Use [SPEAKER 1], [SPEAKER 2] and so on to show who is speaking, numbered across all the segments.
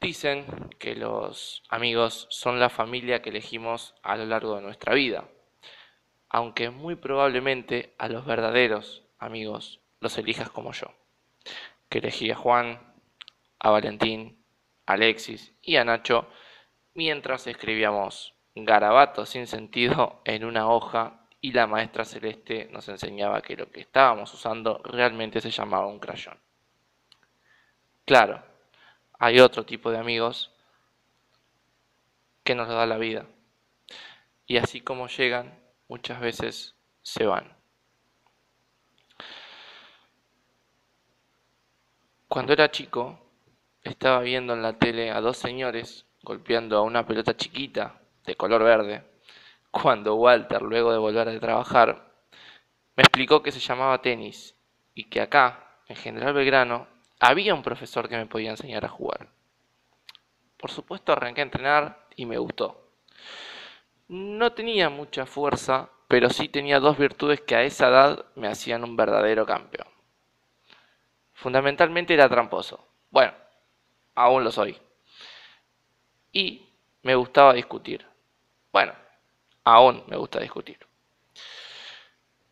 [SPEAKER 1] Dicen que los amigos son la familia que elegimos a lo largo de nuestra vida, aunque muy probablemente a los verdaderos amigos los elijas como yo, que elegí a Juan, a Valentín, a Alexis y a Nacho mientras escribíamos garabatos sin sentido en una hoja y la maestra Celeste nos enseñaba que lo que estábamos usando realmente se llamaba un crayón. Claro, hay otro tipo de amigos que nos da la vida. Y así como llegan, muchas veces se van. Cuando era chico, estaba viendo en la tele a dos señores golpeando a una pelota chiquita de color verde, cuando Walter, luego de volver de trabajar, me explicó que se llamaba tenis y que acá, en General Belgrano, había un profesor que me podía enseñar a jugar. Por supuesto arranqué a entrenar y me gustó. No tenía mucha fuerza, pero sí tenía dos virtudes que a esa edad me hacían un verdadero campeón. Fundamentalmente era tramposo. Bueno, aún lo soy. Y me gustaba discutir. Bueno, aún me gusta discutir.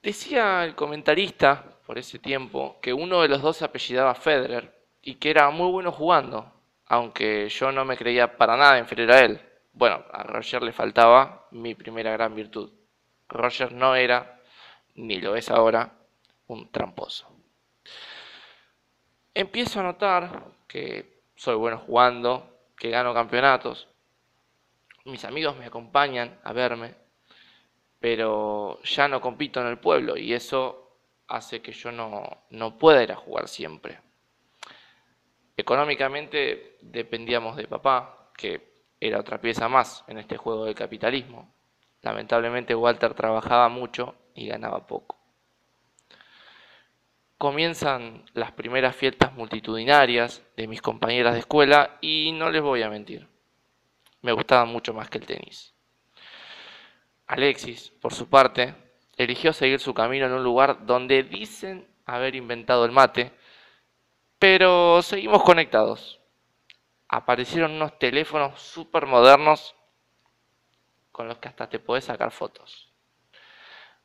[SPEAKER 1] Decía el comentarista por ese tiempo que uno de los dos se apellidaba Federer y que era muy bueno jugando, aunque yo no me creía para nada inferior a él. Bueno, a Roger le faltaba mi primera gran virtud. Roger no era, ni lo es ahora, un tramposo. Empiezo a notar que soy bueno jugando, que gano campeonatos. Mis amigos me acompañan a verme, pero ya no compito en el pueblo y eso hace que yo no, no pueda ir a jugar siempre. Económicamente dependíamos de papá, que era otra pieza más en este juego del capitalismo. Lamentablemente Walter trabajaba mucho y ganaba poco. Comienzan las primeras fiestas multitudinarias de mis compañeras de escuela y no les voy a mentir, me gustaba mucho más que el tenis. Alexis, por su parte, eligió seguir su camino en un lugar donde dicen haber inventado el mate, pero seguimos conectados. Aparecieron unos teléfonos súper modernos con los que hasta te podés sacar fotos.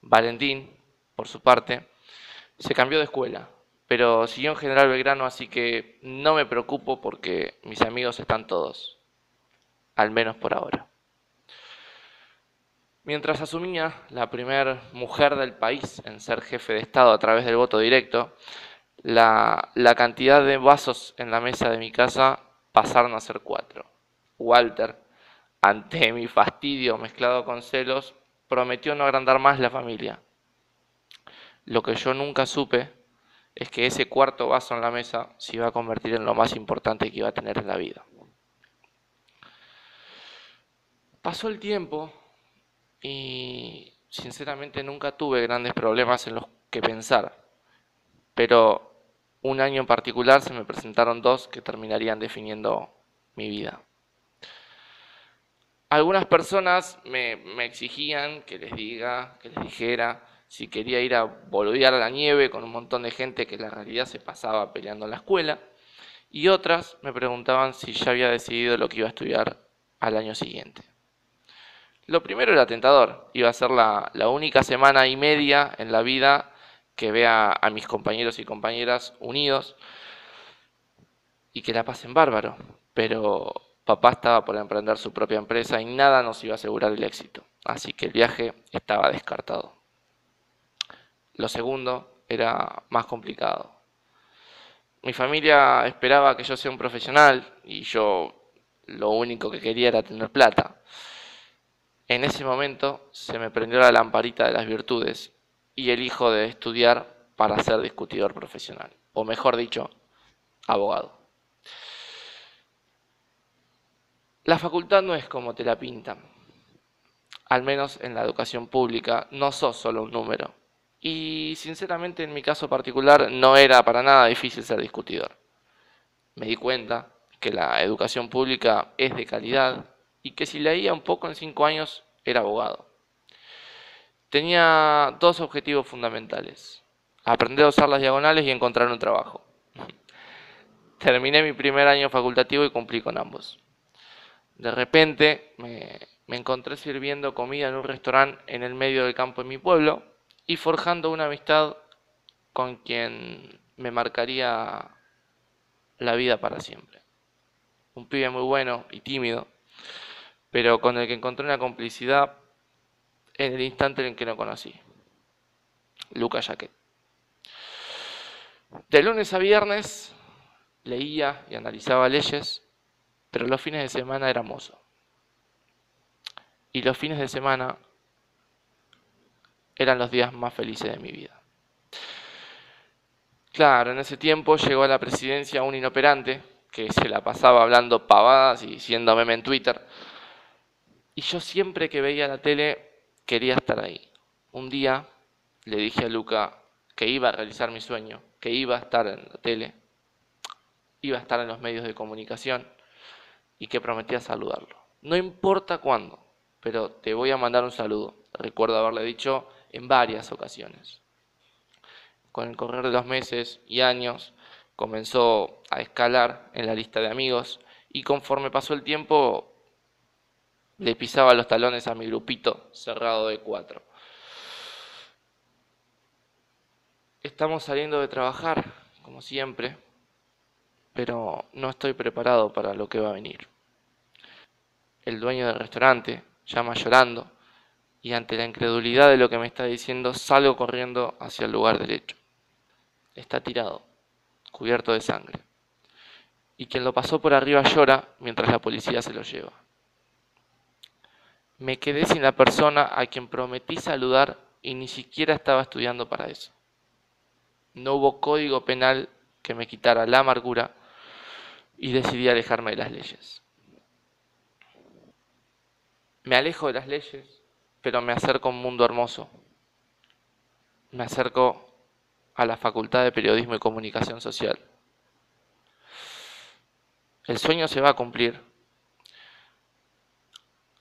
[SPEAKER 1] Valentín, por su parte, se cambió de escuela, pero siguió en General Belgrano, así que no me preocupo porque mis amigos están todos, al menos por ahora. Mientras asumía la primera mujer del país en ser jefe de Estado a través del voto directo, la, la, cantidad de vasos en la mesa de mi casa pasaron a ser cuatro. Walter, ante mi fastidio mezclado con celos, prometió no agrandar más la familia. Lo que yo nunca supe es que ese cuarto vaso en la mesa se iba a convertir en lo más importante que iba a tener en la vida. Pasó el tiempo y sinceramente nunca tuve grandes problemas en los que pensar, pero un año en particular se me presentaron dos que terminarían definiendo mi vida. Algunas personas me, exigían que les diga, que les dijera si quería ir a boludear a la nieve con un montón de gente que en la realidad se pasaba peleando en la escuela, y otras me preguntaban si ya había decidido lo que iba a estudiar al año siguiente. Lo primero era tentador, iba a ser la, única semana y media en la vida que vea a mis compañeros y compañeras unidos y que la pasen bárbaro, pero papá estaba por emprender su propia empresa y nada nos iba a asegurar el éxito, así que el viaje estaba descartado. Lo segundo era más complicado. Mi familia esperaba que yo sea un profesional y yo lo único que quería era tener plata. En ese momento se me prendió la lamparita de las virtudes y elijo de estudiar para ser discutidor profesional, o mejor dicho, abogado. La facultad no es como te la pintan, al menos en la educación pública, no sos solo un número. Y sinceramente en mi caso particular no era para nada difícil ser discutidor. Me di cuenta que la educación pública es de calidad y que si leía un poco en cinco años era abogado. Tenía dos objetivos fundamentales. Aprender a usar las diagonales y encontrar un trabajo. terminé mi primer año facultativo y cumplí con ambos. De repente me, me encontré sirviendo comida en un restaurante en el medio del campo de mi pueblo y forjando una amistad con quien me marcaría la vida para siempre. Un pibe muy bueno y tímido, pero con el que encontré una complicidad en el instante en que lo conocí. Lucas Jaquet. De lunes a viernes leía y analizaba leyes, pero los fines de semana era mozo. Y los fines de semana eran los días más felices de mi vida. Claro, en ese tiempo llegó a la presidencia un inoperante que se la pasaba hablando pavadas y diciendo meme en Twitter. Y yo siempre que veía la tele quería estar ahí. Un día le dije a Luca que iba a realizar mi sueño, que iba a estar en la tele, iba a estar en los medios de comunicación y que prometía saludarlo. No importa cuándo, pero te voy a mandar un saludo. Recuerdo haberle dicho en varias ocasiones. Con el correr de los meses y años comenzó a escalar en la lista de amigos y conforme pasó el tiempo le pisaba los talones a mi grupito cerrado de cuatro. Estamos saliendo de trabajar, como siempre, pero no estoy preparado para lo que va a venir. El dueño del restaurante llama llorando y ante la incredulidad de lo que me está diciendo salgo corriendo hacia el lugar derecho. Está tirado, cubierto de sangre. Y quien lo pasó por arriba llora mientras la policía se lo lleva. Me quedé sin la persona a quien prometí saludar y ni siquiera estaba estudiando para eso. No hubo código penal que me quitara la amargura y decidí alejarme de las leyes. Me alejo de las leyes pero me acerco a un mundo hermoso. Me acerco a la Facultad de Periodismo y Comunicación Social. El sueño se va a cumplir,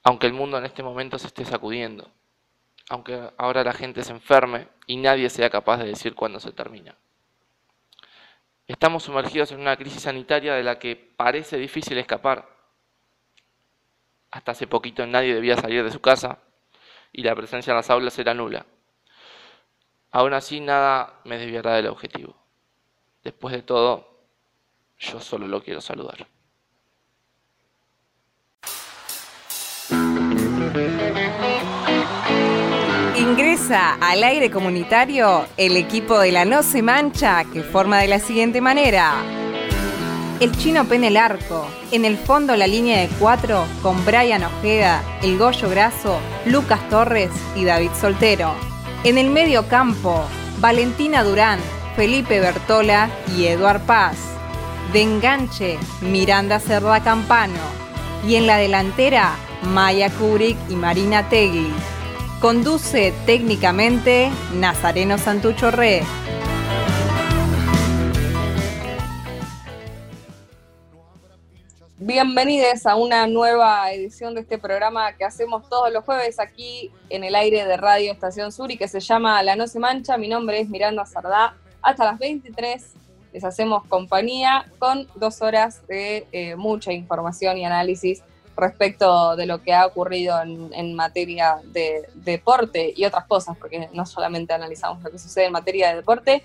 [SPEAKER 1] aunque el mundo en este momento se esté sacudiendo, aunque ahora la gente se enferme y nadie sea capaz de decir cuándo se termina. Estamos sumergidos en una crisis sanitaria de la que parece difícil escapar. Hasta hace poquito nadie debía salir de su casa, y la presencia en las aulas era nula. Aún así, nada me desviará del objetivo. Después de todo, yo solo lo quiero saludar.
[SPEAKER 2] Al aire comunitario el equipo de la No Se Mancha que forma de la siguiente manera. El chino pene el arco. En el fondo la línea de cuatro con Brian Ojeda, El Goyo Graso, Lucas Torres y David Soltero. En el medio campo, Valentina Durán, Felipe Bertola y Eduard Paz. De enganche, Miranda Cerda Campano. Y en la delantera, Maya Kubrick y Marina Tegui. Conduce técnicamente Nazareno Santucho Re.
[SPEAKER 3] Bienvenidos a una nueva edición de este programa que hacemos todos los jueves aquí en el aire de Radio Estación Sur y que se llama La No Se Mancha. Mi nombre es Miranda Sardá. Hasta las 23 les hacemos compañía con dos horas de eh, mucha información y análisis respecto de lo que ha ocurrido en, materia de, deporte y otras cosas, porque no solamente analizamos lo que sucede en materia de deporte,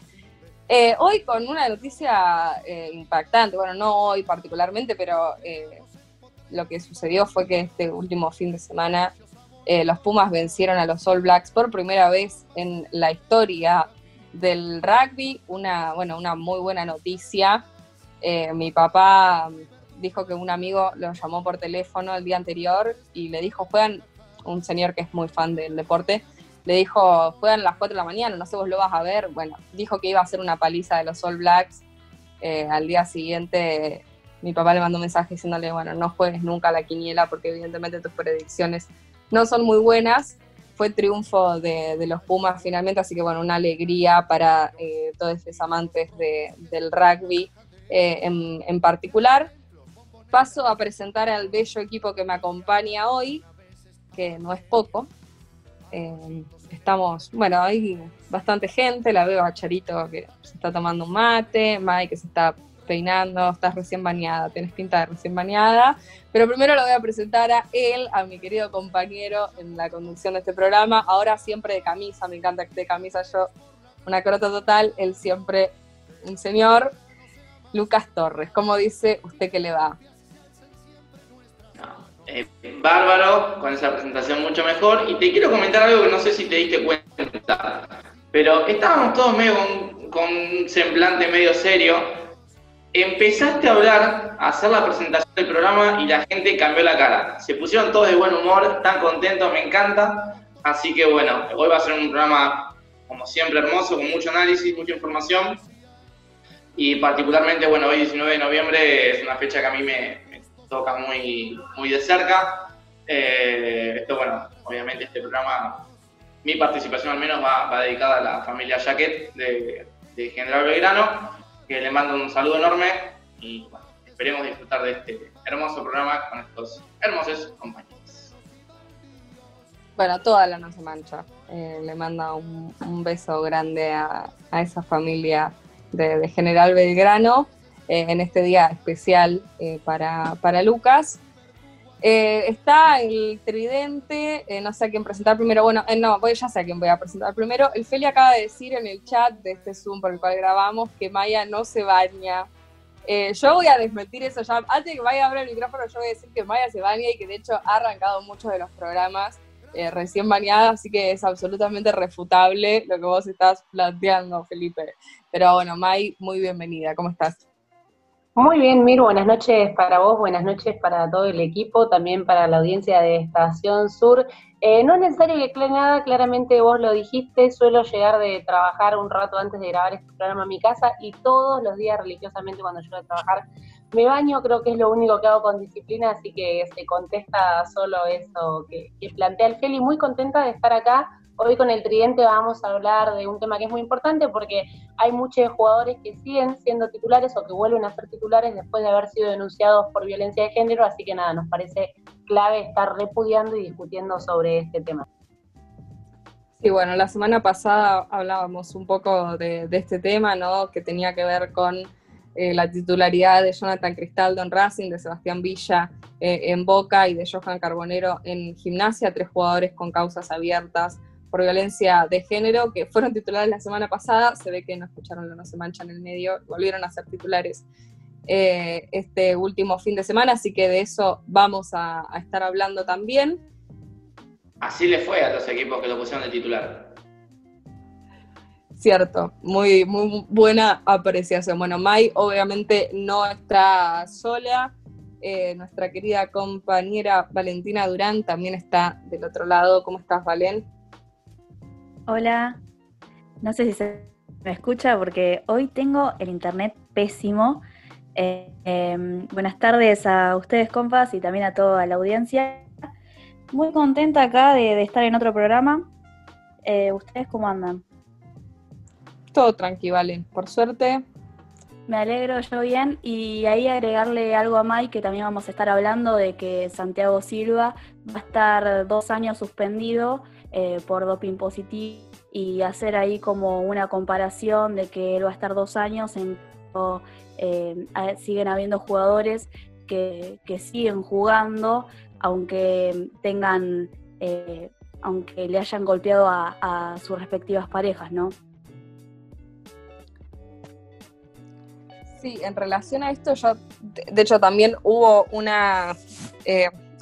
[SPEAKER 3] eh, hoy con una noticia eh, impactante, bueno, no hoy particularmente, pero eh, lo que sucedió fue que este último fin de semana los Pumas vencieron a los All Blacks por primera vez en la historia del rugby, una, bueno, una muy buena noticia. mi papá dijo que un amigo lo llamó por teléfono el día anterior y le dijo, juegan, un señor que es muy fan del deporte, le dijo, juegan a las 4 de la mañana, no sé, vos lo vas a ver. Bueno, dijo que iba a hacer una paliza de los All Blacks. Eh, al día siguiente, mi papá le mandó un mensaje diciéndole, bueno, no juegues nunca a la quiniela porque evidentemente tus predicciones no son muy buenas. Fue triunfo de, los Pumas finalmente, así que bueno, una alegría para eh, todos los amantes del rugby eh, en, en particular. Paso a presentar al bello equipo que me acompaña hoy, que no es poco, eh, estamos, bueno, hay bastante gente, la veo a Charito que se está tomando un mate, Mike que se está peinando, estás recién bañada, tenés pinta de recién bañada. Pero primero lo voy a presentar a él, a mi querido compañero en la conducción de este programa. Ahora siempre de camisa, me encanta que esté de camisa yo, una crota total. Él siempre un señor. Lucas Torres, ¿cómo dice usted que le va?
[SPEAKER 4] Eh, bárbaro, con esa presentación mucho mejor. Y te quiero comentar algo que no sé si te diste cuenta, pero estábamos todos medio con un semblante medio serio empezaste a hablar, a hacer la presentación del programa y la gente cambió la cara. Se pusieron todos de buen humor, tan contentos, me encanta. Así que bueno, hoy va a ser un programa, como siempre, hermoso, con mucho análisis, mucha información. Y particularmente, bueno, hoy 19 de noviembre es una fecha que a mí me, toca muy, muy de cerca. Eh, esto, bueno, obviamente este programa, mi participación al menos va, dedicada a la familia Jaquet de, General Belgrano que le mando un saludo enorme y esperemos disfrutar de este hermoso programa con estos hermosos compañeros.
[SPEAKER 3] Bueno, toda la no se mancha. Eh, le manda un, beso grande a, esa familia de, General Belgrano en este día especial eh, para, para Lucas. está el tridente, no sé a quién presentar primero. Bueno, no, voy, ya sé a quién voy a presentar primero. El Feli acaba de decir en el chat de este Zoom por el cual grabamos que Maya no se baña. yo voy a desmentir eso ya. Antes de que vaya a abrir el micrófono, yo voy a decir que Maya se baña y que de hecho ha arrancado muchos de los programas recién bañada, así que es absolutamente refutable lo que vos estás planteando, Felipe. Pero bueno, May, muy bienvenida. ¿Cómo estás?
[SPEAKER 5] Muy bien, Mir, buenas noches para vos, buenas noches para todo el equipo, también para la audiencia de Estación Sur. Eh, no es necesario que aclare nada, claramente vos lo dijiste, suelo llegar de trabajar un rato antes de grabar este programa a mi casa y todos los días religiosamente cuando llego a trabajar me baño, creo que es lo único que hago con disciplina, así que se contesta solo eso que, que plantea el Feli. Muy contenta de estar acá Hoy con el Tridente vamos a hablar de un tema que es muy importante porque hay muchos jugadores que siguen siendo titulares o que vuelven a ser titulares después de haber sido denunciados por violencia de género, así que nada, nos parece clave estar repudiando y discutiendo sobre este tema.
[SPEAKER 3] Sí, bueno, la semana pasada hablábamos un poco de, este tema, ¿no? Que tenía que ver con eh, la titularidad de Jonathan Cristaldo en Racing, de Sebastián Villa eh, en Boca y de Johan Carbonero en Gimnasia, tres jugadores con causas abiertas por violencia de género, que fueron titulares la semana pasada, se ve que no escucharon lo No se mancha en el medio, volvieron a ser titulares eh, este último fin de semana, así que de eso vamos a, estar hablando también.
[SPEAKER 4] Así le fue a los equipos que lo pusieron de titular.
[SPEAKER 3] Cierto, muy, muy buena apreciación. Bueno, Mai obviamente no está sola. Eh, nuestra querida compañera Valentina Durán también está del otro lado. ¿Cómo estás, Valen?
[SPEAKER 6] Hola, no sé si se me escucha porque hoy tengo el internet pésimo. Eh, em, buenas tardes a ustedes, compas, y también a toda la audiencia. Muy contenta acá de, estar en otro programa. Eh, ¿Ustedes cómo andan?
[SPEAKER 3] Todo tranqui, vale. Por suerte.
[SPEAKER 6] Me alegro yo bien y ahí agregarle algo a Mike que también vamos a estar hablando de que Santiago Silva va a estar dos años suspendido eh, por doping positivo y hacer ahí como una comparación de que él va a estar dos años en eh, siguen habiendo jugadores que, siguen jugando aunque tengan eh, aunque le hayan golpeado a, sus respectivas parejas, ¿no?
[SPEAKER 3] Sí, en relación a esto, yo, de hecho, también hubo una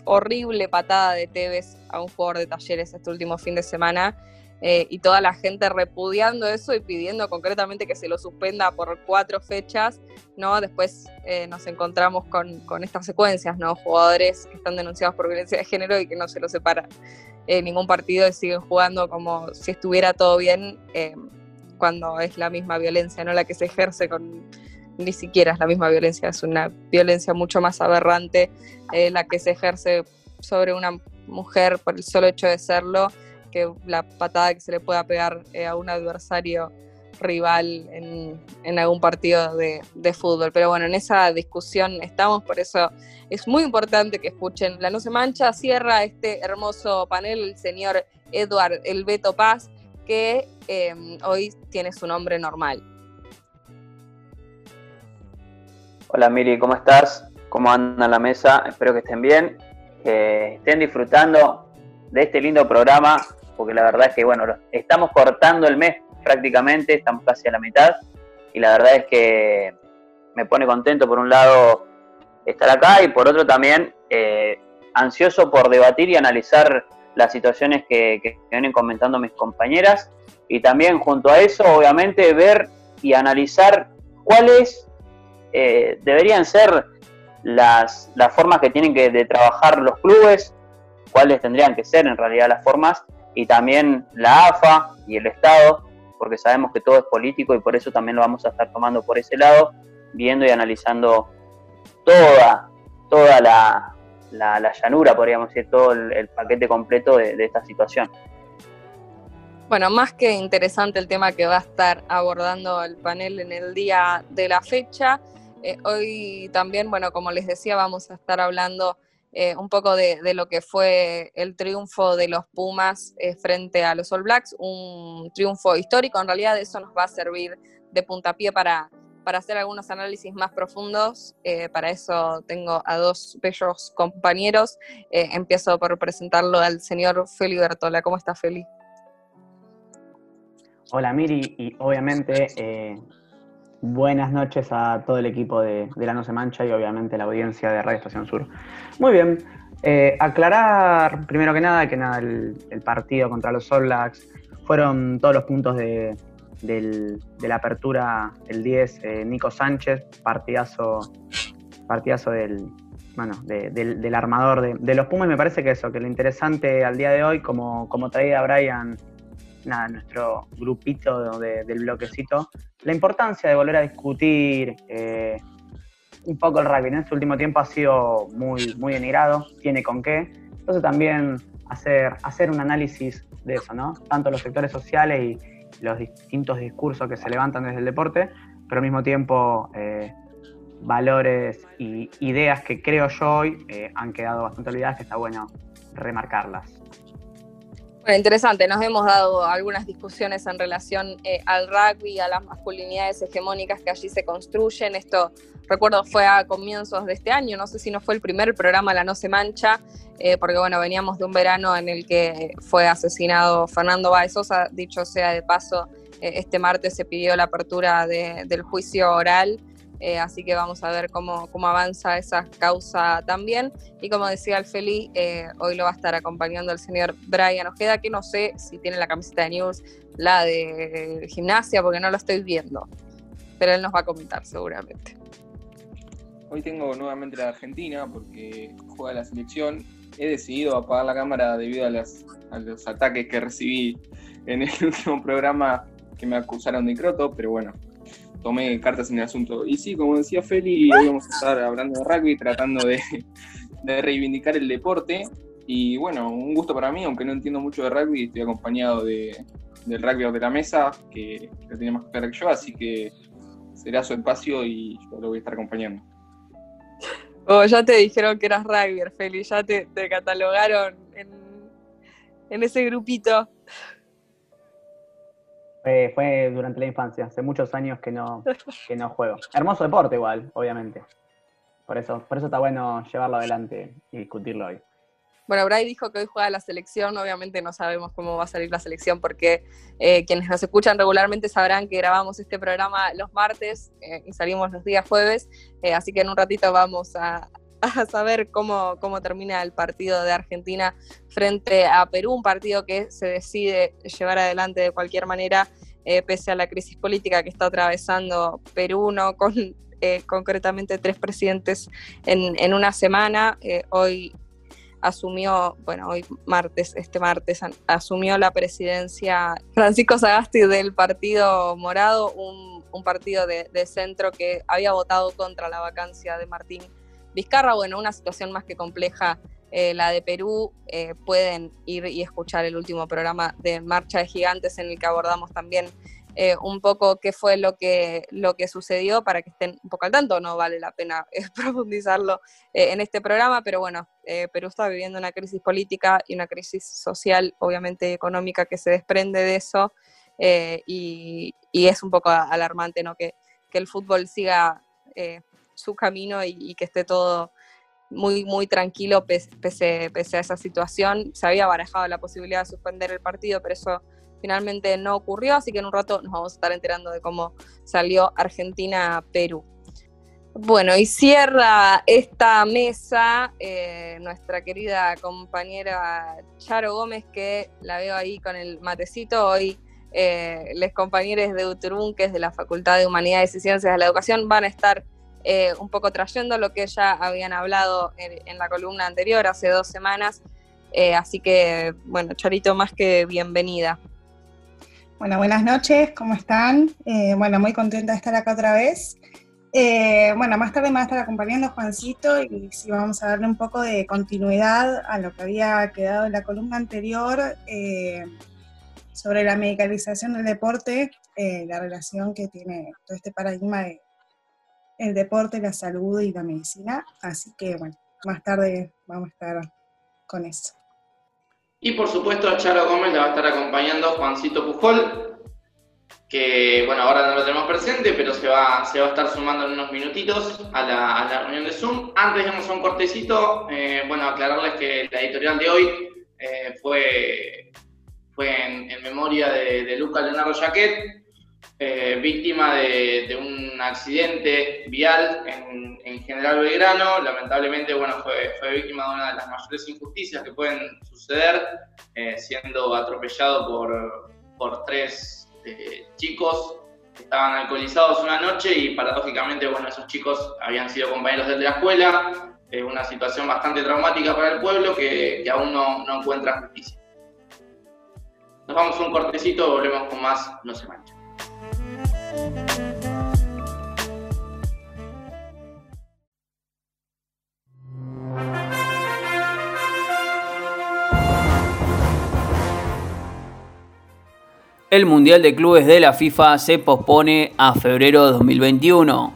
[SPEAKER 3] horrible patada de Tevez a un jugador de talleres este último fin de semana. Eh, y toda la gente repudiando eso y pidiendo concretamente que se lo suspenda por cuatro fechas, ¿no? Después eh, nos encontramos con, estas secuencias, ¿no? Jugadores que están denunciados por violencia de género y que no se los separa en ningún partido y siguen jugando como si estuviera todo bien eh, cuando es la misma violencia, ¿no? La que se ejerce con, ni siquiera es la misma violencia, es una violencia mucho más aberrante la que se ejerce sobre una mujer por el solo hecho de serlo que la patada que se le pueda pegar eh, a un adversario rival en, algún partido de, fútbol. Pero bueno, en esa discusión estamos, por eso es muy importante que escuchen. La No se mancha cierra este hermoso panel el señor Edward El Beto Paz, que em, hoy tiene su nombre normal.
[SPEAKER 7] Hola Miri, ¿cómo estás? ¿Cómo andan la mesa? Espero que estén bien, que estén disfrutando de este lindo programa, porque la verdad es que, bueno, estamos cortando el mes prácticamente, estamos casi a la mitad, y la verdad es que me pone contento por un lado estar acá y por otro también eh, ansioso por debatir y analizar las situaciones que, vienen comentando mis compañeras y también junto a eso obviamente ver y analizar cuáles eh, deberían ser las, las, formas que tienen que de trabajar los clubes, cuáles tendrían que ser en realidad las formas y también la AFA y el Estado, porque sabemos que todo es político y por eso también lo vamos a estar tomando por ese lado, viendo y analizando toda, toda la, la, llanura, podríamos decir, todo el, paquete completo de, esta situación.
[SPEAKER 3] Bueno, más que interesante el tema que va a estar abordando el panel en el día de la fecha. Eh, hoy también, bueno, como les decía, vamos a estar hablando eh, un poco de, lo que fue el triunfo de los Pumas eh, frente a los All Blacks, un triunfo histórico. En realidad eso nos va a servir de puntapié para para hacer algunos análisis más profundos. Para eso tengo a dos bellos compañeros. Empiezo por presentarlo al señor Feli Bertola. ¿Cómo está Feli?
[SPEAKER 8] Hola Miri y obviamente buenas noches a todo el equipo de, La No Se Mancha y obviamente la audiencia de Radio Estación Sur. Muy bien, aclarar primero que nada que nada el, partido contra los Blacks fueron todos los puntos de, la apertura el 10, eh, Nico Sánchez, partidazo, partidazo del, bueno, del, armador de, los Pumas. Me parece que eso, que lo interesante al día de hoy, como, como traía Brian, nuestro grupito del bloquecito, la importancia de volver a discutir eh, un poco el rugby. En este último tiempo ha sido muy, muy denigrado, tiene con qué. Entonces también hacer, hacer un análisis de eso, ¿no? Tanto los sectores sociales y, los distintos discursos que se levantan desde el deporte, pero al mismo tiempo eh, valores y ideas que creo yo hoy eh, han quedado bastante olvidadas que está bueno remarcarlas.
[SPEAKER 3] Bueno, interesante, nos hemos dado algunas discusiones en relación eh, al rugby, a las masculinidades hegemónicas que allí se construyen. Esto, recuerdo, fue a comienzos de este año, no sé si no fue el primer programa La No Se Mancha, eh, porque bueno, veníamos de un verano en el que fue asesinado Fernando Báez Sosa, dicho sea de paso, eh, este martes se pidió la apertura del juicio oral eh, así que vamos a ver cómo, cómo, avanza esa causa también. Y como decía el Feli, eh, hoy lo va a estar acompañando el señor Brian Ojeda, que no sé si tiene la camiseta de News, la de gimnasia, porque no lo estoy viendo. Pero él nos va a comentar seguramente.
[SPEAKER 9] Hoy tengo nuevamente la Argentina porque juega la selección. He decidido apagar la cámara debido a, a los ataques que recibí en el último programa que me acusaron de croto, pero bueno, tomé cartas en el asunto. Y sí, como decía Feli, hoy vamos a estar hablando de rugby, tratando de, reivindicar el deporte. Y bueno, un gusto para mí, aunque no entiendo mucho de rugby, estoy acompañado de, del rugby de la mesa, que lo tiene más claro que yo, así que será su espacio y yo lo voy a estar acompañando.
[SPEAKER 3] Oh, ya te dijeron que eras rugby, Feli, ya te, catalogaron en, en ese grupito.
[SPEAKER 8] Fue, durante la infancia, hace muchos años que no, que no juego. Hermoso deporte igual, obviamente. Por eso, por eso está bueno llevarlo adelante y discutirlo hoy.
[SPEAKER 3] Bueno, Bray dijo que hoy juega la selección, obviamente no sabemos cómo va a salir la selección porque eh, quienes nos escuchan regularmente sabrán que grabamos este programa los martes eh, y salimos los días jueves, eh, así que en un ratito vamos a, a saber cómo, cómo termina el partido de Argentina frente a Perú, un partido que se decide llevar adelante de cualquier manera, eh, pese a la crisis política que está atravesando Perú, ¿no? con eh, concretamente tres presidentes en, una semana. Eh, hoy asumió, bueno, hoy martes, este martes, asumió la presidencia Francisco Sagasti del Partido Morado, un, partido de centro que había votado contra la vacancia de Martín Vizcarra, bueno, una situación más que compleja eh, la de Perú, eh, pueden ir y escuchar el último programa de Marcha de Gigantes en el que abordamos también eh, un poco qué fue lo que, lo que sucedió para que estén un poco al tanto, no vale la pena profundizarlo en este programa, pero bueno, Perú está viviendo una crisis política y una crisis social, obviamente económica, que se desprende de eso y, es un poco alarmante ¿no? que, que el fútbol siga su camino y, que esté todo muy, muy tranquilo pese, pese, a esa situación. Se había barajado la posibilidad de suspender el partido, pero eso finalmente no ocurrió, así que en un rato nos vamos a estar enterando de cómo salió Argentina-Perú. Bueno, y cierra esta mesa eh, nuestra querida compañera Charo Gómez, que la veo ahí con el matecito. Hoy eh, los compañeros de Uturún, que es de la Facultad de Humanidades y Ciencias de la Educación, van a estar eh, un poco trayendo lo que ya habían hablado en, la columna anterior, hace dos semanas. así que, bueno, Charito, más que bienvenida.
[SPEAKER 10] Bueno, buenas noches, ¿cómo están? bueno, muy contenta de estar acá otra vez. Eh, bueno, más tarde me va a estar acompañando Juancito y si vamos a darle un poco de continuidad a lo que había quedado en la columna anterior eh, sobre la medicalización del deporte, eh, la relación que tiene todo este paradigma de el deporte, la salud y la medicina. Así que bueno, más tarde vamos a estar con eso.
[SPEAKER 11] Y por supuesto a Charo Gómez le va a estar acompañando Juancito Pujol, que bueno, ahora no lo tenemos presente, pero se va, se va a estar sumando en unos minutitos a la, a la reunión de Zoom. Antes irnos a un cortecito, eh, bueno, aclararles que la editorial de hoy eh, fue, fue en, memoria de, de Luca Leonardo Jaquet, eh, víctima de, un accidente vial en, en, General Belgrano. Lamentablemente, bueno, fue, víctima de una de las mayores injusticias que pueden suceder, siendo atropellado por, por tres este, chicos que estaban alcoholizados una noche y paradójicamente, bueno, esos chicos habían sido compañeros de la escuela, es una situación bastante traumática para el pueblo que, aún no, no, encuentra justicia. Nos vamos a un cortecito, volvemos con más No se mancha. El Mundial de Clubes de la FIFA se pospone a febrero de 2021.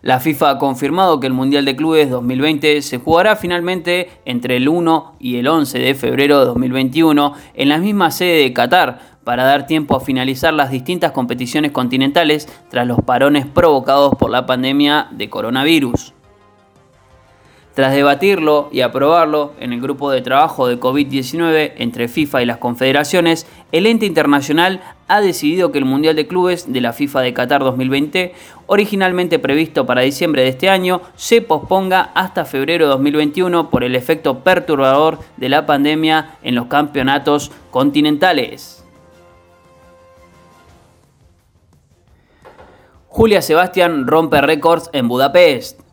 [SPEAKER 11] La FIFA ha confirmado que el Mundial de Clubes 2020 se jugará finalmente entre el 1 y el 11 de febrero de 2021 en la misma sede de Qatar para dar tiempo a finalizar las distintas competiciones continentales tras los parones provocados por la pandemia de coronavirus. Tras debatirlo y aprobarlo en el grupo de trabajo de COVID-19 entre FIFA y las confederaciones, el ente internacional ha decidido que el Mundial de Clubes de la FIFA de Qatar 2020, originalmente previsto para diciembre de este año, se posponga hasta febrero de 2021 por el efecto perturbador de la pandemia en los campeonatos continentales. Julia Sebastián rompe récords en Budapest.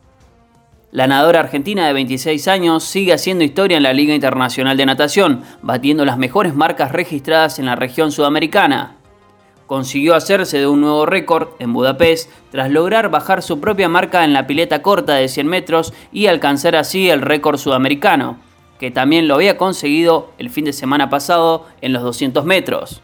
[SPEAKER 11] La nadadora argentina de 26 años sigue haciendo historia en la Liga Internacional de Natación, batiendo las mejores marcas registradas en la región sudamericana. Consiguió hacerse de un nuevo récord en Budapest tras lograr bajar su propia marca en la pileta corta de 100 metros y alcanzar así el récord sudamericano, que también lo había conseguido el fin de semana pasado en los 200 metros.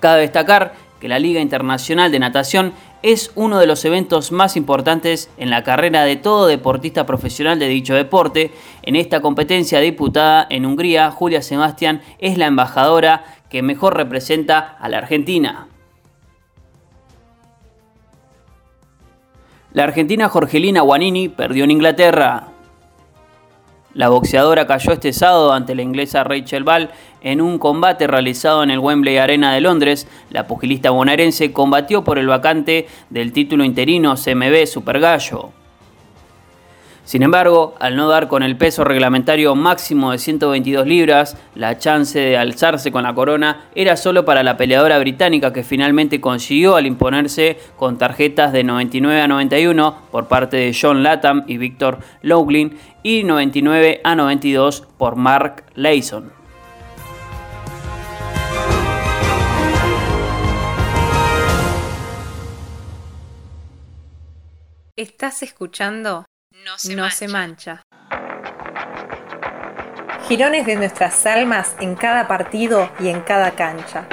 [SPEAKER 11] Cabe destacar que la Liga Internacional de Natación es uno de los eventos más importantes en la carrera de todo deportista profesional de dicho deporte. En esta competencia diputada en Hungría, Julia Sebastián es la embajadora que mejor representa a la Argentina. La argentina Jorgelina Guanini perdió en Inglaterra. La boxeadora cayó este sábado ante la inglesa Rachel Ball en un combate realizado en el Wembley Arena de Londres. La pugilista bonaerense combatió por el vacante del título interino CMB Super Gallo. Sin embargo, al no dar con el peso reglamentario máximo de 122 libras, la chance de alzarse con la corona era solo para la peleadora británica que finalmente consiguió al imponerse con tarjetas de 99 a 91 por parte de John Latham y Victor Loughlin y 99 a 92 por Mark Layson.
[SPEAKER 12] Estás escuchando no se, mancha. Girones de nuestras almas en cada partido y en cada cancha.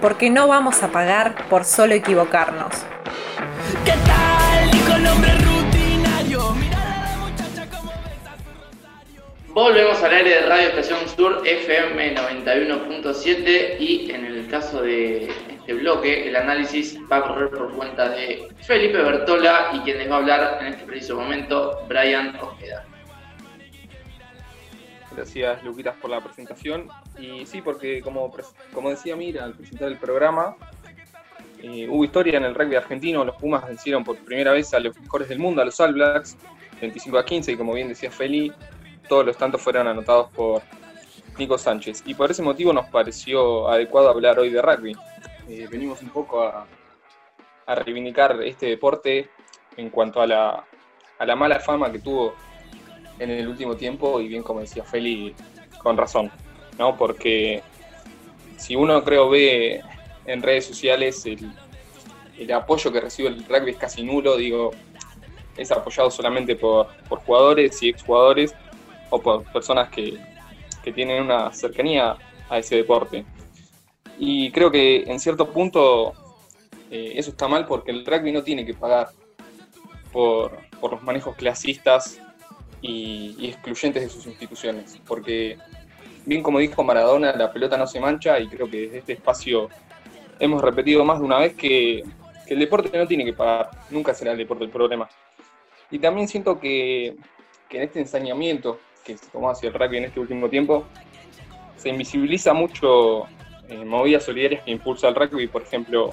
[SPEAKER 12] Porque no vamos a pagar por solo equivocarnos. ¿Qué tal, hombre rutinario?
[SPEAKER 11] Volvemos al aire de Radio Estación Sur FM 91.7 y en el caso de
[SPEAKER 4] este bloque, el análisis va a correr por cuenta de Felipe Bertola y quien les va a hablar en este preciso momento, Brian Ojeda.
[SPEAKER 9] Gracias, Luquitas, por la presentación. Y sí, porque como, como decía Mira al presentar el programa, eh, hubo historia en el rugby argentino. Los Pumas vencieron por primera vez a los mejores del mundo, a los All Blacks, 25 a 15. Y como bien decía Feli, todos los tantos fueron anotados por Nico Sánchez. Y por ese motivo nos pareció adecuado hablar hoy de rugby. Eh, venimos un poco a, a, reivindicar este deporte en cuanto a la, a la mala fama que tuvo en el último tiempo y bien como decía Feli, con razón, ¿no? Porque si uno creo ve en redes sociales el, el apoyo que recibe el rugby es casi nulo, digo, es apoyado solamente por, por jugadores y exjugadores o por personas que, que tienen una cercanía a ese deporte. Y creo que en cierto punto eh, eso está mal porque el rugby no tiene que pagar por, por los manejos clasistas y, excluyentes de sus instituciones. Porque, bien como dijo Maradona, la pelota no se mancha y creo que desde este espacio hemos repetido más de una vez que, el deporte no tiene que pagar, nunca será el deporte el problema. Y también siento que, en este ensañamiento que se tomó hacia el rugby en este último tiempo, se invisibiliza mucho eh, movidas solidarias que impulsa el rugby, por ejemplo,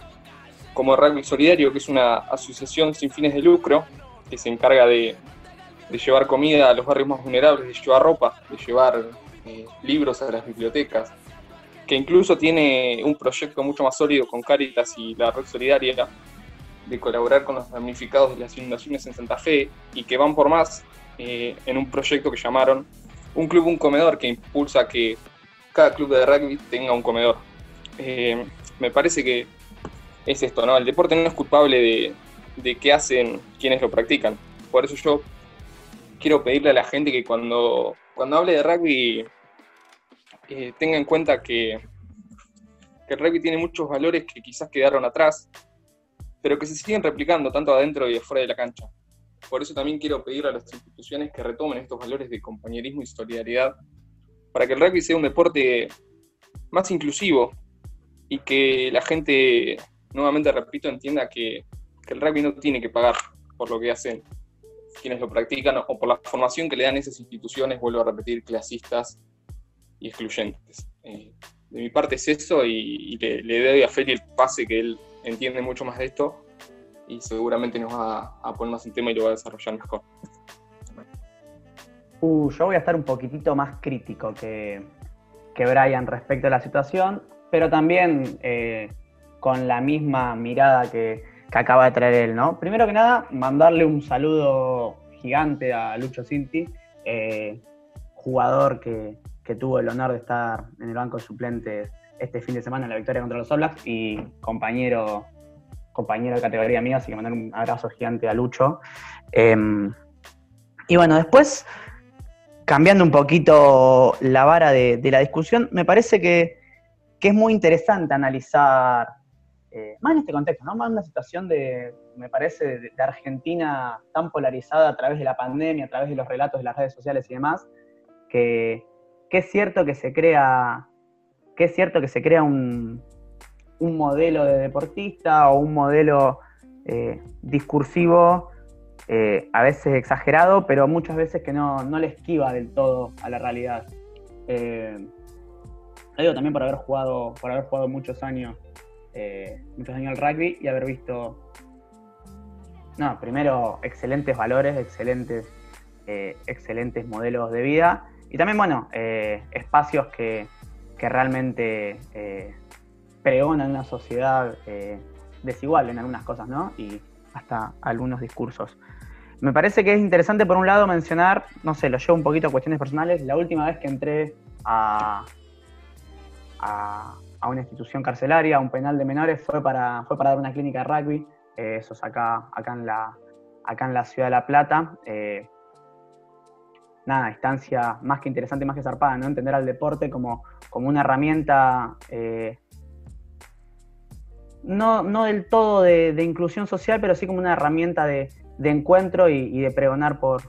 [SPEAKER 9] como Rugby Solidario, que es una asociación sin fines de lucro que se encarga de, llevar comida a los barrios más vulnerables, de llevar ropa, de llevar eh, libros a las bibliotecas, que incluso tiene un proyecto mucho más sólido con Caritas y la Red Solidaria de colaborar con los damnificados de las inundaciones en Santa Fe y que van por más eh, en un proyecto que llamaron Un Club, un Comedor, que impulsa que cada club de rugby tenga un comedor. Eh, me parece que es esto, ¿no? El deporte no es culpable de, de qué hacen quienes lo practican. Por eso yo quiero pedirle a la gente que cuando, cuando hable de rugby eh, tenga en cuenta que, que el rugby tiene muchos valores que quizás quedaron atrás, pero que se siguen replicando tanto adentro y afuera de la cancha. Por eso también quiero pedir a las instituciones que retomen estos valores de compañerismo y solidaridad para que el rugby sea un deporte más inclusivo y que la gente, nuevamente repito, entienda que, el rugby no tiene que pagar por lo que hacen quienes lo practican o por la formación que le dan esas instituciones, vuelvo a repetir, clasistas y excluyentes. Eh, de mi parte es eso y, le, doy a Feli el pase que él entiende mucho más de esto y seguramente nos va a, poner más en tema y lo va a desarrollar mejor.
[SPEAKER 8] Uh, yo voy a estar un poquitito más crítico que, que Brian respecto a la situación, pero también eh, con la misma mirada que, que acaba de traer él, ¿no? Primero que nada, mandarle un saludo gigante a Lucho Cinti, eh, jugador que, tuvo el honor de estar en el banco de suplentes este fin de semana en la victoria contra los All y compañero, compañero de categoría mía, así que mandar un abrazo gigante a Lucho. Em, y bueno, después, cambiando un poquito la vara de, la discusión, me parece que, que es muy interesante analizar eh, más en este contexto, ¿no? Más en una situación de, me parece, de, Argentina tan polarizada a través de la pandemia, a través de los relatos de las redes sociales y demás, que, es cierto que se crea, que es cierto que se crea un, modelo de deportista o un modelo eh, discursivo eh, a veces exagerado, pero muchas veces que no, no le esquiva del todo a la realidad. lo digo también por haber jugado, por haber jugado muchos años eh, muchos años al rugby y haber visto, no, primero excelentes valores, excelentes, eh, excelentes modelos de vida y también, bueno, eh, espacios que, que realmente pregonan una sociedad desigual en algunas cosas, ¿no? Hasta algunos discursos. Me parece que es interesante, por un lado, mencionar, no sé, lo llevo un poquito a cuestiones personales, la última vez que entré a, a, una institución carcelaria, a un penal de menores, fue para, fue para dar una clínica de rugby, eh, eso es acá, acá, en la, acá en la ciudad de La Plata. Eh, nada, instancia más que interesante, más que zarpada, ¿no? Entender al deporte como, como una herramienta eh, no, no, del todo de, inclusión social, pero sí como una herramienta de, encuentro y, de pregonar por,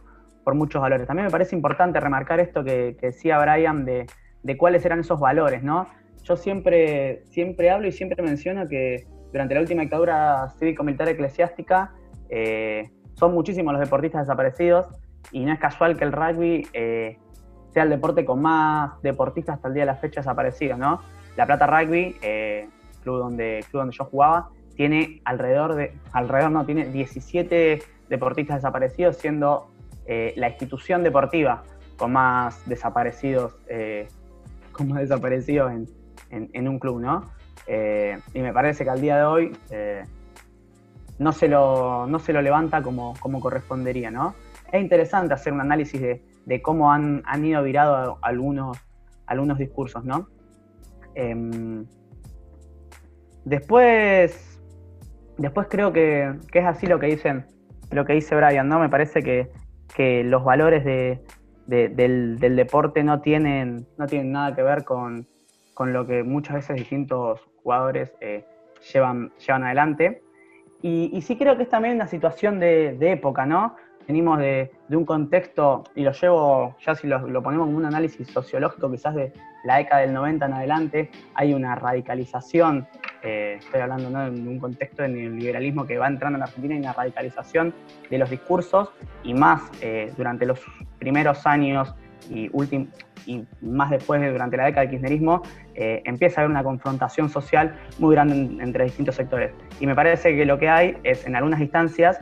[SPEAKER 8] muchos valores. También me parece importante remarcar esto que, decía Brian de, de, cuáles eran esos valores, ¿no? yo siempre, siempre hablo y siempre menciono que durante la última dictadura cívico-militar eclesiástica eh, son muchísimos los deportistas desaparecidos y no es casual que el rugby eh, sea el deporte con más deportistas hasta el día de la fecha desaparecidos, ¿no? La Plata Rugby, eh, club, donde, club donde yo jugaba, tiene alrededor de, alrededor no, tiene 17 deportistas desaparecidos, siendo la institución deportiva con más desaparecidos, con más desaparecidos en, un club, ¿no? y me parece que al día de hoy no se lo, no se lo levanta como, como correspondería, ¿no? Es interesante hacer un análisis de, cómo han, han, ido virado algunos, algunos discursos, ¿no? Después, después creo que, es así lo que dicen, lo que dice Brian, ¿no? Me parece que, los valores de, del, deporte no tienen, no tienen nada que ver con, lo que muchas veces distintos jugadores eh, llevan, llevan adelante. Y, sí creo que es también una situación de, época, ¿no? Venimos de, un contexto, y lo llevo, ya si lo, ponemos como un análisis sociológico, quizás de la década del 90 en adelante, hay una radicalización, eh, estoy hablando ¿no? de un contexto en el liberalismo que va entrando en Argentina, hay una radicalización de los discursos, y más eh, durante los primeros años y, y más después, durante la década del kirchnerismo, eh, empieza a haber una confrontación social muy grande entre distintos sectores. Y me parece que lo que hay es, en algunas instancias,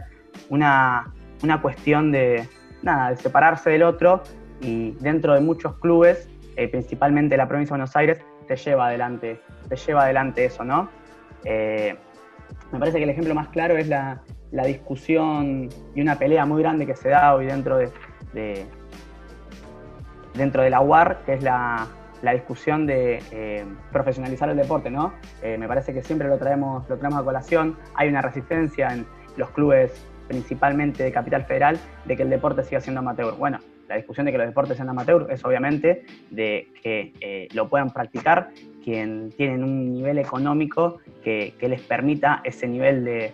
[SPEAKER 8] una, una cuestión de, nada, de separarse del otro y dentro de muchos clubes, eh, principalmente la provincia de Buenos Aires, te lleva adelante, te lleva adelante eso, ¿no? Eh, me parece que el ejemplo más claro es la, discusión y una pelea muy grande que se da hoy dentro de dentro de la UAR, que es la, discusión de eh, profesionalizar el deporte, ¿no? Eh, me parece que siempre lo traemos, lo traemos a colación. Hay una resistencia en los clubes, principalmente de Capital Federal, de que el deporte siga siendo amateur. Bueno, la discusión de que los deportes sean amateur es obviamente de que eh, lo puedan practicar quien tienen un nivel económico que les permita ese nivel de,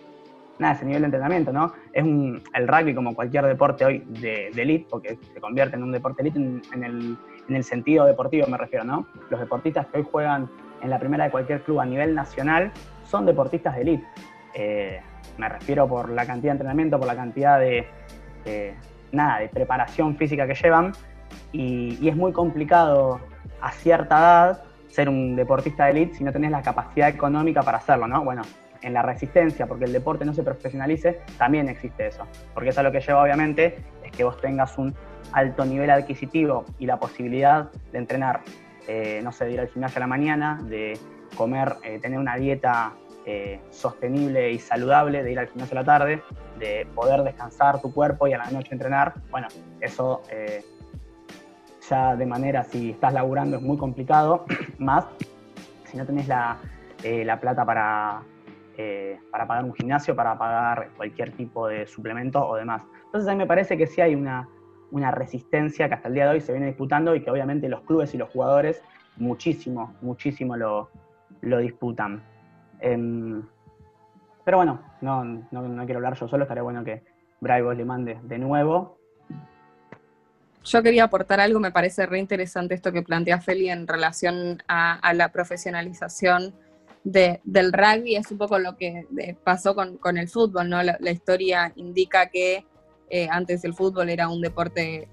[SPEAKER 8] nada, ese nivel de entrenamiento, ¿no? Es un, el rugby como cualquier deporte hoy de, de elite, porque se convierte en un deporte elite en, el, en, el, sentido deportivo, me refiero, ¿no? Los deportistas que hoy juegan en la primera de cualquier club a nivel nacional son deportistas de elite. Eh, me refiero por la cantidad de entrenamiento, por la cantidad de, nada, de preparación física que llevan, y, es muy complicado a cierta edad ser un deportista de elite si no tenés la capacidad económica para hacerlo, ¿no? Bueno, en la resistencia, porque el deporte no se profesionalice, también existe eso. Porque eso lo que lleva obviamente es que vos tengas un alto nivel adquisitivo y la posibilidad de entrenar, eh, no sé, de ir al gimnasio a la mañana, de comer, eh, tener una dieta eh, sostenible y saludable, de ir al gimnasio a la tarde, de poder descansar tu cuerpo y a la noche entrenar. Bueno, eso ya de manera, si estás laburando es muy complicado, más si no tenés la, la plata para eh, para pagar un gimnasio, para pagar cualquier tipo de suplemento o demás. Entonces a mí me parece que sí hay una, una resistencia que hasta el día de hoy se viene disputando y que obviamente los clubes y los jugadores muchísimo, muchísimo lo, lo disputan. Em, pero bueno, no, no, quiero hablar yo solo, estaría bueno que Bravo le mande de nuevo.
[SPEAKER 3] Yo quería aportar algo, me parece re interesante esto que plantea Feli en relación a, a la profesionalización del rugby es un poco lo que eh, pasó con, el fútbol, ¿no? La, historia indica que eh, antes el fútbol era un deporte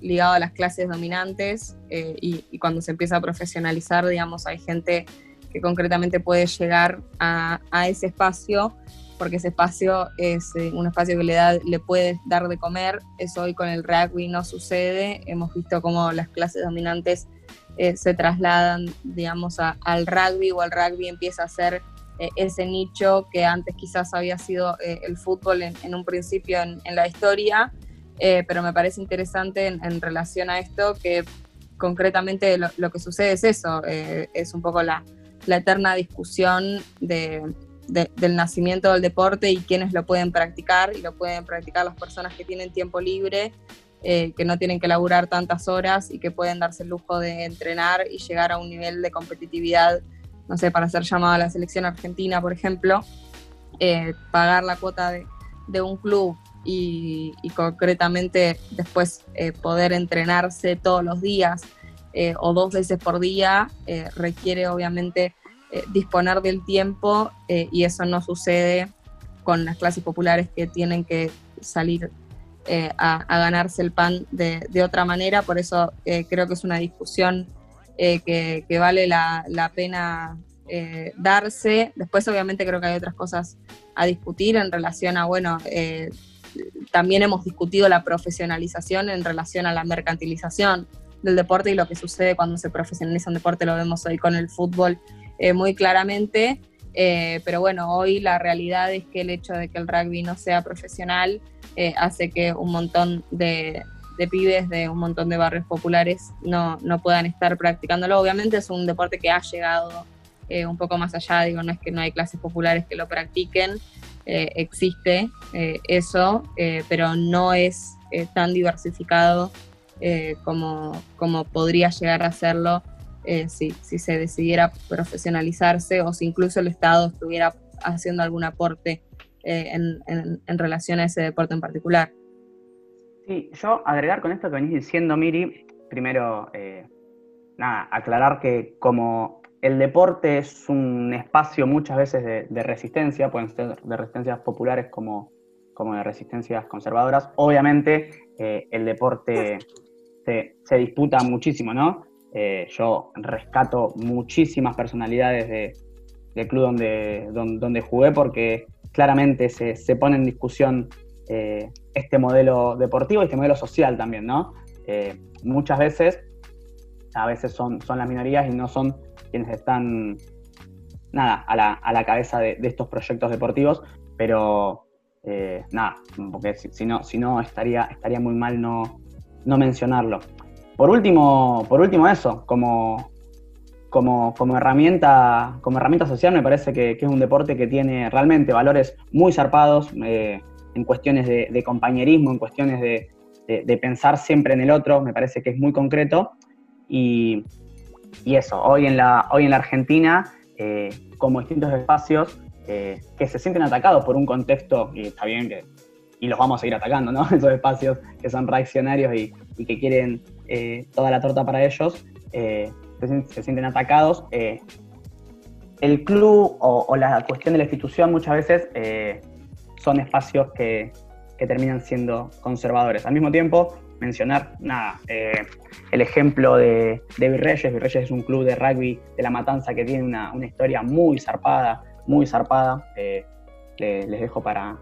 [SPEAKER 3] ligado a las clases dominantes eh, y, cuando se empieza a profesionalizar, digamos, hay gente que concretamente puede llegar a, ese espacio porque ese espacio es un espacio que le, da, le puede dar de comer. Eso hoy con el rugby no sucede. Hemos visto cómo las clases dominantes eh, se trasladan, digamos, al rugby o el rugby empieza a ser eh, ese nicho que antes quizás había sido eh, el fútbol en, un principio en, la historia, pero me parece interesante en, relación a esto que concretamente lo, que sucede es eso, es un poco la, eterna discusión del nacimiento del deporte y quiénes lo pueden practicar, y lo pueden practicar las personas que tienen tiempo libre eh, que no tienen que laburar tantas horas y que pueden darse el lujo de entrenar y llegar a un nivel de competitividad, no sé, para ser llamado a la selección argentina, por ejemplo, eh, pagar la cuota de, un club y, concretamente después eh, poder entrenarse todos los días eh, o dos veces por día, eh, requiere obviamente eh, disponer del tiempo y eso no sucede con las clases populares que tienen que salir a, ganarse el pan de, otra manera. Por eso creo que es una discusión que, vale la, la pena darse. Después obviamente creo que hay otras cosas a discutir en relación a, bueno, también hemos discutido la profesionalización en relación a la mercantilización del deporte y lo que sucede cuando se profesionaliza un deporte, lo vemos hoy con el fútbol eh, muy claramente. Eh, pero bueno, hoy la realidad es que el hecho de que el rugby no sea profesional eh, hace que un montón de, pibes de un montón de barrios populares no, no, puedan estar practicándolo. Obviamente es un deporte que ha llegado un poco más allá, digo, no es que no hay clases populares que lo practiquen, existe eso, pero no es tan diversificado eh, como, como, podría llegar a hacerlo eh, si, si, se decidiera profesionalizarse o si incluso el Estado estuviera haciendo algún aporte eh, en, en, relación a ese deporte en particular.
[SPEAKER 8] Sí, yo agregar con esto que venís diciendo, Miri, primero, nada, aclarar que como el deporte es un espacio muchas veces de, resistencia, pueden ser de resistencias populares como, como de resistencias conservadoras, obviamente el deporte se, disputa muchísimo, ¿no? Eh, yo rescato muchísimas personalidades del club donde, donde, jugué porque claramente se, pone en discusión eh, este modelo deportivo y este modelo social también, ¿no? Eh, muchas veces, a veces son, son las minorías y no son quienes están, nada, a la, cabeza de, estos proyectos deportivos, pero nada, porque si, no, si no estaría, estaría muy mal no, no mencionarlo. Por último, por último eso, como, como, como, herramienta, como herramienta social me parece que, es un deporte que tiene realmente valores muy zarpados eh, en cuestiones de, compañerismo, en cuestiones de, pensar siempre en el otro, me parece que es muy concreto. Y, eso, hoy en la, hoy en la Argentina, eh, como distintos espacios eh, que se sienten atacados por un contexto, y está bien que y los vamos a seguir atacando, ¿no? Esos espacios que son reaccionarios y, que quieren eh, toda la torta para ellos, eh, se, sienten atacados. Eh, el club o, la cuestión de la institución muchas veces son espacios que, terminan siendo conservadores. Al mismo tiempo, mencionar, nada, el ejemplo de, de Virreyes. Virreyes es un club de rugby de La Matanza que tiene una, historia muy zarpada, muy zarpada. les dejo para,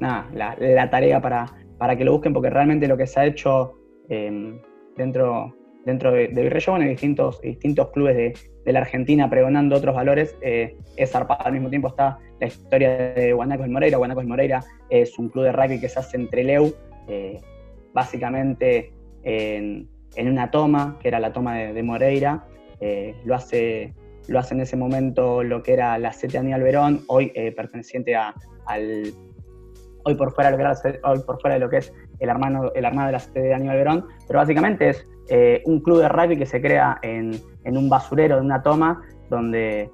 [SPEAKER 8] nada, la, tarea para, para, que lo busquen, porque realmente lo que se ha hecho em, dentro, dentro de, de Virrey en distintos, distintos clubes de, la Argentina pregonando otros valores, eh, es zarpado. Al mismo tiempo está la historia de Guanacos y Moreira. Guanacos y Moreira es un club de rugby que se hace entre Leu, eh, básicamente en, una toma, que era la toma de, Moreira. Eh, lo hace lo hace en ese momento lo que era la CETE Aníbal Verón, hoy perteneciente a, al hoy por fuera de lo que, hoy por fuera de lo que es el hermano, el hermano de la sede de Aníbal Verón, pero básicamente es eh, un club de rugby que se crea en, un basurero de una toma donde,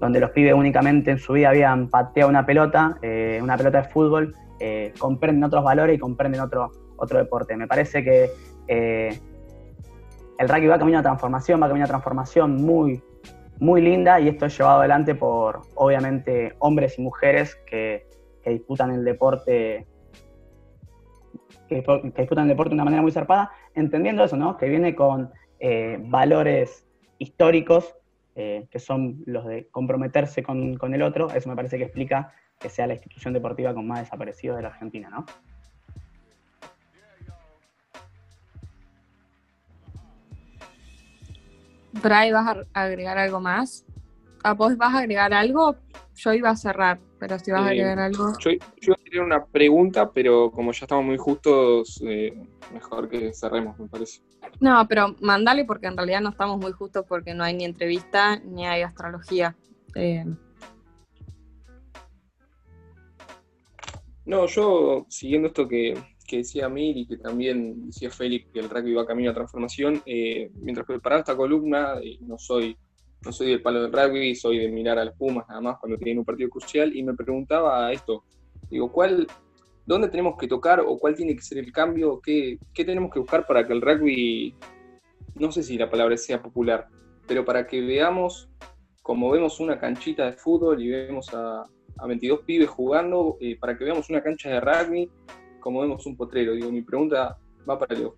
[SPEAKER 8] donde los pibes únicamente en su vida habían pateado una pelota, eh, una pelota de fútbol, eh, comprenden otros valores y comprenden otro, otro deporte. Me parece que el rugby va camino a transformación, va camino a transformación muy, muy linda y esto es llevado adelante por, obviamente, hombres y mujeres que, que disputan el deporte que, disputan el deporte de una manera muy zarpada, entendiendo eso, ¿no? Que viene con eh, valores históricos, eh, que son los de comprometerse con, el otro, eso me parece que explica que sea la institución deportiva con más desaparecidos de la Argentina, ¿no?
[SPEAKER 3] Bray, ¿vas a agregar algo más? ¿A vos vas a agregar algo? Yo iba a cerrar pero si vas a agregar algo.
[SPEAKER 9] Yo, yo tener una pregunta, pero como ya estamos muy justos, eh, mejor que cerremos, me parece.
[SPEAKER 3] No, pero mandale porque en realidad no estamos muy justos porque no hay ni entrevista ni hay astrología. Eh.
[SPEAKER 9] No, yo siguiendo esto que, decía Mir y que también decía Félix que el rugby va camino a transformación, eh, mientras preparaba esta columna, no soy no soy del palo del rugby, soy de mirar a las Pumas nada más cuando tienen un partido crucial y me preguntaba esto, digo, ¿cuál, dónde tenemos que tocar o cuál tiene que ser el cambio? ¿Qué, tenemos que buscar para que el rugby no sé si la palabra sea popular, pero para que veamos, como vemos una canchita de fútbol y vemos a, 22 pibes jugando, eh, para que veamos una cancha de rugby, como vemos un potrero. Digo, mi pregunta va para los,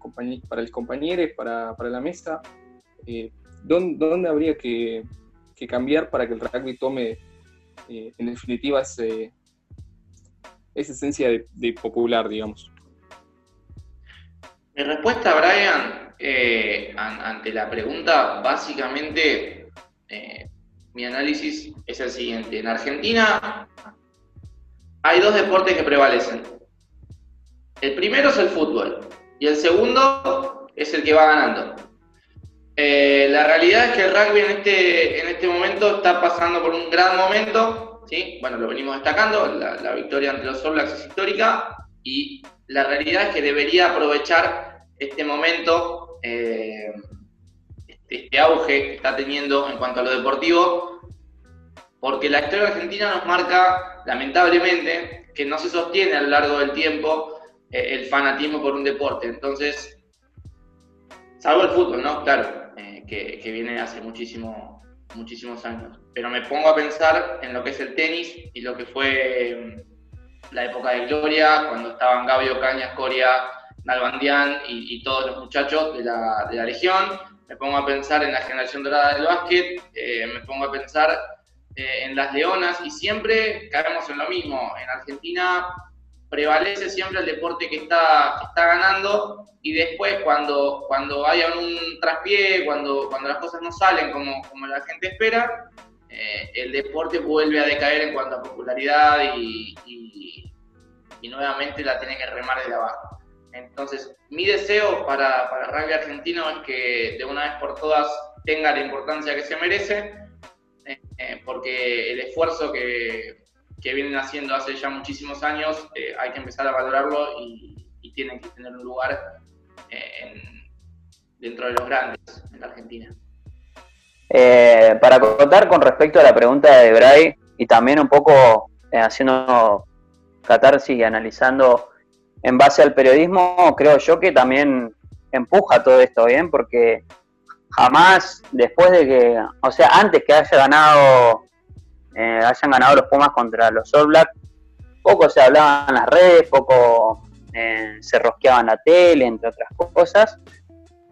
[SPEAKER 9] para compañeros, para, la mesa. Eh, ¿dónde, habría que, cambiar para que el rugby tome, eh, en definitiva, ese, esa esencia de, popular, digamos?
[SPEAKER 4] Mi respuesta, Brian, eh, ante la pregunta, básicamente, mi análisis es el siguiente. En Argentina hay dos deportes que prevalecen. El primero es el fútbol y el segundo es el que va ganando. Eh, la realidad es que el rugby en este, en este momento está pasando por un gran momento, ¿sí? bueno, lo venimos destacando, la, victoria ante los All es histórica y la realidad es que debería aprovechar este momento, eh, este, este, auge que está teniendo en cuanto a lo deportivo, porque la historia argentina nos marca, lamentablemente, que no se sostiene a lo largo del tiempo eh, el fanatismo por un deporte. Entonces, salvo el fútbol, ¿no? Claro, eh, que, viene hace muchísimo, muchísimos años. Pero me pongo a pensar en lo que es el tenis y lo que fue mm, la época de gloria, cuando estaban Gabio Cañas, Coria, Nalbandián y, todos los muchachos de la, de la, Legión. Me pongo a pensar en la generación dorada del básquet, eh, me pongo a pensar en las leonas y siempre caemos en lo mismo. En Argentina prevalece siempre el deporte que está, está ganando y después cuando, cuando haya un traspié, cuando, cuando las cosas no salen como, como la gente espera, eh, el deporte vuelve a decaer en cuanto a popularidad y, y, nuevamente la tiene que remar de abajo. Entonces, mi deseo para, para el rugby argentino es que de una vez por todas tenga la importancia que se merece, eh, eh, porque el esfuerzo que, que vienen haciendo hace ya muchísimos años, eh, hay que empezar a valorarlo y, tienen que tener un lugar eh, dentro de los grandes en la Argentina.
[SPEAKER 7] Eh, para contar con respecto a la pregunta de Bray y también un poco haciendo catarsis y analizando en base al periodismo, creo yo que también empuja todo esto bien, porque jamás después de que, o sea, antes que haya ganado eh, hayan ganado los Pumas contra los All Black, poco se hablaba en las redes, poco eh, se rosqueaban la tele, entre otras cosas.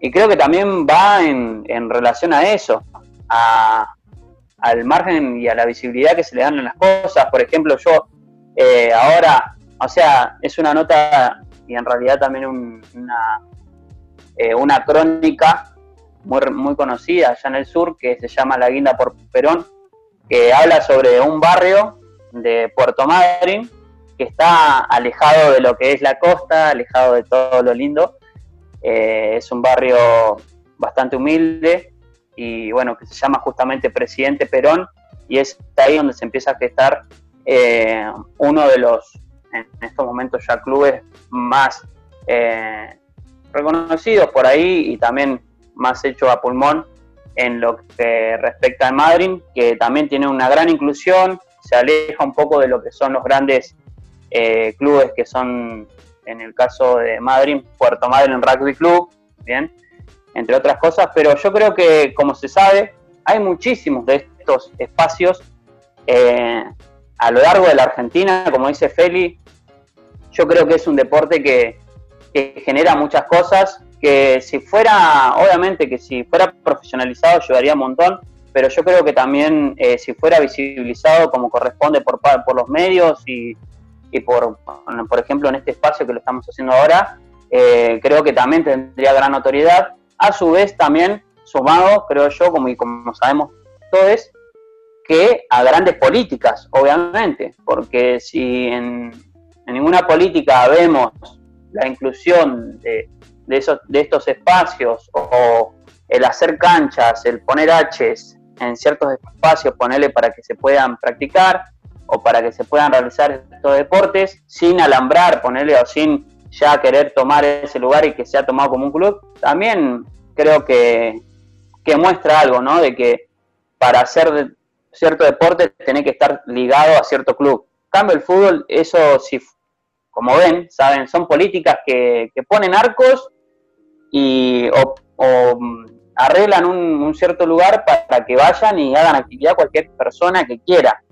[SPEAKER 7] Y creo que también va en, relación a eso, al margen y a la visibilidad que se le dan en las cosas. Por ejemplo, yo eh, ahora, o sea, es una nota y en realidad también una, una crónica muy conocida allá en el sur que se llama La Guinda por Perón, que habla sobre un barrio de Puerto Madryn que está alejado de lo que es la costa, alejado de todo lo lindo. Eh, es un barrio bastante humilde y bueno, que se llama justamente Presidente Perón y es ahí donde se empieza a gestar eh, uno de los, en estos momentos ya clubes más eh, reconocidos por ahí y también más hecho a pulmón en lo que respecta a Madrid, que también tiene una gran inclusión, se aleja un poco de lo que son los grandes eh, clubes que son, en el caso de Madrid, Puerto Madryn Rugby Club, bien, entre otras cosas, pero yo creo que, como se sabe, hay muchísimos de estos espacios eh, a lo largo de la Argentina, como dice Feli, yo creo que es un deporte que, que genera muchas cosas que si fuera, obviamente que si fuera profesionalizado ayudaría un montón, pero yo creo que también eh, si fuera visibilizado como corresponde por, por los medios y, y por, por ejemplo, en este espacio que lo estamos haciendo ahora, eh, creo que también tendría gran autoridad. A su vez, también sumado, creo yo, como, y como sabemos todos, que a grandes políticas, obviamente, porque si en ninguna política vemos la inclusión de, de, esos, de estos espacios o, el hacer canchas, el poner Hs en ciertos espacios, ponerle para que se puedan practicar o para que se puedan realizar estos deportes sin alambrar, ponerle o sin ya querer tomar ese lugar y que sea tomado como un club, también creo que, que muestra algo, ¿no? De que para hacer cierto deporte tiene que estar ligado a cierto club. Cambio, el fútbol, eso sí, como ven, saben, son políticas que, que ponen arcos y, o, arreglan un, cierto lugar para que vayan y hagan actividad cualquier persona que quiera.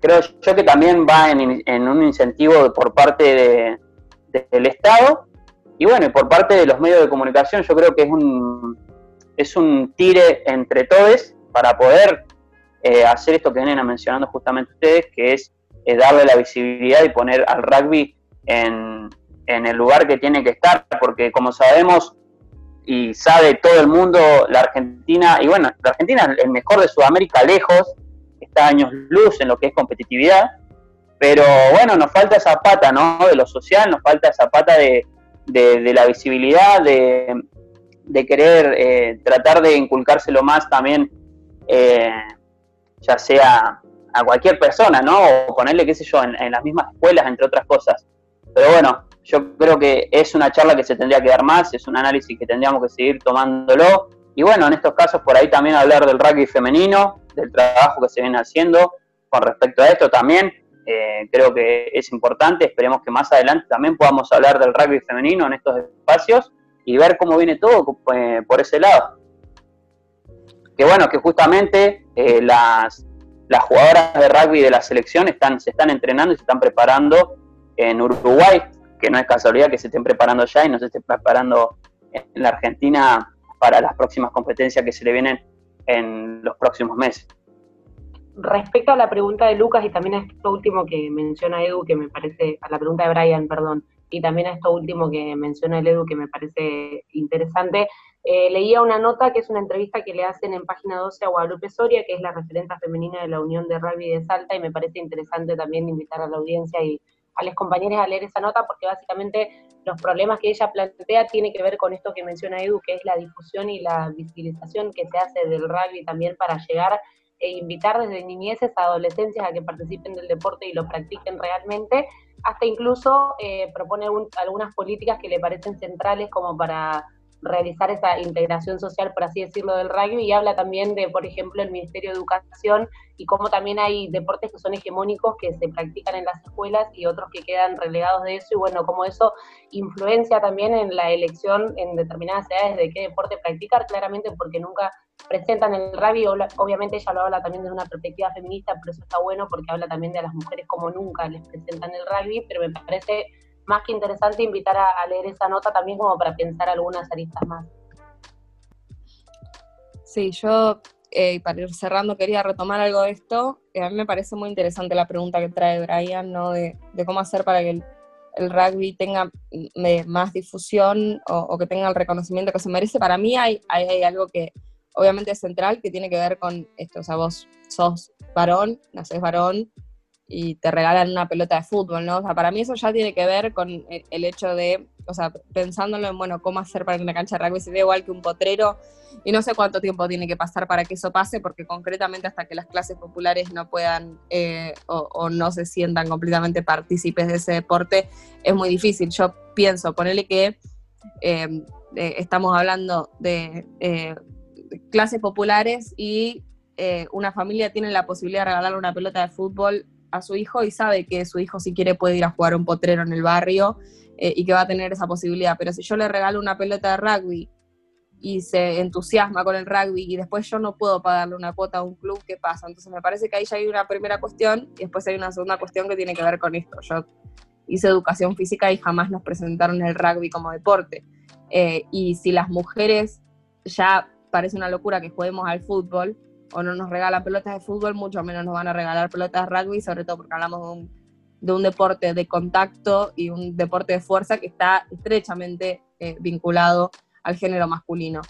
[SPEAKER 7] Creo yo que también va en, un incentivo por parte del Estado y bueno, y por parte de los medios de comunicación yo creo que es un, es un tire entre todos para poder eh, hacer esto que vienen mencionando justamente ustedes, que es eh, darle la visibilidad y poner al rugby en, en el lugar que tiene que estar, porque como sabemos y sabe todo el mundo, la Argentina, y bueno, la Argentina es el mejor de Sudamérica lejos, está años luz en lo que es competitividad, pero bueno, nos falta esa pata, ¿no? De lo social, nos falta esa pata de, de, la visibilidad, de, de querer eh, tratar de inculcárselo más también, eh, ya sea a cualquier persona, ¿no? O ponerle, qué sé yo, en las mismas escuelas, entre otras cosas. Pero bueno, yo creo que es una charla que se tendría que dar más, es un análisis que tendríamos que seguir tomándolo. Y bueno, en estos casos por ahí también hablar del rugby femenino, del trabajo que se viene haciendo con respecto a esto también. Eh, creo que es importante, esperemos que más adelante también podamos hablar del rugby femenino en estos espacios y ver cómo viene todo eh, por ese lado. Que bueno, que justamente eh, las, las jugadoras de rugby de la selección están, se están entrenando y se están preparando en Uruguay, que no es casualidad que se estén preparando ya y no se estén preparando en la Argentina para las próximas competencias que se le vienen en los próximos meses.
[SPEAKER 5] Respecto a la pregunta de Lucas y también a esto último que menciona Edu, que me parece, a la pregunta de Brian, perdón, y también a esto último que menciona el Edu, que me parece interesante, eh, leía una nota que es una entrevista que le hacen en página 12 a Guadalupe Soria, que es la referenta femenina de la Unión de Rugby de Salta, y me parece interesante también invitar a la audiencia y a los compañeros a leer esa nota porque básicamente los problemas que ella plantea tiene que ver con esto que menciona Edu, que es la difusión y la visibilización que se hace del rugby también para llegar e invitar desde niñeces a adolescencias a que participen del deporte y lo practiquen realmente, hasta incluso eh, propone algunas políticas que le parecen centrales como para realizar esa integración social, por así decirlo, del rugby y habla también de, por ejemplo, el Ministerio de Educación y cómo también hay deportes que son hegemónicos que se practican en las escuelas y otros que quedan relegados de eso y bueno, cómo eso influencia también en la elección en determinadas edades de qué deporte practicar, claramente porque nunca presentan el rugby, obviamente ella lo habla también desde una perspectiva feminista, pero eso está bueno porque habla también de las mujeres como nunca les presentan el rugby, pero me parece más que interesante invitar a, leer esa nota también como para pensar algunas aristas más.
[SPEAKER 3] Sí, yo eh, para ir cerrando quería retomar algo de esto. Eh, a mí me parece muy interesante la pregunta que trae Brian, ¿no? De, cómo hacer para que el, rugby tenga mm, más difusión o, que tenga el reconocimiento que se merece. Para mí hay, hay, algo que obviamente es central que tiene que ver con esto. O sea, vos sos varón, nacés varón, y te regalan una pelota de fútbol, ¿no? O sea, para mí eso ya tiene que ver con el hecho de, o sea, pensándolo en, bueno, cómo hacer para que una cancha de rugby se vea igual que un potrero, y no sé cuánto tiempo tiene que pasar para que eso pase, porque concretamente hasta que las clases populares no puedan eh, o, no se sientan completamente partícipes de ese deporte, es muy difícil. Yo pienso, ponerle que em, estamos hablando de eh, clases populares y eh, una familia tiene la posibilidad de regalarle una pelota de fútbol a su hijo y sabe que su hijo si quiere puede ir a jugar un potrero en el barrio eh, y que va a tener esa posibilidad. Pero si yo le regalo una pelota de rugby y se entusiasma con el rugby y después yo no puedo pagarle una cuota a un club, ¿qué pasa? Entonces me parece que ahí ya hay una primera cuestión y después hay una segunda cuestión que tiene que ver con esto. Yo hice educación física y jamás nos presentaron el rugby como deporte. Eh, y si las mujeres ya parece una locura que juguemos al fútbol, o no nos regalan pelotas de fútbol, mucho menos nos van a regalar pelotas de rugby, sobre todo porque hablamos de un, de deporte de contacto y un deporte de fuerza que está estrechamente eh, vinculado al género masculino.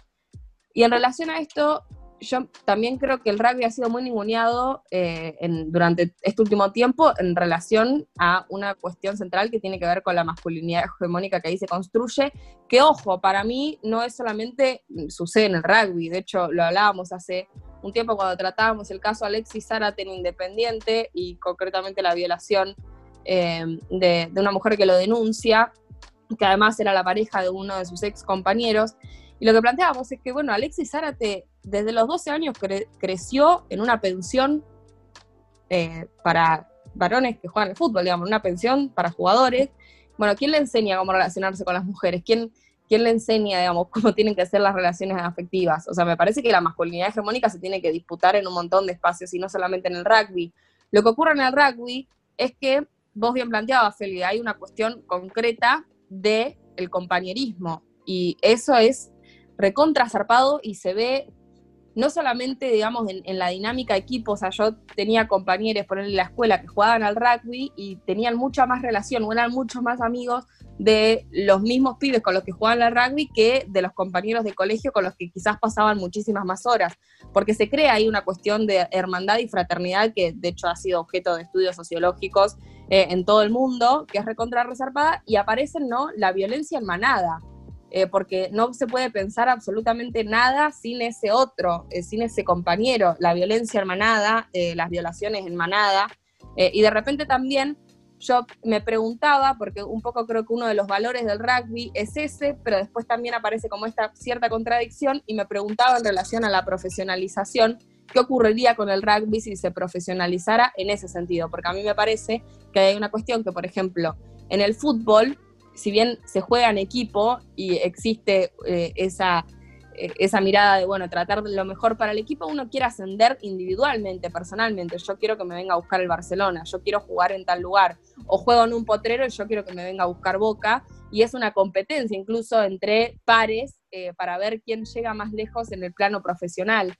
[SPEAKER 3] Y en relación a esto, yo también creo que el rugby ha sido muy ninguneado eh, durante este último tiempo en relación a una cuestión central que tiene que ver con la masculinidad hegemónica que ahí se construye, que ojo, para mí no es solamente sucede en el rugby, de hecho lo hablábamos hace un tiempo cuando tratábamos el caso Alexis Zárate en Independiente y concretamente la violación eh, de, una mujer que lo denuncia, que además era la pareja de uno de sus ex compañeros. Y lo que planteábamos es que, bueno, Alexis Zárate desde los 12 años creció en una pensión eh, para varones que juegan al fútbol, digamos, una pensión para jugadores. Bueno, ¿quién le enseña cómo relacionarse con las mujeres? ¿Quién, ¿quién le enseña, digamos, cómo tienen que ser las relaciones afectivas? O sea, me parece que la masculinidad hegemónica se tiene que disputar en un montón de espacios y no solamente en el rugby. Lo que ocurre en el rugby es que, vos bien planteabas, Feli, hay una cuestión concreta de el compañerismo y eso es recontra zarpado y se ve no solamente, digamos, en, la dinámica de equipo, o sea, yo tenía compañeros por en la escuela que jugaban al rugby y tenían mucha más relación, o eran muchos más amigos de los mismos pibes con los que jugaban al rugby que de los compañeros de colegio con los que quizás pasaban muchísimas más horas, porque se crea ahí una cuestión de hermandad y fraternidad que de hecho ha sido objeto de estudios sociológicos eh, en todo el mundo, que es recontra reservada, y aparecen, ¿no?, la violencia en manada. Eh, porque no se puede pensar absolutamente nada sin ese otro, eh, sin ese compañero, la violencia en manada, las violaciones en manada, y de repente también yo me preguntaba, porque un poco creo que uno de los valores del rugby es ese, pero después también aparece como esta cierta contradicción, y me preguntaba en relación a la profesionalización, ¿qué ocurriría con el rugby si se profesionalizara en ese sentido? Porque a mí me parece que hay una cuestión que, por ejemplo, en el fútbol, si bien se juega en equipo y existe eh, esa eh, esa mirada de, bueno, tratar lo mejor para el equipo, uno quiere ascender individualmente, personalmente. Yo quiero que me venga a buscar el Barcelona, yo quiero jugar en tal lugar, o juego en un potrero y yo quiero que me venga a buscar Boca, y es una competencia incluso entre pares eh, para ver quién llega más lejos en el plano profesional.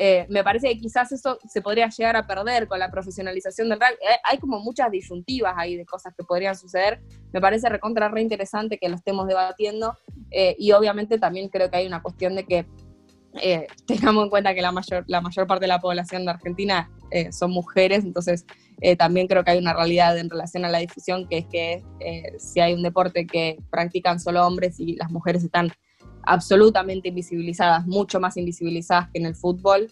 [SPEAKER 3] Eh, me parece que quizás eso se podría llegar a perder con la profesionalización del rugby. Eh, hay como muchas disyuntivas ahí de cosas que podrían suceder. Me parece recontra re interesante que lo estemos debatiendo eh, y obviamente también creo que hay una cuestión de que tengamos en cuenta que la mayor, la mayor parte de la población de Argentina son mujeres, entonces también creo que hay una realidad en relación a la difusión que es que si hay un deporte que practican solo hombres y las mujeres están absolutamente invisibilizadas, mucho más invisibilizadas que en el fútbol,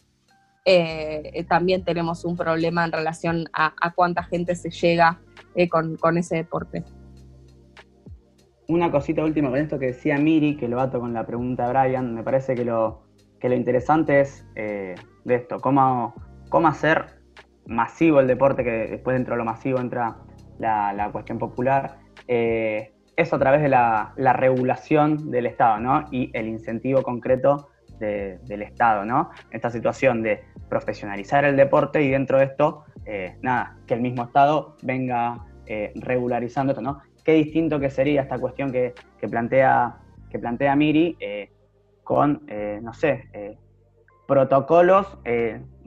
[SPEAKER 3] eh, también tenemos un problema en relación a, cuánta gente se llega eh, con, ese deporte.
[SPEAKER 8] Una cosita última con esto que decía Miri, que lo ato con la pregunta de Brian, me parece que lo, que lo interesante es eh, de esto, cómo, cómo hacer masivo el deporte, que después dentro de lo masivo entra la, cuestión popular, eso a través de la, regulación del Estado, ¿no? Y el incentivo concreto del Estado, ¿no? Esta situación de profesionalizar el deporte y dentro de esto, eh, nada, que el mismo Estado venga eh, regularizando esto, ¿no? Qué distinto que sería esta cuestión que, plantea, que plantea Miri eh, con, no sé, protocolos,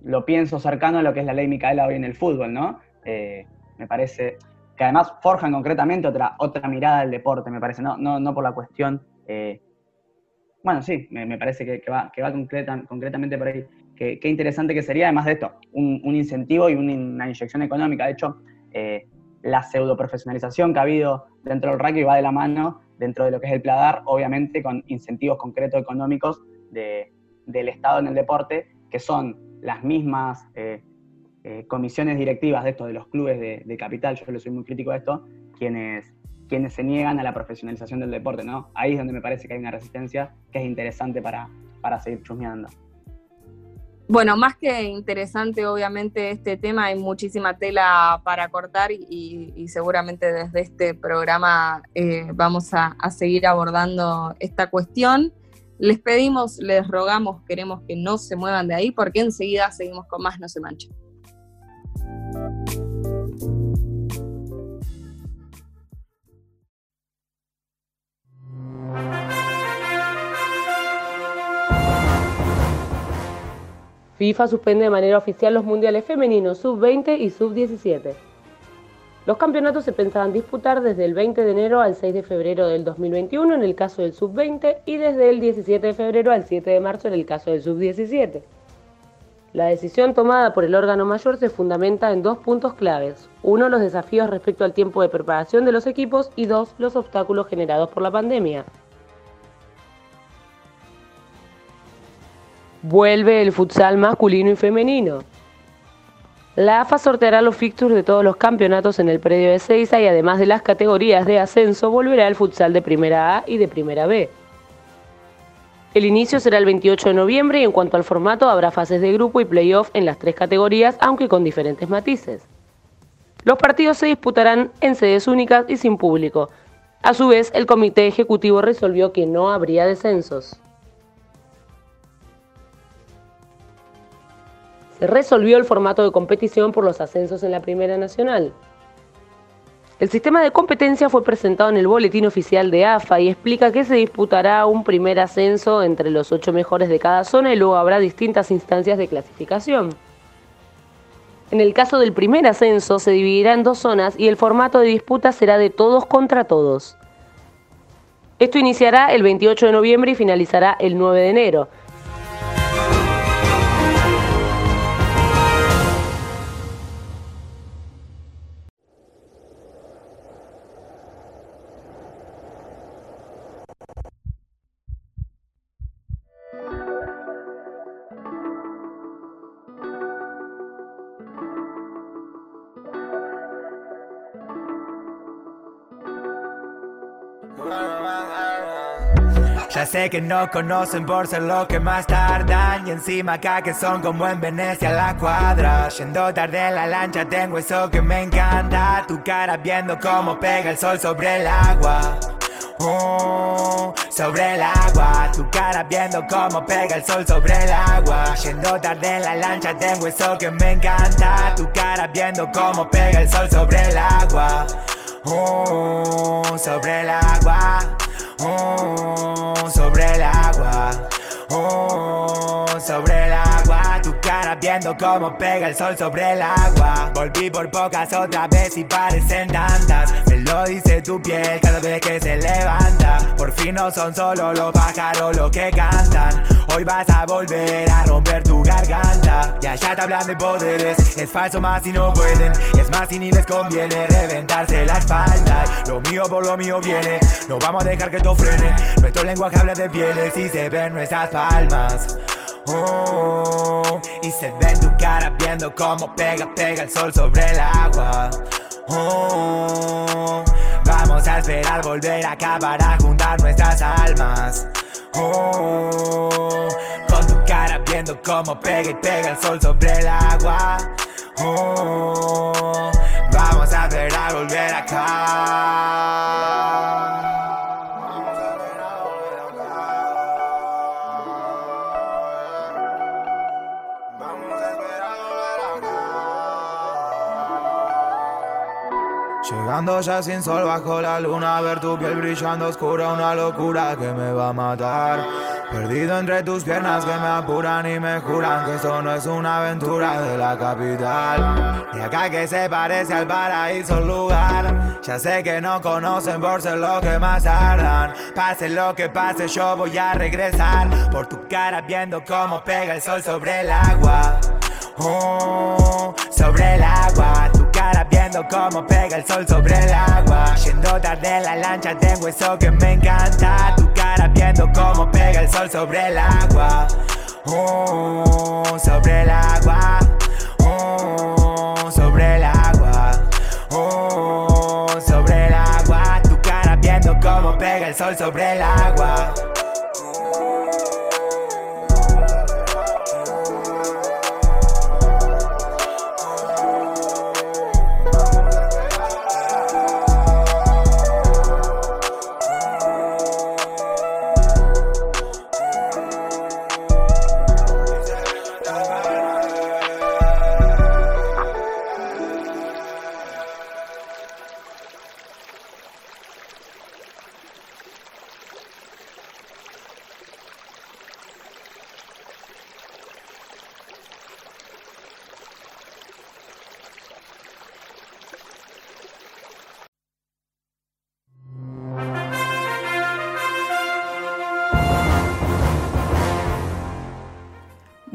[SPEAKER 8] lo pienso cercano a lo que es la ley Micaela hoy en el fútbol, ¿no? me parece que además forjan concretamente otra, otra mirada del deporte, me parece, no, no, no por la cuestión, eh, bueno, sí, me, parece que, va, que va concretamente por ahí. Qué, interesante que sería, además de esto, un, incentivo y una inyección económica. De hecho, eh, la pseudo profesionalización que ha habido dentro del rugby va de la mano dentro de lo que es el PLADAR, obviamente con incentivos concretos económicos del Estado en el deporte, que son las mismas eh, eh, comisiones directivas de esto, de los clubes de, capital, yo le soy muy crítico a esto, quienes, quienes se niegan a la profesionalización del deporte, ¿no? Ahí es donde me parece que hay una resistencia que es interesante para, para seguir chusmeando.
[SPEAKER 3] Bueno, más que interesante, obviamente, este tema, hay muchísima tela para cortar y, seguramente desde este programa eh, vamos a, a, seguir abordando esta cuestión. Les pedimos, les rogamos, queremos que no se muevan de ahí porque enseguida seguimos con más No se mancha.
[SPEAKER 13] FIFA suspende de manera oficial los mundiales femeninos sub-20 y sub-17. Los campeonatos se pensaban disputar desde el 20 de enero al 6 de febrero del 2021 en el caso del sub-20 y desde el 17 de febrero al 7 de marzo en el caso del sub-17. La decisión tomada por el órgano mayor se fundamenta en dos puntos claves. Uno, los desafíos respecto al tiempo de preparación de los equipos y dos, los obstáculos generados por la pandemia. Vuelve el futsal masculino y femenino. La AFA sorteará los fixtures de todos los campeonatos en el predio de Seiza y además de las categorías de ascenso volverá el futsal de primera A y de primera B. El inicio será el 28 de noviembre y en cuanto al formato habrá fases de grupo y playoff en las tres categorías, aunque con diferentes matices. Los partidos se disputarán en sedes únicas y sin público.
[SPEAKER 5] A su vez, el comité ejecutivo resolvió que no habría descensos. Se resolvió el formato de competición por los ascensos en la Primera Nacional. El sistema de competencia fue presentado en el boletín oficial de AFA y explica que se disputará un primer ascenso entre los ocho mejores de cada zona y luego habrá distintas instancias de clasificación. En el caso del primer ascenso se dividirá en dos zonas y el formato de disputa será de todos contra todos. Esto iniciará el 28 de noviembre y finalizará el 9 de enero.
[SPEAKER 13] Sé que no conocen por ser lo que más tardan Y encima acá que son como en Venecia la cuadra Yendo tarde en la lancha tengo eso que me encanta Tu cara viendo cómo pega el sol sobre el agua Oh, sobre el agua, tu cara viendo cómo pega el sol sobre el agua. Yendo tarde en la lancha, tengo eso que me encanta. Tu cara viendo cómo pega el sol sobre el agua. Oh, sobre el agua. Oh, sobre el agua. Oh, sobre el agua. Tu cara viendo cómo pega el sol sobre el agua. Volví por pocas otra vez y parecen tantas. Me lo dice tu piel cada vez que se levanta. Por fin no son solo los pájaros los que cantan. Hoy vas a volver a romper tu garganta. Ya ya te hablan de poderes. Es falso más si no pueden. Es más si ni les conviene reventarse la espalda. Lo mío por lo mío viene. No vamos a dejar que esto frene. Nuestro lenguaje habla de pieles y se ven nuestras palmas. Oh, y se ve en tu cara viendo cómo pega, pega el sol sobre el agua. Oh, vamos a esperar volver acá para juntar nuestras almas. Oh, con tu cara viendo cómo pega y pega el sol sobre el agua. Vamos a esperar volver acá. Llegando ya sin sol bajo la luna, ver tu piel brillando oscura, una locura que me va a matar. Perdido entre tus piernas que me apuran y me juran que esto no es una aventura de la capital. Y acá que se parece al paraíso el lugar. Ya sé que no conocen por ser lo que más tardan. Pase lo que pase, yo voy a regresar. Por tu cara viendo cómo pega el sol sobre el agua. Oh, sobre el agua. Cara viendo cómo pega el sol sobre el agua. Yendo tarde en la lancha, tengo eso que me encanta. Tu cara viendo cómo pega el sol sobre el agua. Oh, sobre el agua. Oh, sobre el agua. Oh, sobre el agua. Tu cara viendo cómo pega el sol sobre el agua.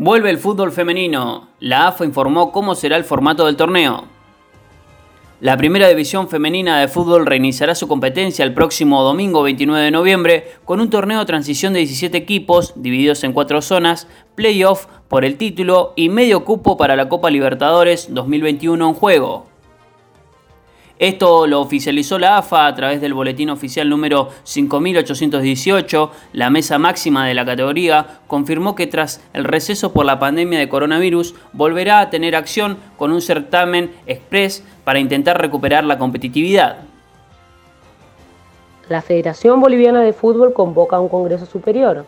[SPEAKER 11] Vuelve el fútbol femenino. La AFA informó cómo será el formato del torneo. La primera división femenina de fútbol reiniciará su competencia el próximo domingo 29 de noviembre con un torneo de transición de 17 equipos divididos en cuatro zonas, playoff por el título y medio cupo para la Copa Libertadores 2021 en juego. Esto lo oficializó la AFA a través del boletín oficial número 5818. La mesa máxima de la categoría confirmó que tras el receso por la pandemia de coronavirus volverá a tener acción con un certamen express para intentar recuperar la competitividad.
[SPEAKER 5] la Federación Boliviana de Fútbol convoca un Congreso Superior.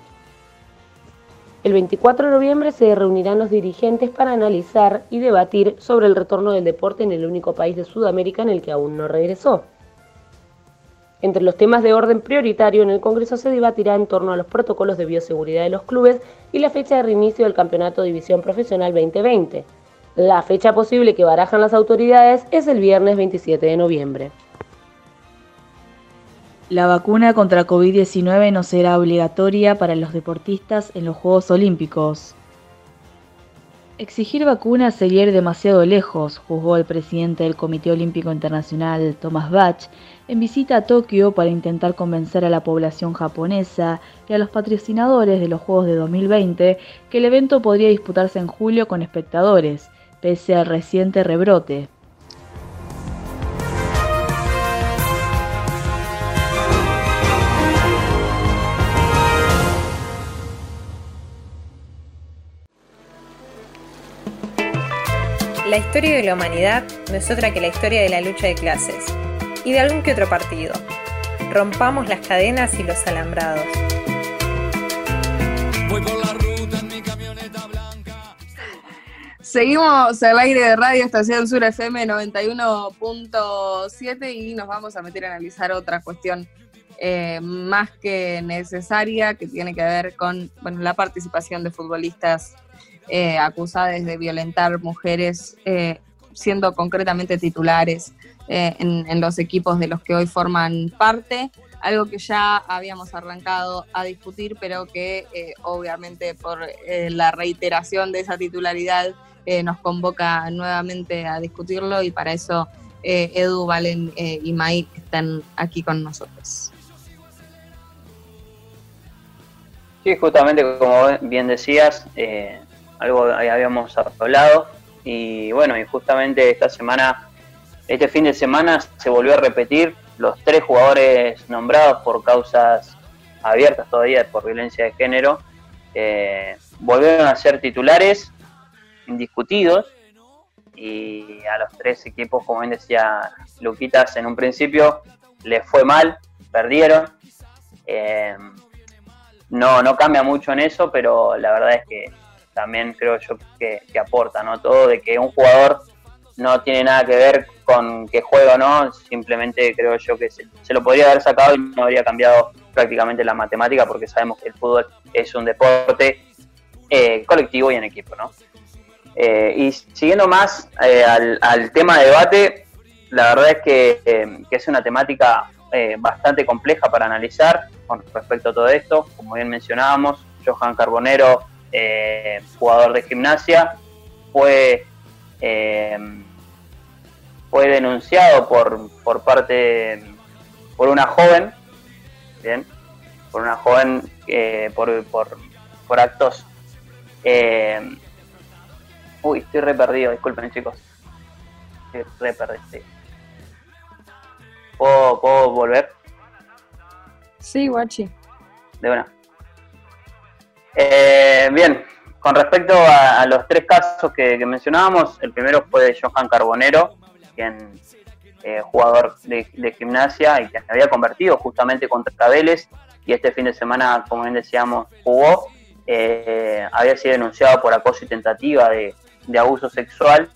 [SPEAKER 5] El 24 de noviembre se reunirán los dirigentes para analizar y debatir sobre el retorno del deporte en el único país de Sudamérica en el que aún no regresó. Entre los temas de orden prioritario en el Congreso se debatirá en torno a los protocolos de bioseguridad de los clubes y la fecha de reinicio del Campeonato División Profesional 2020. La fecha posible que barajan las autoridades es el viernes 27 de noviembre.
[SPEAKER 6] La vacuna contra COVID-19 no será obligatoria para los deportistas en los Juegos Olímpicos. Exigir vacunas sería ir demasiado lejos, juzgó el presidente del Comité Olímpico Internacional, Thomas Bach, en visita a Tokio para intentar convencer a la población japonesa y a los patrocinadores de los Juegos de 2020 que el evento podría disputarse en julio con espectadores, pese al reciente rebrote.
[SPEAKER 12] La historia de la humanidad no es otra que la historia de la lucha de clases y de algún que otro partido. Rompamos las cadenas y los alambrados.
[SPEAKER 3] Seguimos al aire de Radio Estación Sur FM 91.7 y nos vamos a meter a analizar otra cuestión eh, más que necesaria que tiene que ver con bueno, la participación de futbolistas eh, acusadas de violentar mujeres, eh, siendo concretamente titulares eh, en, los equipos de los que hoy forman parte, algo que ya habíamos arrancado a discutir, pero que obviamente por la reiteración de esa titularidad nos convoca nuevamente a discutirlo y para eso Edu, Valen y Mai están aquí con nosotros.
[SPEAKER 7] Sí, justamente como bien decías, algo habíamos hablado. Y bueno, y justamente esta semana, este fin de semana se volvió a repetir los tres jugadores nombrados por causas abiertas todavía por violencia de género, eh, volvieron a ser titulares indiscutidos y a los tres equipos, como bien decía Luquitas en un principio, les fue mal, perdieron. Eh, no, no cambia mucho en eso, pero la verdad es que también creo yo que, aporta, ¿no? Todo de que un jugador no tiene nada que ver con que juega no, simplemente creo yo que se, lo podría haber sacado y no habría cambiado prácticamente la matemática porque sabemos que el fútbol es un deporte eh, colectivo y en equipo, ¿no? Eh, y siguiendo más eh, al, tema de debate, la verdad es que, que es una temática bastante compleja para analizar con respecto a todo esto. Como bien mencionábamos, Johan Carbonero eh, jugador de gimnasia, fue, eh, fue denunciado por, por parte, por una joven, bien, por una joven eh, por, por, por, actos... uy, estoy re perdido, disculpen chicos. Estoy re perdido. ¿Puedo, ¿Puedo volver?
[SPEAKER 3] Sí, guachi.
[SPEAKER 7] De una. Eh, bien, con respecto a, los tres casos que, mencionábamos, el primero fue de Johan Carbonero, quien eh, jugador de, gimnasia y que había convertido justamente contra Vélez y este fin de semana, como bien decíamos, jugó. Eh, había sido denunciado por acoso y tentativa de, abuso sexual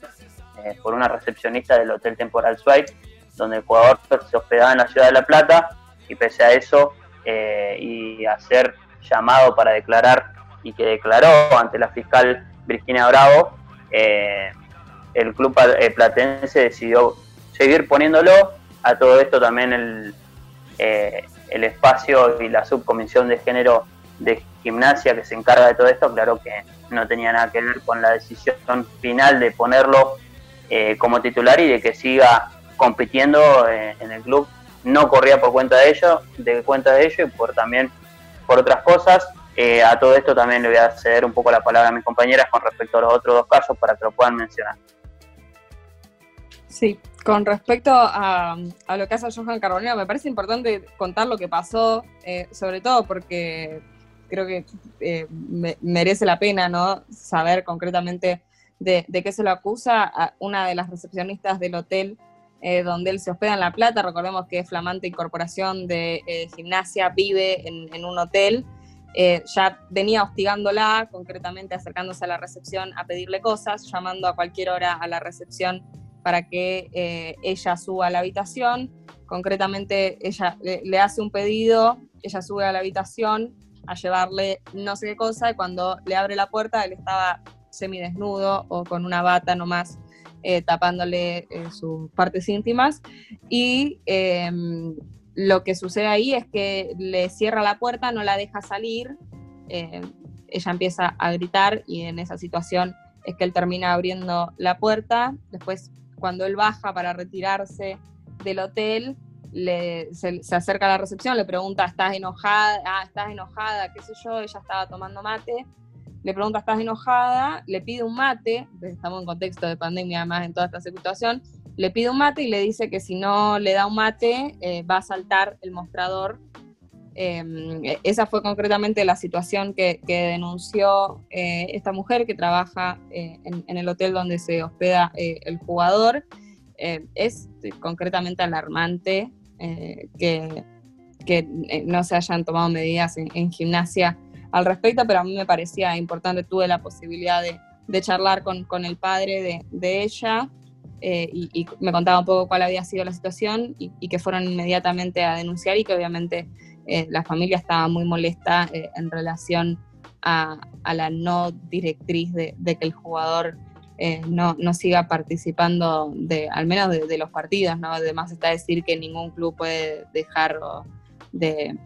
[SPEAKER 7] por una recepcionista del Hotel Temporal Suite, donde el jugador se hospedaba en la ciudad de La Plata y pese a eso y a ser llamado para declarar y que declaró ante la fiscal Virginia Bravo, eh, el club eh, platense decidió seguir poniéndolo. A todo esto también el, eh, el espacio y la subcomisión de género de gimnasia que se encarga de todo esto, claro que no tenía nada que ver con la decisión final de ponerlo como titular y de que siga compitiendo en el club. No corría por cuenta de ello, de cuenta de ello y por también por otras cosas. Eh, a todo esto también le voy a ceder un poco la palabra a mis compañeras con respecto a los otros dos casos para que lo puedan mencionar.
[SPEAKER 3] Sí, con respecto a, lo que hace Johan Carbonero, me parece importante contar lo que pasó, eh, sobre todo porque creo que eh, merece la pena ¿no? saber concretamente de, qué se lo acusa. A una de las recepcionistas del hotel eh, donde él se hospeda en La Plata. Recordemos que es flamante incorporación de eh, gimnasia, vive en, un hotel. Eh, ya venía hostigándola, concretamente acercándose a la recepción a pedirle cosas, llamando a cualquier hora a la recepción para que ella suba a la habitación. Concretamente, ella le, hace un pedido, ella sube a la habitación a llevarle no sé qué cosa, y cuando le abre la puerta, él estaba semidesnudo o con una bata nomás eh, tapándole eh, sus partes íntimas. Y em, lo que sucede ahí es que le cierra la puerta, no la deja salir, em, ella empieza a gritar y en esa situación es que él termina abriendo la puerta. Después, cuando él baja para retirarse del hotel, se, acerca a la recepción, le pregunta, ¿estás enojada? Ah, ¿estás enojada? ¿Qué sé yo? Ella estaba tomando mate le pregunta, ¿estás enojada? Le pide un mate, estamos en contexto de pandemia además en toda esta situación, le pide un mate y le dice que si no le da un mate eh, va a saltar el mostrador. Em, esa fue concretamente la situación que, denunció eh, esta mujer que trabaja eh, en, el hotel donde se hospeda el jugador. es concretamente alarmante que no se hayan tomado medidas en gimnasia al respecto, pero a mí me parecía importante, tuve la posibilidad de, charlar con, el padre de, ella eh, y, me contaba un poco cuál había sido la situación y, que fueron inmediatamente a denunciar y que obviamente eh, la familia estaba muy molesta eh, en relación a, la no directriz de, que el jugador no, siga participando de, al menos de, los partidos, ¿no? Además está decir que ningún club puede dejar de,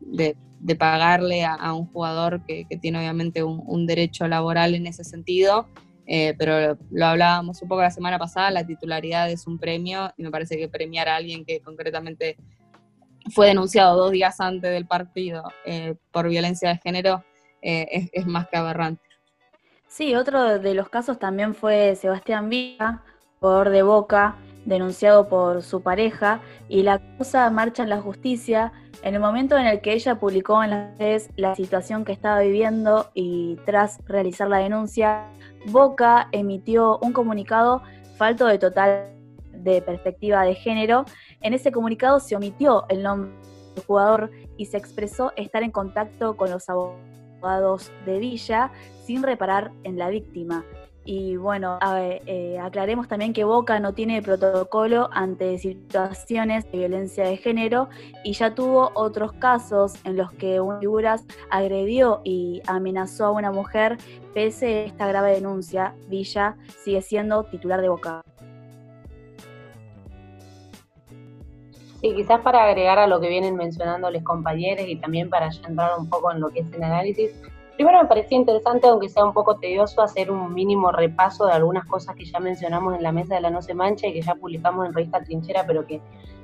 [SPEAKER 3] de de pagarle a, un jugador que, tiene obviamente un, derecho laboral en ese sentido, eh, pero lo hablábamos un poco la semana pasada, la titularidad es un premio y me parece que premiar a alguien que concretamente fue denunciado dos días antes del partido eh, por violencia de género eh, es, más que aberrante.
[SPEAKER 6] Sí, otro de los casos también fue Sebastián Villa, jugador de Boca, denunciado por su pareja, y la causa marcha en la justicia en el momento en el que ella publicó en las redes la situación que estaba viviendo y tras realizar la denuncia, Boca emitió un comunicado falto de total de perspectiva de género. En ese comunicado se omitió el nombre del jugador y se expresó estar en contacto con los abogados de Villa sin reparar en la víctima. Y bueno, eh, aclaremos también que Boca no tiene protocolo ante situaciones de violencia de género y ya tuvo otros casos en los que un figuras agredió y amenazó a una mujer. Pese a esta grave denuncia, Villa sigue siendo titular de Boca.
[SPEAKER 5] Sí, quizás para agregar a lo que vienen mencionando los compañeros y también para entrar un poco en lo que es el análisis, Primero me parecía interesante, aunque sea un poco tedioso, hacer un mínimo repaso de algunas cosas que ya mencionamos en la mesa de la No Se Mancha y que ya publicamos en Revista Trinchera, pero que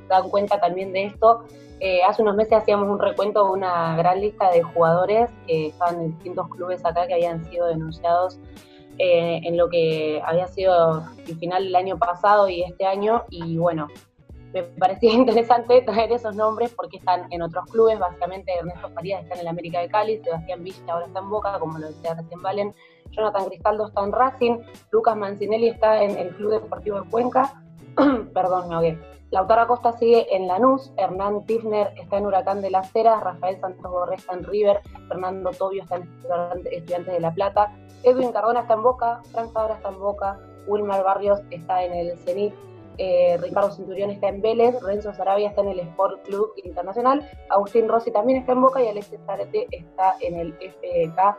[SPEAKER 5] dan cuenta también de esto. Eh, hace unos meses hacíamos un recuento de una gran lista de jugadores que estaban en distintos clubes acá que habían sido denunciados eh, en lo que había sido el final del año pasado y este año. Y bueno, me parecía interesante traer esos nombres porque están en otros clubes, básicamente Ernesto Farías está en el América de Cali, Sebastián Villa ahora está en Boca, como lo decía recién Valen, Jonathan Cristaldo está en Racing, Lucas Mancinelli está en el Club Deportivo de Cuenca, perdón, me ahogué. Lautaro Acosta sigue en Lanús, Hernán Tifner está en Huracán de las Heras, Rafael Santos Borré está en River, Fernando Tobio está en Estudiantes de La Plata, Edwin Cardona está en Boca, Frank Fabra está en Boca, Wilmar Barrios está en el Zenit, eh, Ricardo Centurión está en Vélez, Renzo Sarabia está en el Sport Club Internacional, Agustín Rossi también está en Boca y Alexis Zarete está en el FK.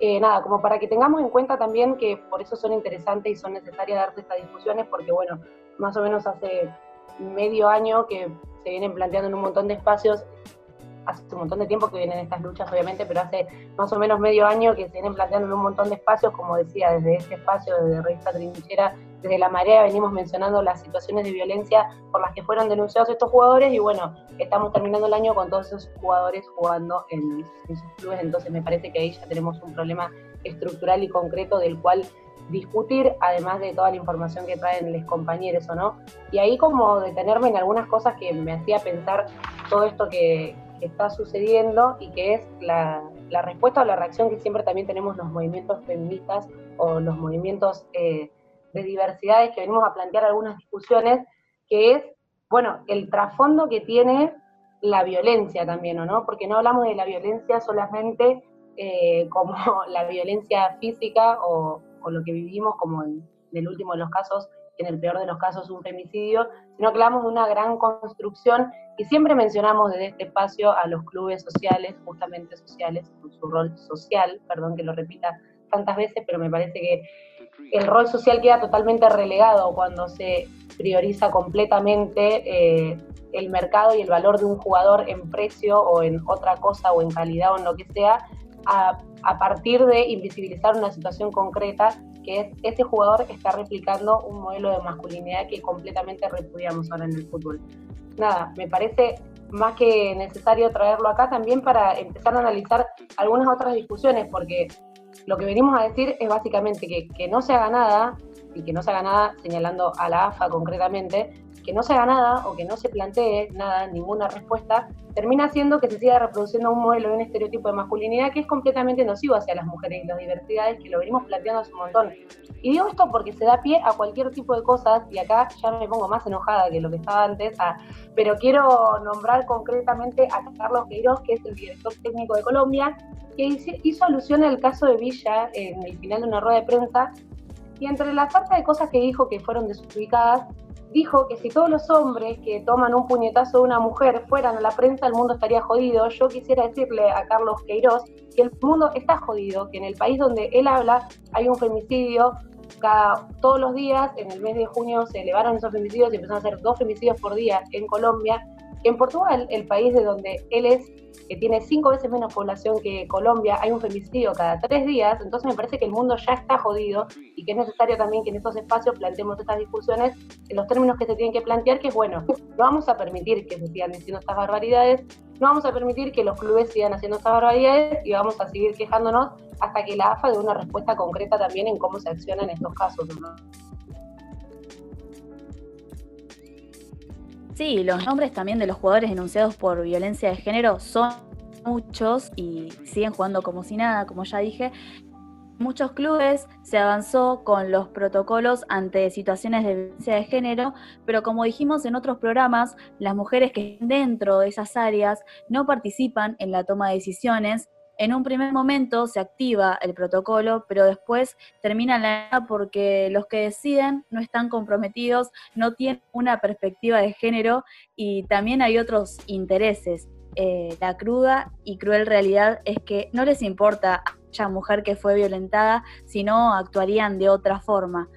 [SPEAKER 5] Eh, nada, como para que tengamos en cuenta también que por eso son interesantes y son necesarias darte estas discusiones, porque bueno, más o menos hace medio año que se vienen planteando en un montón de espacios hace un montón de tiempo que vienen estas luchas, obviamente, pero hace más o menos medio año que se vienen planteando en un montón de espacios, como decía, desde este espacio, desde Revista Trinchera, desde La Marea, venimos mencionando las situaciones de violencia por las que fueron denunciados estos jugadores y bueno, estamos terminando el año con todos esos jugadores jugando en, sus clubes, entonces me parece que ahí ya tenemos un problema estructural y concreto del cual discutir, además de toda la información que traen los compañeros o no. Y ahí como detenerme en algunas cosas que me hacía pensar todo esto que, está sucediendo y que es la, respuesta o la reacción que siempre también tenemos los movimientos feministas o los movimientos eh, de diversidades que venimos a plantear algunas discusiones que es, bueno, el trasfondo que tiene la violencia también, ¿o no? Porque no hablamos de la violencia solamente eh, como la violencia física o, lo que vivimos como en, el último de los casos, en el peor de los casos un femicidio, sino que hablamos de una gran construcción y siempre mencionamos desde este espacio a los clubes sociales, justamente sociales, su rol social, perdón que lo repita tantas veces, pero me parece que el rol social queda totalmente relegado cuando se prioriza completamente eh, el mercado y el valor de un jugador en precio o en otra cosa o en calidad o en lo que sea, a, a partir de invisibilizar una situación concreta que es ese jugador está replicando un modelo de masculinidad que completamente repudiamos ahora en el fútbol. Nada, me parece más que necesario traerlo acá también para empezar a analizar algunas otras discusiones, porque lo que venimos a decir es básicamente que, que no se haga nada, y que no se haga nada señalando a la AFA concretamente, que no se haga nada o que no se plantee nada, ninguna respuesta, termina haciendo que se siga reproduciendo un modelo de un estereotipo de masculinidad que es completamente nocivo hacia las mujeres y las diversidades, que lo venimos planteando hace un montón. Y digo esto porque se da pie a cualquier tipo de cosas, y acá ya me pongo más enojada que lo que estaba antes, pero quiero nombrar concretamente a Carlos Queiroz, que es el director técnico de Colombia, que hizo alusión al caso de Villa en el final de una rueda de prensa, y entre la falta de cosas que dijo que fueron desubicadas, dijo que si todos los hombres que toman un puñetazo de una mujer fueran a la prensa, el mundo estaría jodido. Yo quisiera decirle a Carlos Queiroz que el mundo está jodido, que en el país donde él habla hay un femicidio. Cada, todos los días, en el mes de junio, se elevaron esos femicidios y empezaron a hacer dos femicidios por día en Colombia. En Portugal, el país de donde él es, que tiene cinco veces menos población que Colombia, hay un femicidio cada tres días, entonces me parece que el mundo ya está jodido y que es necesario también que en estos espacios planteemos estas discusiones en los términos que se tienen que plantear, que es bueno, no vamos a permitir que se sigan diciendo estas barbaridades, no vamos a permitir que los clubes sigan haciendo estas barbaridades y vamos a seguir quejándonos hasta que la AFA dé una respuesta concreta también en cómo se acciona en estos casos.
[SPEAKER 6] Sí, los nombres también de los jugadores denunciados por violencia de género son muchos y siguen jugando como si nada, como ya dije. Muchos clubes se avanzó con los protocolos ante situaciones de violencia de género, pero como dijimos en otros programas, las mujeres que están dentro de esas áreas no participan en la toma de decisiones en un primer momento se activa el protocolo, pero después termina la porque los que deciden no están comprometidos, no tienen una perspectiva de género y también hay otros intereses. Eh, la cruda y cruel realidad es que no les importa a mujer que fue violentada, sino actuarían de otra forma.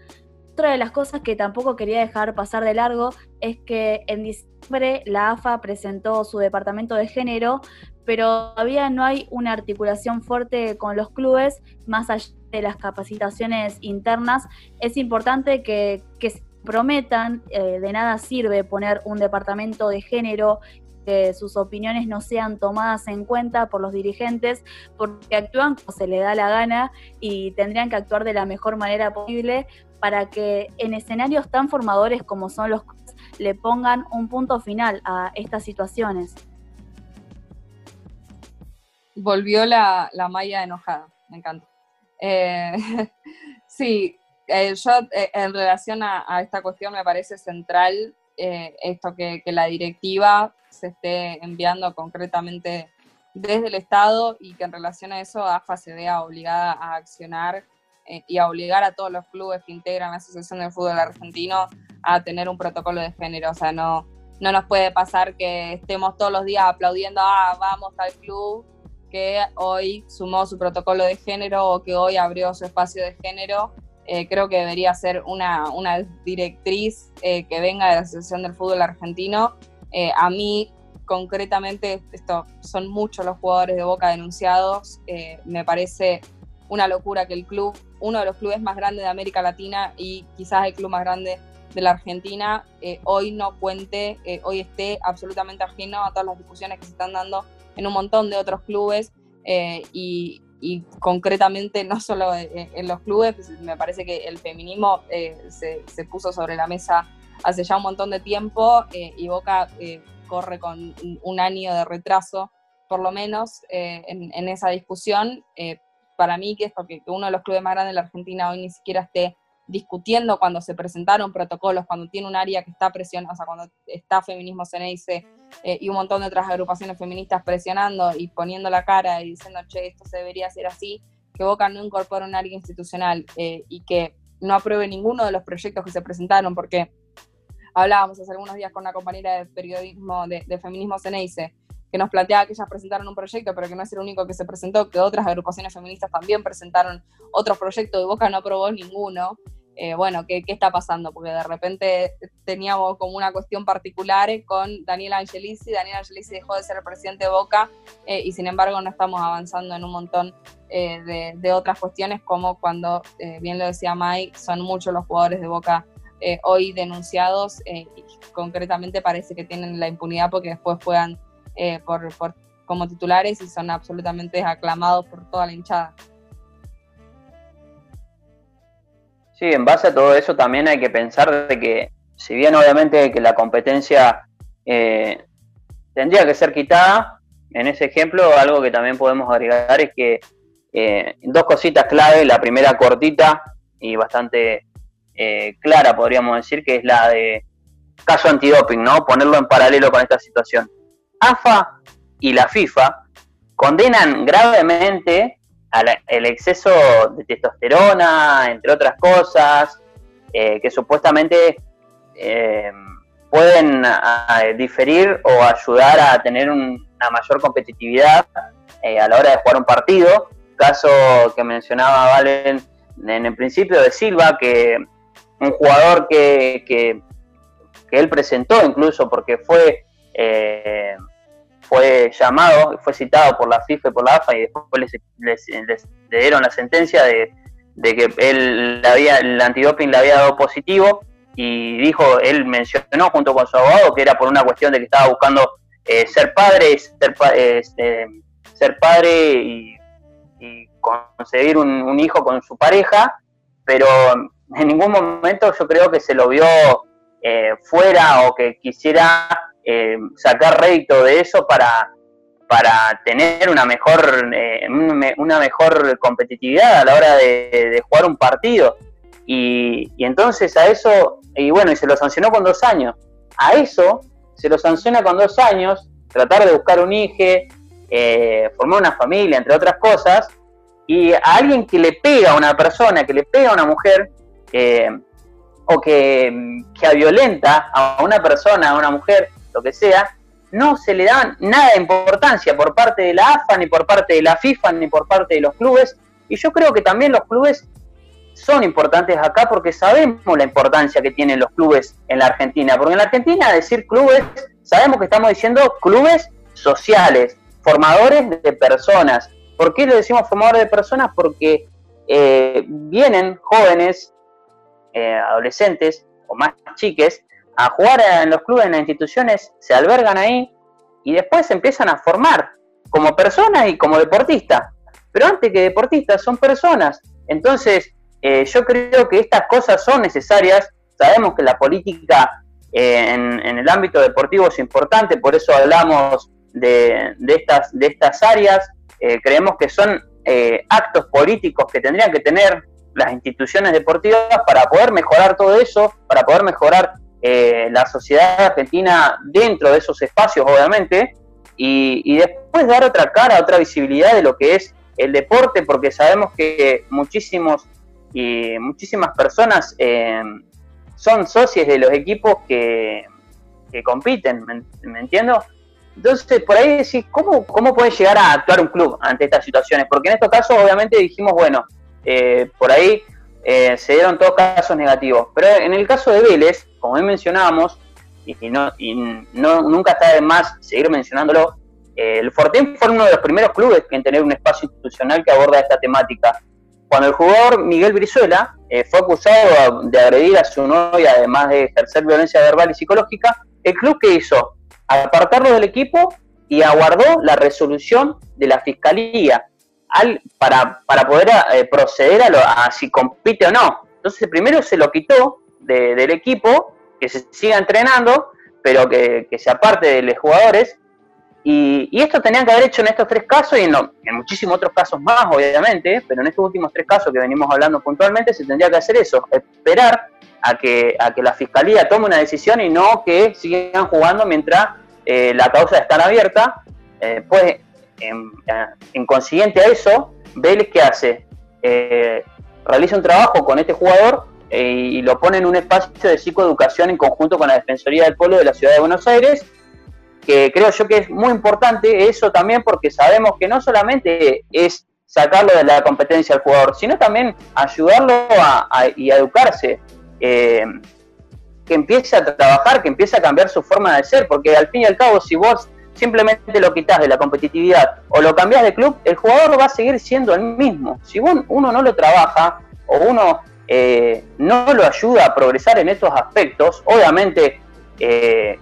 [SPEAKER 6] Otra de las cosas que tampoco quería dejar pasar de largo es que en diciembre la AFA presentó su departamento de género, pero todavía no hay una articulación fuerte con los clubes, más allá de las capacitaciones internas. Es importante que, prometan, eh, de nada sirve poner un departamento de género que sus opiniones no sean tomadas en cuenta por los dirigentes, porque actúan como se le da la gana y tendrían que actuar de la mejor manera posible para que en escenarios tan formadores como son los le pongan un punto final a estas situaciones
[SPEAKER 3] volvió la, la Maya enojada, me encanta. Eh, sí, eh, yo eh, en relación a, esta cuestión me parece central esto que, la directiva se esté enviando concretamente desde el Estado y que en relación a eso AFA se vea obligada a accionar y a obligar a todos los clubes que integran la Asociación de Fútbol Argentino a tener un protocolo de género. O sea, no, no nos puede pasar que estemos todos los días aplaudiendo, ah, vamos al club que hoy sumó su protocolo de género o que hoy abrió su espacio de género. Eh, creo que debería ser una, una directriz eh, que venga de la Asociación del Fútbol Argentino. Eh, a mí, concretamente, esto, son muchos los jugadores de Boca denunciados. me parece una locura que el club, uno de los clubes más grandes de América Latina y quizás el club más grande de la Argentina, hoy no cuente, hoy esté absolutamente ajeno a todas las discusiones que se están dando en un montón de otros clubes eh, y, concretamente no solo en, los clubes, pues, me parece que el feminismo eh, se, puso sobre la mesa hace ya un montón de tiempo eh, y Boca corre con un año de retraso, por lo menos, en, esa discusión. para mí, que es porque uno de los clubes más grandes de la Argentina hoy ni siquiera esté discutiendo cuando se presentaron protocolos, cuando tiene un área que está presionando, o sea, cuando está Feminismo Ceneice eh, y un montón de otras agrupaciones feministas presionando y poniendo la cara y diciendo, che, esto se debería hacer así, que Boca no incorpore un área institucional eh, y que no apruebe ninguno de los proyectos que se presentaron, porque hablábamos hace algunos días con una compañera de periodismo de, de Feminismo Ceneice, que nos planteaba que ellas presentaron un proyecto, pero que no es el único que se presentó, que otras agrupaciones feministas también presentaron otros proyectos y Boca no aprobó ninguno. Eh, bueno, ¿qué, ¿qué, está pasando? Porque de repente teníamos como una cuestión particular con Daniel Angelisi, Daniel Angelisi dejó de ser el presidente de Boca eh, y sin embargo no estamos avanzando en un montón eh, de, otras cuestiones como cuando, bien lo decía Mike, son muchos los jugadores de Boca hoy denunciados y concretamente parece que tienen la impunidad porque después juegan por, como titulares y son absolutamente aclamados por toda la hinchada.
[SPEAKER 7] Sí, en base a todo eso también hay que pensar de que, si bien obviamente que la competencia eh, tendría que ser quitada, en ese ejemplo algo que también podemos agregar es que eh, dos cositas clave, la primera cortita y bastante eh, clara podríamos decir, que es la de caso antidoping, ¿no? Ponerlo en paralelo con esta situación. AFA y la FIFA condenan gravemente el exceso de testosterona, entre otras cosas, eh, que supuestamente eh, pueden diferir o ayudar a tener una mayor competitividad eh, a la hora de jugar un partido. Caso que mencionaba Valen en el principio de Silva, que un jugador que, que, que él presentó incluso porque fue fue llamado, fue citado por la FIFA y por la AFA y después les, le dieron la sentencia de, que él le había, el antidoping le había dado positivo y dijo, él mencionó junto con su abogado que era por una cuestión de que estaba buscando eh, ser padre, ser, este, ser padre y, conseguir un, hijo con su pareja, pero en ningún momento yo creo que se lo vio eh, fuera o que quisiera eh, sacar rédito de eso para, para tener una mejor, eh, una mejor competitividad a la hora de, jugar un partido. Y, entonces a eso, y bueno, y se lo sancionó con dos años. A eso se lo sanciona con dos años, tratar de buscar un hijo, eh, formar una familia, entre otras cosas, y a alguien que le pega a una persona, que le pega a una mujer, o que, que violenta a una persona, a una mujer, lo que sea, no se le da nada de importancia por parte de la AFA, ni por parte de la FIFA, ni por parte de los clubes. Y yo creo que también los clubes son importantes acá porque sabemos la importancia que tienen los clubes en la Argentina. Porque en la Argentina decir clubes, sabemos que estamos diciendo clubes sociales, formadores de personas. ¿Por qué le decimos formadores de personas? Porque eh, vienen jóvenes, eh, adolescentes o más chiques, a jugar en los clubes, en las instituciones, se albergan ahí y después se empiezan a formar como personas y como deportistas. Pero antes que deportistas son personas. Entonces, eh, yo creo que estas cosas son necesarias. Sabemos que la política eh, en, el ámbito deportivo es importante, por eso hablamos de, estas, de estas áreas. Eh, creemos que son actos políticos que tendrían que tener las instituciones deportivas para poder mejorar todo eso, para poder mejorar eh, la sociedad argentina dentro de esos espacios, obviamente, y, después dar otra cara, otra visibilidad de lo que es el deporte, porque sabemos que muchísimos y muchísimas personas eh, son socios de los equipos que, compiten, ¿me, entiendo? Entonces, por ahí decís, ¿cómo, ¿cómo puede llegar a actuar un club ante estas situaciones? Porque en estos casos, obviamente, dijimos, bueno, eh, por ahí eh, se dieron todos casos negativos. Pero en el caso de Vélez, como bien mencionábamos, y, no, y no, nunca está de más seguir mencionándolo, eh, el Fortín fue uno de los primeros clubes en tener un espacio institucional que aborda esta temática. Cuando el jugador Miguel Brizuela eh, fue acusado de agredir a su novia, además de ejercer violencia verbal y psicológica, el club que hizo apartarlo del equipo y aguardó la resolución de la fiscalía para, para poder eh, proceder a, si compite o no. Entonces primero se lo quitó del equipo, que se siga entrenando, pero que, que se aparte de los jugadores, Y, esto tenían que haber hecho en estos tres casos y en, en, muchísimos otros casos más, obviamente, pero en estos últimos tres casos que venimos hablando puntualmente se tendría que hacer eso, esperar a que, a que la fiscalía tome una decisión y no que sigan jugando mientras eh, la causa está abierta. Eh, pues, en, en, consiguiente a eso, Vélez, ¿qué hace? Eh, realiza un trabajo con este jugador y lo pone en un espacio de psicoeducación en conjunto con la Defensoría del Pueblo de la Ciudad de Buenos Aires que creo yo que es muy importante eso también porque sabemos que no solamente es sacarlo de la competencia al jugador, sino también ayudarlo a, y educarse, eh, que empiece a trabajar, que empiece a cambiar su forma de ser, porque al fin y al cabo si vos simplemente lo quitas de la competitividad o lo cambias de club, el jugador va a seguir siendo el mismo. Si uno no lo trabaja o uno eh, no lo ayuda a progresar en estos aspectos, obviamente eh,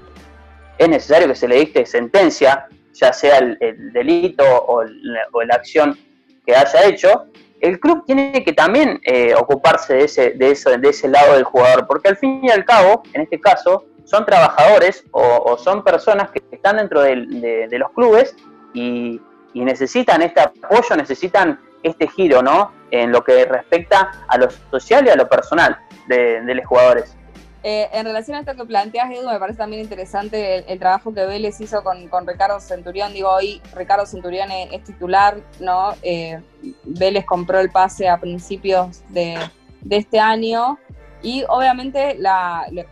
[SPEAKER 7] es necesario que se le dicte sentencia, ya sea el, delito o, la acción que haya hecho, el club tiene que también eh, ocuparse de ese, de, eso, de ese lado del jugador, porque al fin y al cabo, en este caso, son trabajadores o, son personas que están dentro de, los clubes y, necesitan este apoyo, necesitan este giro, ¿no? En lo que respecta a lo social y a lo personal de los jugadores.
[SPEAKER 3] Eh, en relación a esto que planteas, Edu, me parece también interesante el, trabajo que Vélez hizo con, Ricardo Centurión. Digo, hoy Ricardo Centurión es, titular, ¿no? Eh, Vélez compró el pase a principios de, este año y obviamente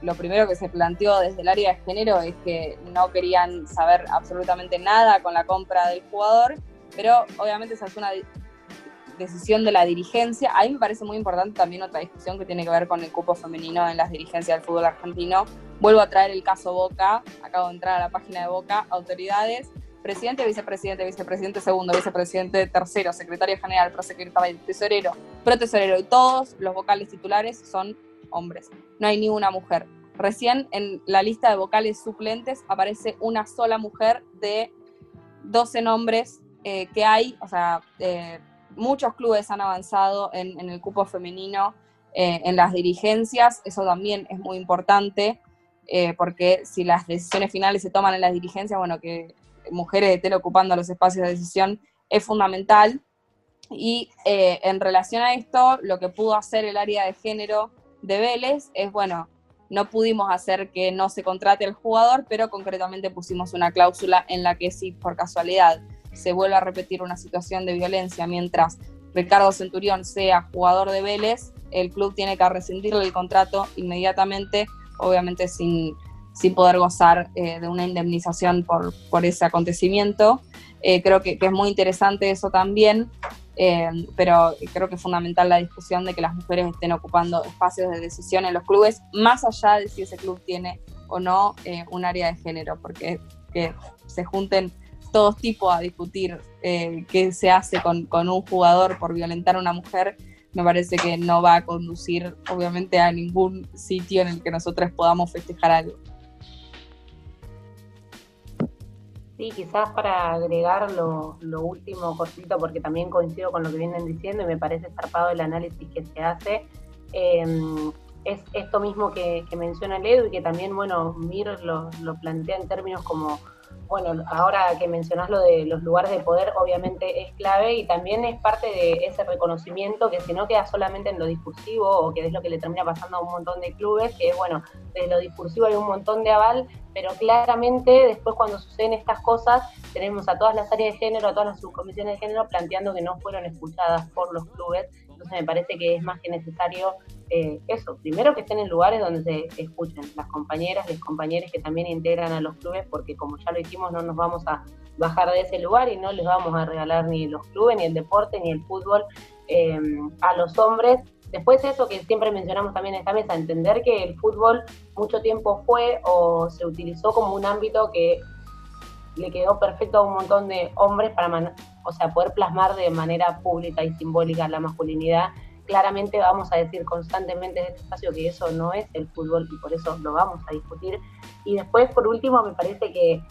[SPEAKER 3] lo, primero que se planteó desde el área de género es que no querían saber absolutamente nada con la compra del jugador, pero obviamente se hace una decisión de la dirigencia. A mí me parece muy importante también otra discusión que tiene que ver con el cupo femenino en las dirigencias del fútbol argentino. Vuelvo a traer el caso Boca, acabo de entrar a la página de Boca, autoridades, presidente, vicepresidente, vicepresidente segundo, vicepresidente tercero, secretario general, prosecretario, tesorero, protesorero y todos los vocales titulares son hombres. No hay ni una mujer. Recién en la lista de vocales suplentes aparece una sola mujer de 12 nombres eh, que hay, o sea, eh, muchos clubes han avanzado en, el cupo femenino eh, en las dirigencias, eso también es muy importante, porque si las decisiones finales se toman en las dirigencias, bueno, que mujeres estén ocupando los espacios de decisión es fundamental. Y en relación a esto, lo que pudo hacer el área de género de Vélez es, bueno, no pudimos hacer que no se contrate al jugador, pero concretamente pusimos una cláusula en la que si por casualidad se vuelve a repetir una situación de violencia mientras Ricardo Centurión sea jugador de Vélez, el club tiene que rescindirle el contrato inmediatamente, obviamente sin, sin poder gozar eh, de una indemnización por, por ese acontecimiento. Eh, creo que, es muy interesante eso también, eh, pero creo que es fundamental la discusión de que las mujeres estén ocupando espacios de decisión en los clubes, más allá de si ese club tiene o no un área de género, porque que se junten todos tipos a discutir eh, qué se hace con, un jugador por violentar a una mujer, me parece que no va a conducir obviamente a ningún sitio en el que nosotras podamos festejar algo.
[SPEAKER 5] Sí, quizás para agregar lo, último cortito, porque también coincido con lo que vienen diciendo y me parece zarpado el análisis que se hace. Em, es esto mismo que, menciona el Edu y que también, bueno, Mir lo, lo plantea en términos como bueno, ahora que mencionás lo de los lugares de poder, obviamente es clave y también es parte de ese reconocimiento que si no queda solamente en lo discursivo o que es lo que le termina pasando a un montón de clubes, que bueno, de lo discursivo hay un montón de aval, pero claramente después cuando suceden estas cosas tenemos a todas las áreas de género, a todas las subcomisiones de género planteando que no fueron escuchadas por los clubes, entonces me parece que es más que necesario eh, eso, primero que estén en lugares donde se escuchen las compañeras, los compañeros que también integran a los clubes, porque como ya lo hicimos, no nos vamos a bajar de ese lugar y no les vamos a regalar ni los clubes, ni el deporte, ni el fútbol eh, a los hombres. Después eso que siempre mencionamos también en esta mesa, entender que el fútbol mucho tiempo fue o se utilizó como un ámbito que le quedó perfecto a un montón de hombres para o sea, poder plasmar de manera pública y simbólica la masculinidad claramente vamos a decir constantemente en este espacio que eso no es el fútbol y por eso lo vamos a discutir. Y después, por último, me parece que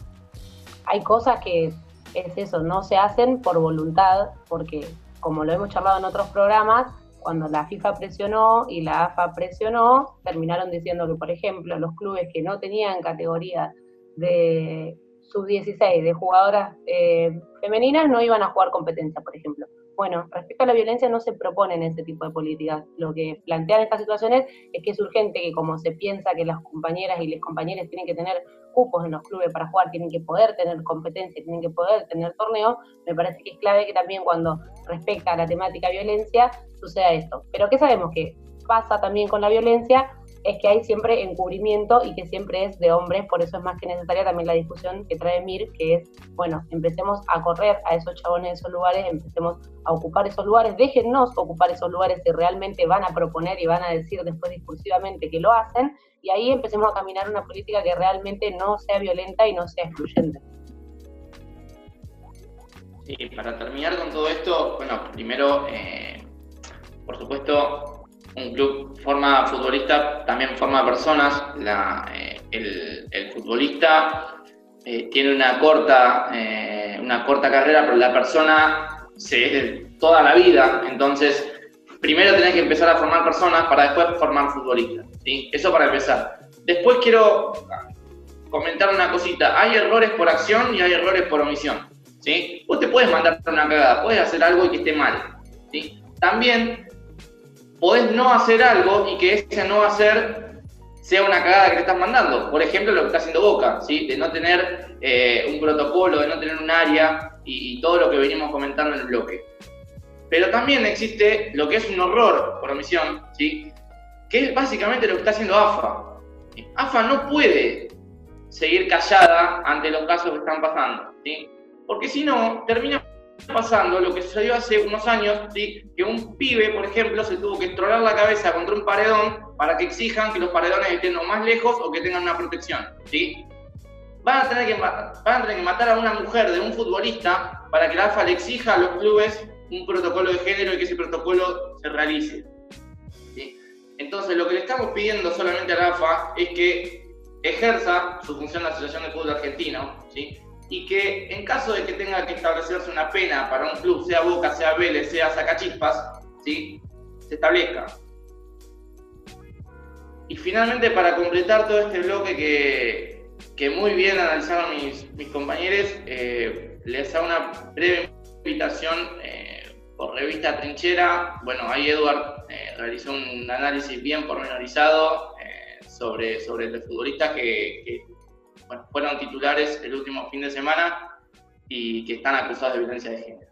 [SPEAKER 5] hay cosas que es eso, no se hacen por voluntad, porque como lo hemos charlado en otros programas, cuando la FIFA presionó y la AFA presionó, terminaron diciendo que, por ejemplo, los clubes que no tenían categoría de sub-16 de jugadoras eh, femeninas no iban a jugar competencia, por ejemplo. Bueno, respecto a la violencia no se proponen ese tipo de políticas. Lo que plantean estas situaciones es que es urgente que como se piensa que las compañeras y los compañeros tienen que tener cupos en los clubes para jugar, tienen que poder tener competencia, tienen que poder tener torneos, me parece que es clave que también cuando respecta a la temática violencia suceda esto. Pero ¿qué sabemos que pasa también con la violencia? Es que hay siempre encubrimiento y que siempre es de hombres, por eso es más que necesaria también la discusión que trae Mir, que es, bueno, empecemos a correr a esos chabones de esos lugares, empecemos a ocupar esos lugares, déjennos ocupar esos lugares si realmente van a proponer y van a decir después discursivamente que lo hacen, y ahí empecemos a caminar una política que realmente no sea violenta y no sea excluyente.
[SPEAKER 4] Sí, para terminar con todo esto, bueno, primero, eh, por supuesto, un club forma futbolista, también forma personas. Eh, el, futbolista eh, tiene una corta, eh, una corta carrera, pero la persona se es de toda la vida. Entonces, primero tenés que empezar a formar personas para después formar futbolistas. ¿sí? Eso para empezar. Después quiero comentar una cosita. Hay errores por acción y hay errores por omisión. ¿sí? Vos te puedes mandar una cagada, puedes hacer algo y que esté mal. ¿sí? También podés no hacer algo y que ese no hacer sea una cagada que te estás mandando. Por ejemplo, lo que está haciendo Boca, ¿sí? de no tener eh, un protocolo, de no tener un área y, todo lo que venimos comentando en el bloque. Pero también existe lo que es un horror por omisión, ¿sí? que es básicamente lo que está haciendo AFA. AFA no puede seguir callada ante los casos que están pasando, ¿sí? porque si no, termina pasando lo que sucedió hace unos años, ¿sí? que un pibe, por ejemplo, se tuvo que estrolar la cabeza contra un paredón para que exijan que los paredones estén más lejos o que tengan una protección. ¿sí? Van, a tener que, matar a una mujer de un futbolista para que la AFA le exija a los clubes un protocolo de género y que ese protocolo se realice. ¿sí? Entonces, lo que le estamos pidiendo solamente a la AFA es que ejerza su función de la Asociación de Fútbol Argentino, ¿sí? Y que en caso de que tenga que establecerse una pena para un club, sea Boca, sea Vélez, sea Sacachispas, ¿sí? se establezca. Y finalmente, para completar todo este bloque que, que muy bien analizaron mis, mis compañeros, eh, les hago una breve invitación eh, por revista Trinchera. Bueno, ahí Eduard eh, realizó un análisis bien pormenorizado sobre, sobre los futbolistas que bueno, fueron titulares el último fin de semana y que están acusados de violencia de género.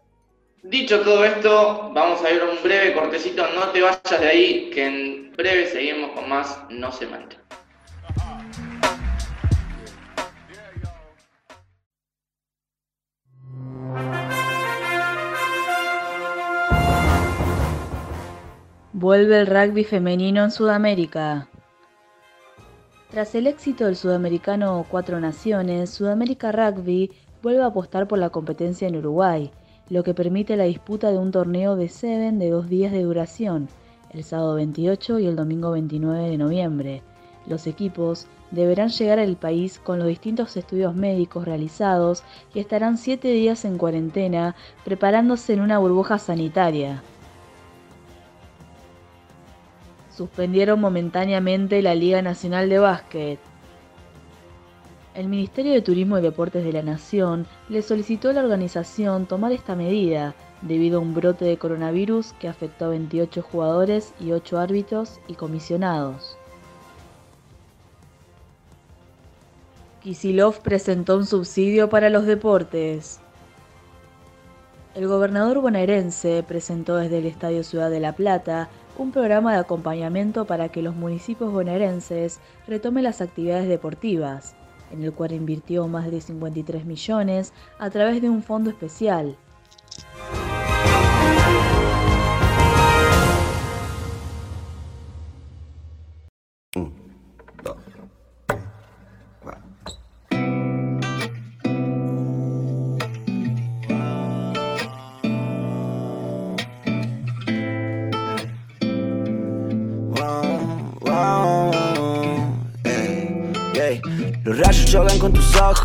[SPEAKER 4] Dicho todo esto, vamos a ir a un breve cortecito, no te vayas de ahí, que en breve seguimos con más No se mancha.
[SPEAKER 6] Vuelve el rugby femenino en Sudamérica. Tras el éxito del sudamericano Cuatro Naciones, Sudamérica Rugby vuelve a apostar por la competencia en Uruguay, lo que permite la disputa de un torneo de Seven de dos días de duración, el sábado 28 y el domingo 29 de noviembre. Los equipos deberán llegar al país con los distintos estudios médicos realizados y estarán siete días en cuarentena preparándose en una burbuja sanitaria. Suspendieron momentáneamente la Liga Nacional de Básquet. El Ministerio de Turismo y Deportes de la Nación le solicitó a la organización tomar esta medida debido a un brote de coronavirus que afectó a 28 jugadores y 8 árbitros y comisionados. Kisilov presentó un subsidio para los deportes. El gobernador bonaerense presentó desde el Estadio Ciudad de La Plata un programa de acompañamiento para que los municipios bonaerenses retomen las actividades deportivas, en el cual invirtió más de 53 millones a través de un fondo especial.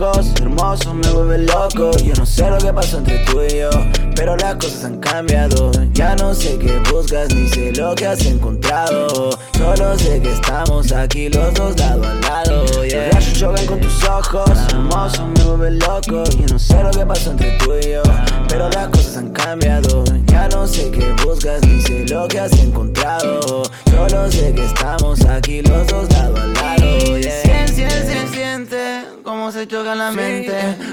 [SPEAKER 14] Ojos, hermoso, me vuelve loco. Yo no sé lo que pasó entre tú y yo, pero las cosas han cambiado. Ya no sé qué buscas, ni sé lo que has encontrado. Solo sé que estamos aquí los dos lado a lado. Yeah. Los rayos chocan con tus ojos, hermoso, me vuelve loco. Yo no sé lo que pasó entre tú y yo, pero las cosas han cambiado. Ya no sé qué buscas, ni sé lo que has encontrado. Solo sé que estamos aquí los dos lado a lado. Yeah. Cómo se choca la mente.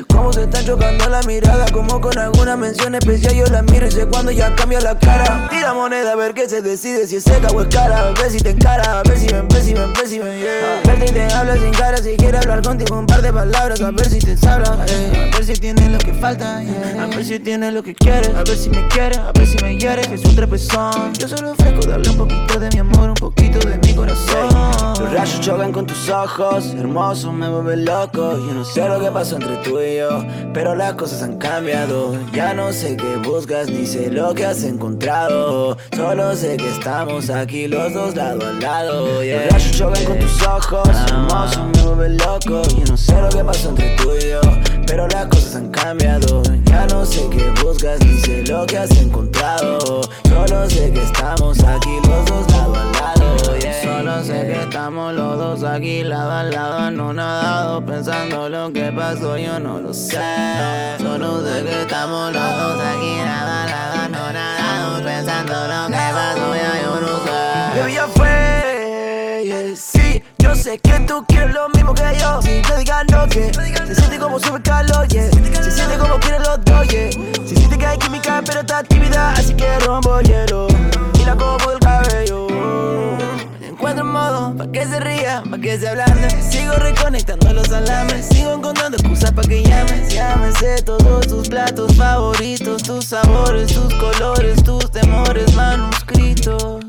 [SPEAKER 14] Cómo se está chocando la mirada. Como con alguna mención especial yo la miro y sé cuando ya cambia la cara. Tira moneda a ver qué se decide. Si es seca o es cara. A ver si te encara. A ver si ven, ver si ven, ver si ven. Yeah. Verte y te habla sin cara. Si quiere hablar contigo un par de palabras. A ver si te sabla. A ver si tiene lo que falta. A ver si tiene lo que quiere. A ver si me quiere. A ver si me hiere. Es un trepezón. Yo solo ofrezco darle un poquito de chocan con tus ojos. Hermoso, me vuelve loco. Yo no sé lo que pasó entre tú y yo, pero las cosas han cambiado. Ya no sé qué buscas, ni sé lo que has encontrado. Solo sé que estamos aquí los dos lado a lado. Yeah. Los rayos chocan con tus ojos. Hermoso, me vuelve loco. Yo no sé lo que pasó entre tú y yo, pero las cosas han cambiado. Ya no sé qué buscas, ni sé lo que has encontrado. Solo sé que estamos aquí los dos lado a lado. Solo sé que estamos los dos aquí lado a lado, no nadado pensando lo que pasó, yo no lo sé. Solo sé que estamos los dos aquí lado a lado, no nadado pensando lo que pasó, yo no sé. Baby, ya fue, yeah, sí. Yo sé que tú quieres lo mismo que yo. Si te digan lo que se siente como sube calor, yeah. Se siente como quieren los dos, yeah. Se siente que hay química, pero está tímida, así que rompo el hielo. Pa' que se ría, pa' que se ablande. Sigo reconectando los alambres, sigo encontrando excusas pa' que llames. Llámese todos tus platos favoritos, tus sabores, tus colores, tus temores manuscritos.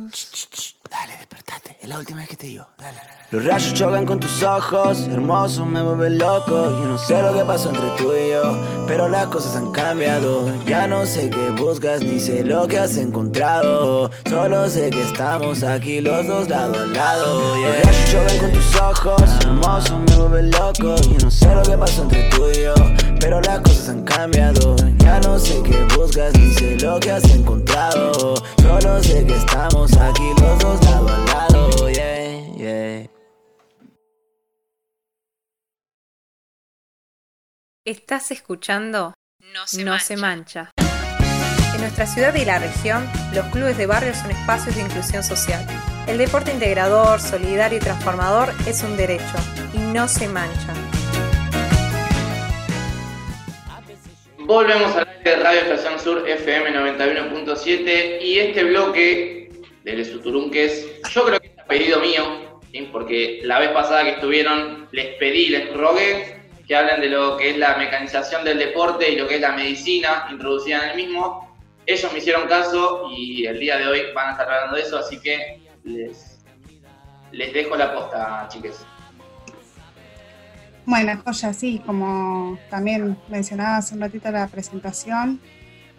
[SPEAKER 14] Dale, despertate, es la última vez que te digo. Dale. Los rayos chocan con tus ojos, hermoso, me vuelve loco. Yo no sé lo que pasó entre tú y yo, pero las cosas han cambiado. Ya no sé qué buscas, ni sé lo que has encontrado. Solo sé que estamos aquí los dos lado a lado. Los rayos chocan con tus ojos, hermoso, me vuelve loco. Yo no sé lo que pasó entre tú y yo, pero las cosas han cambiado. Ya no sé qué buscas, ni sé lo que has encontrado. Solo sé que estamos aquí los dos lado a lado. Yeah, yeah.
[SPEAKER 2] Estás escuchando No se, mancha. En nuestra ciudad y la región, los clubes de barrio son espacios de inclusión social. El deporte integrador, solidario y transformador es un derecho y no se mancha.
[SPEAKER 4] Volvemos al aire de Radio Estación Sur FM 91.7 y este bloque de Suturunques, yo creo que es pedido mío, porque la vez pasada que estuvieron les pedí, les rogué que hablen de lo que es la mecanización del deporte y lo que es la medicina introducida en el mismo. Ellos me hicieron caso y el día de hoy van a estar hablando de eso, así que les, les dejo la posta, chiques.
[SPEAKER 10] Bueno, Joya, sí, como también mencionaba hace un ratito la presentación,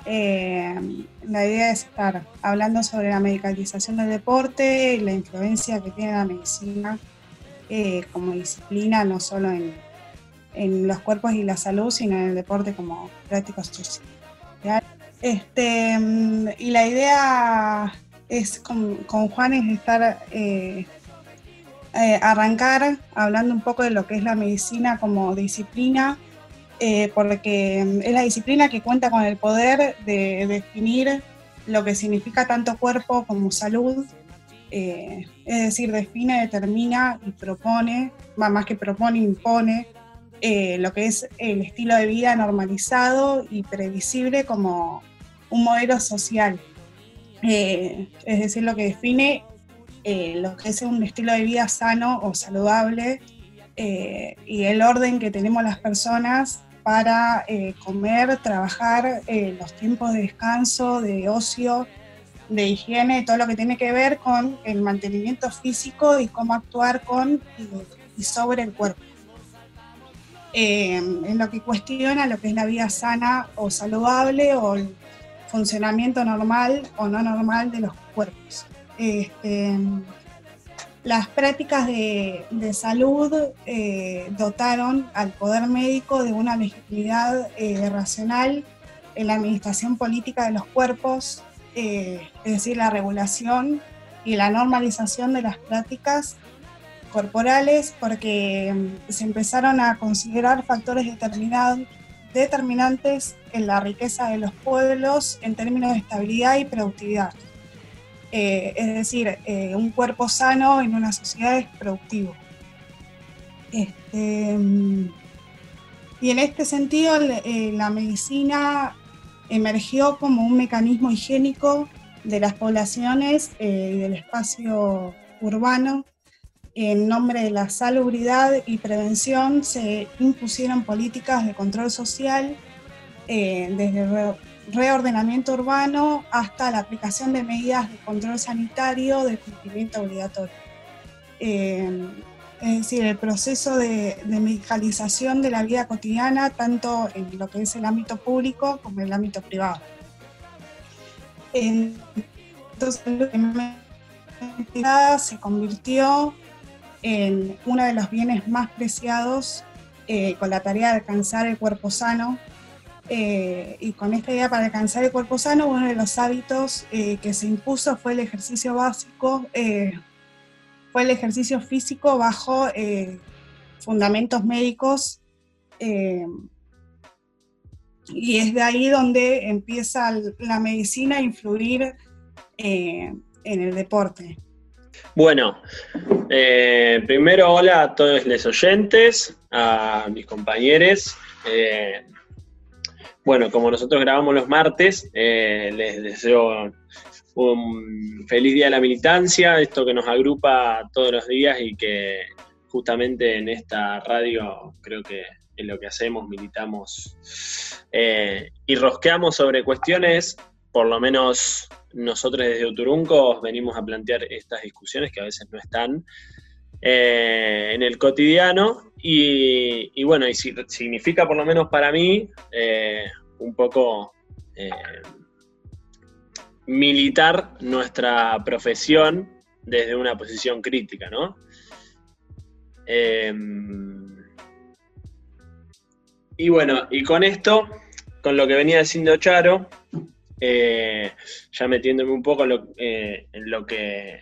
[SPEAKER 10] eh, la idea es estar hablando sobre la medicalización del deporte y la influencia que tiene la medicina eh, como disciplina, no solo en, en, los cuerpos y la salud, sino en el deporte como práctica social. Este, y la idea es con, con Juan es estar eh, eh, arrancar hablando un poco de lo que es la medicina como disciplina, eh, porque es la disciplina que cuenta con el poder de definir lo que significa tanto cuerpo como salud, eh, es decir, define, determina y propone, más que propone, impone lo que es el estilo de vida normalizado y previsible como un modelo social. es decir, lo que define eh, lo que es un estilo de vida sano o saludable eh, y el orden que tenemos las personas para eh, comer, trabajar, los tiempos de descanso, de ocio, de higiene, todo lo que tiene que ver con el mantenimiento físico y cómo actuar con y sobre el cuerpo. en lo que cuestiona lo que es la vida sana o saludable o el funcionamiento normal o no normal de los cuerpos. Este, las prácticas de, salud eh, dotaron al poder médico de una legitimidad eh, racional en la administración política de los cuerpos, eh, es decir, la regulación y la normalización de las prácticas corporales, porque mm, se empezaron a considerar factores determinantes en la riqueza de los pueblos en términos de estabilidad y productividad. Eh, es decir, eh, un cuerpo sano en una sociedad es productivo. Este, y en este sentido, eh, la medicina emergió como un mecanismo higiénico de las poblaciones y del espacio urbano. En nombre de la salubridad y prevención se impusieron políticas de control social desde reordenamiento urbano hasta la aplicación de medidas de control sanitario de cumplimiento obligatorio. Eh, es decir, el proceso de, medicalización de la vida cotidiana, tanto en lo que es el ámbito público como en el ámbito privado. Entonces, se convirtió en uno de los bienes más preciados eh, con la tarea de alcanzar el cuerpo sano eh, y con esta idea para alcanzar el cuerpo sano, uno de los hábitos eh, que se impuso fue el ejercicio básico, eh, fue el ejercicio físico bajo fundamentos médicos. y es de ahí donde empieza la medicina a influir en el deporte.
[SPEAKER 15] Bueno, primero hola a todos los oyentes, a mis compañeros. Bueno, como nosotros grabamos los martes, eh, les deseo un feliz día de la militancia, esto que nos agrupa todos los días y que justamente en esta radio creo que en lo que hacemos militamos eh, y rosqueamos sobre cuestiones, por lo menos nosotros desde Uturunco venimos a plantear estas discusiones que a veces no están eh, en el cotidiano y, bueno, y significa por lo menos para mí eh, un poco eh, militar nuestra profesión desde una posición crítica, ¿no? Em, y bueno, y con esto, con lo que venía diciendo Charo, ya metiéndome un poco en lo que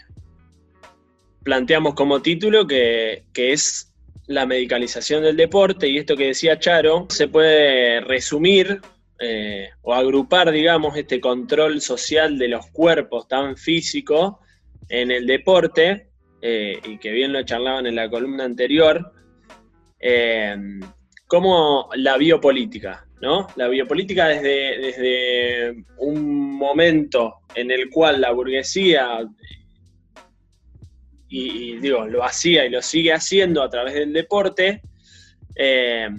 [SPEAKER 15] planteamos como título, que, es la medicalización del deporte, y esto que decía Charo, se puede resumir eh, o agrupar, digamos, este control social de los cuerpos tan físico en el deporte, eh, y que bien lo charlaban en la columna anterior, eh, como la biopolítica, ¿no? La biopolítica desde, desde un momento en el cual la burguesía y, digo, lo hacía y lo sigue haciendo a través del deporte, eh,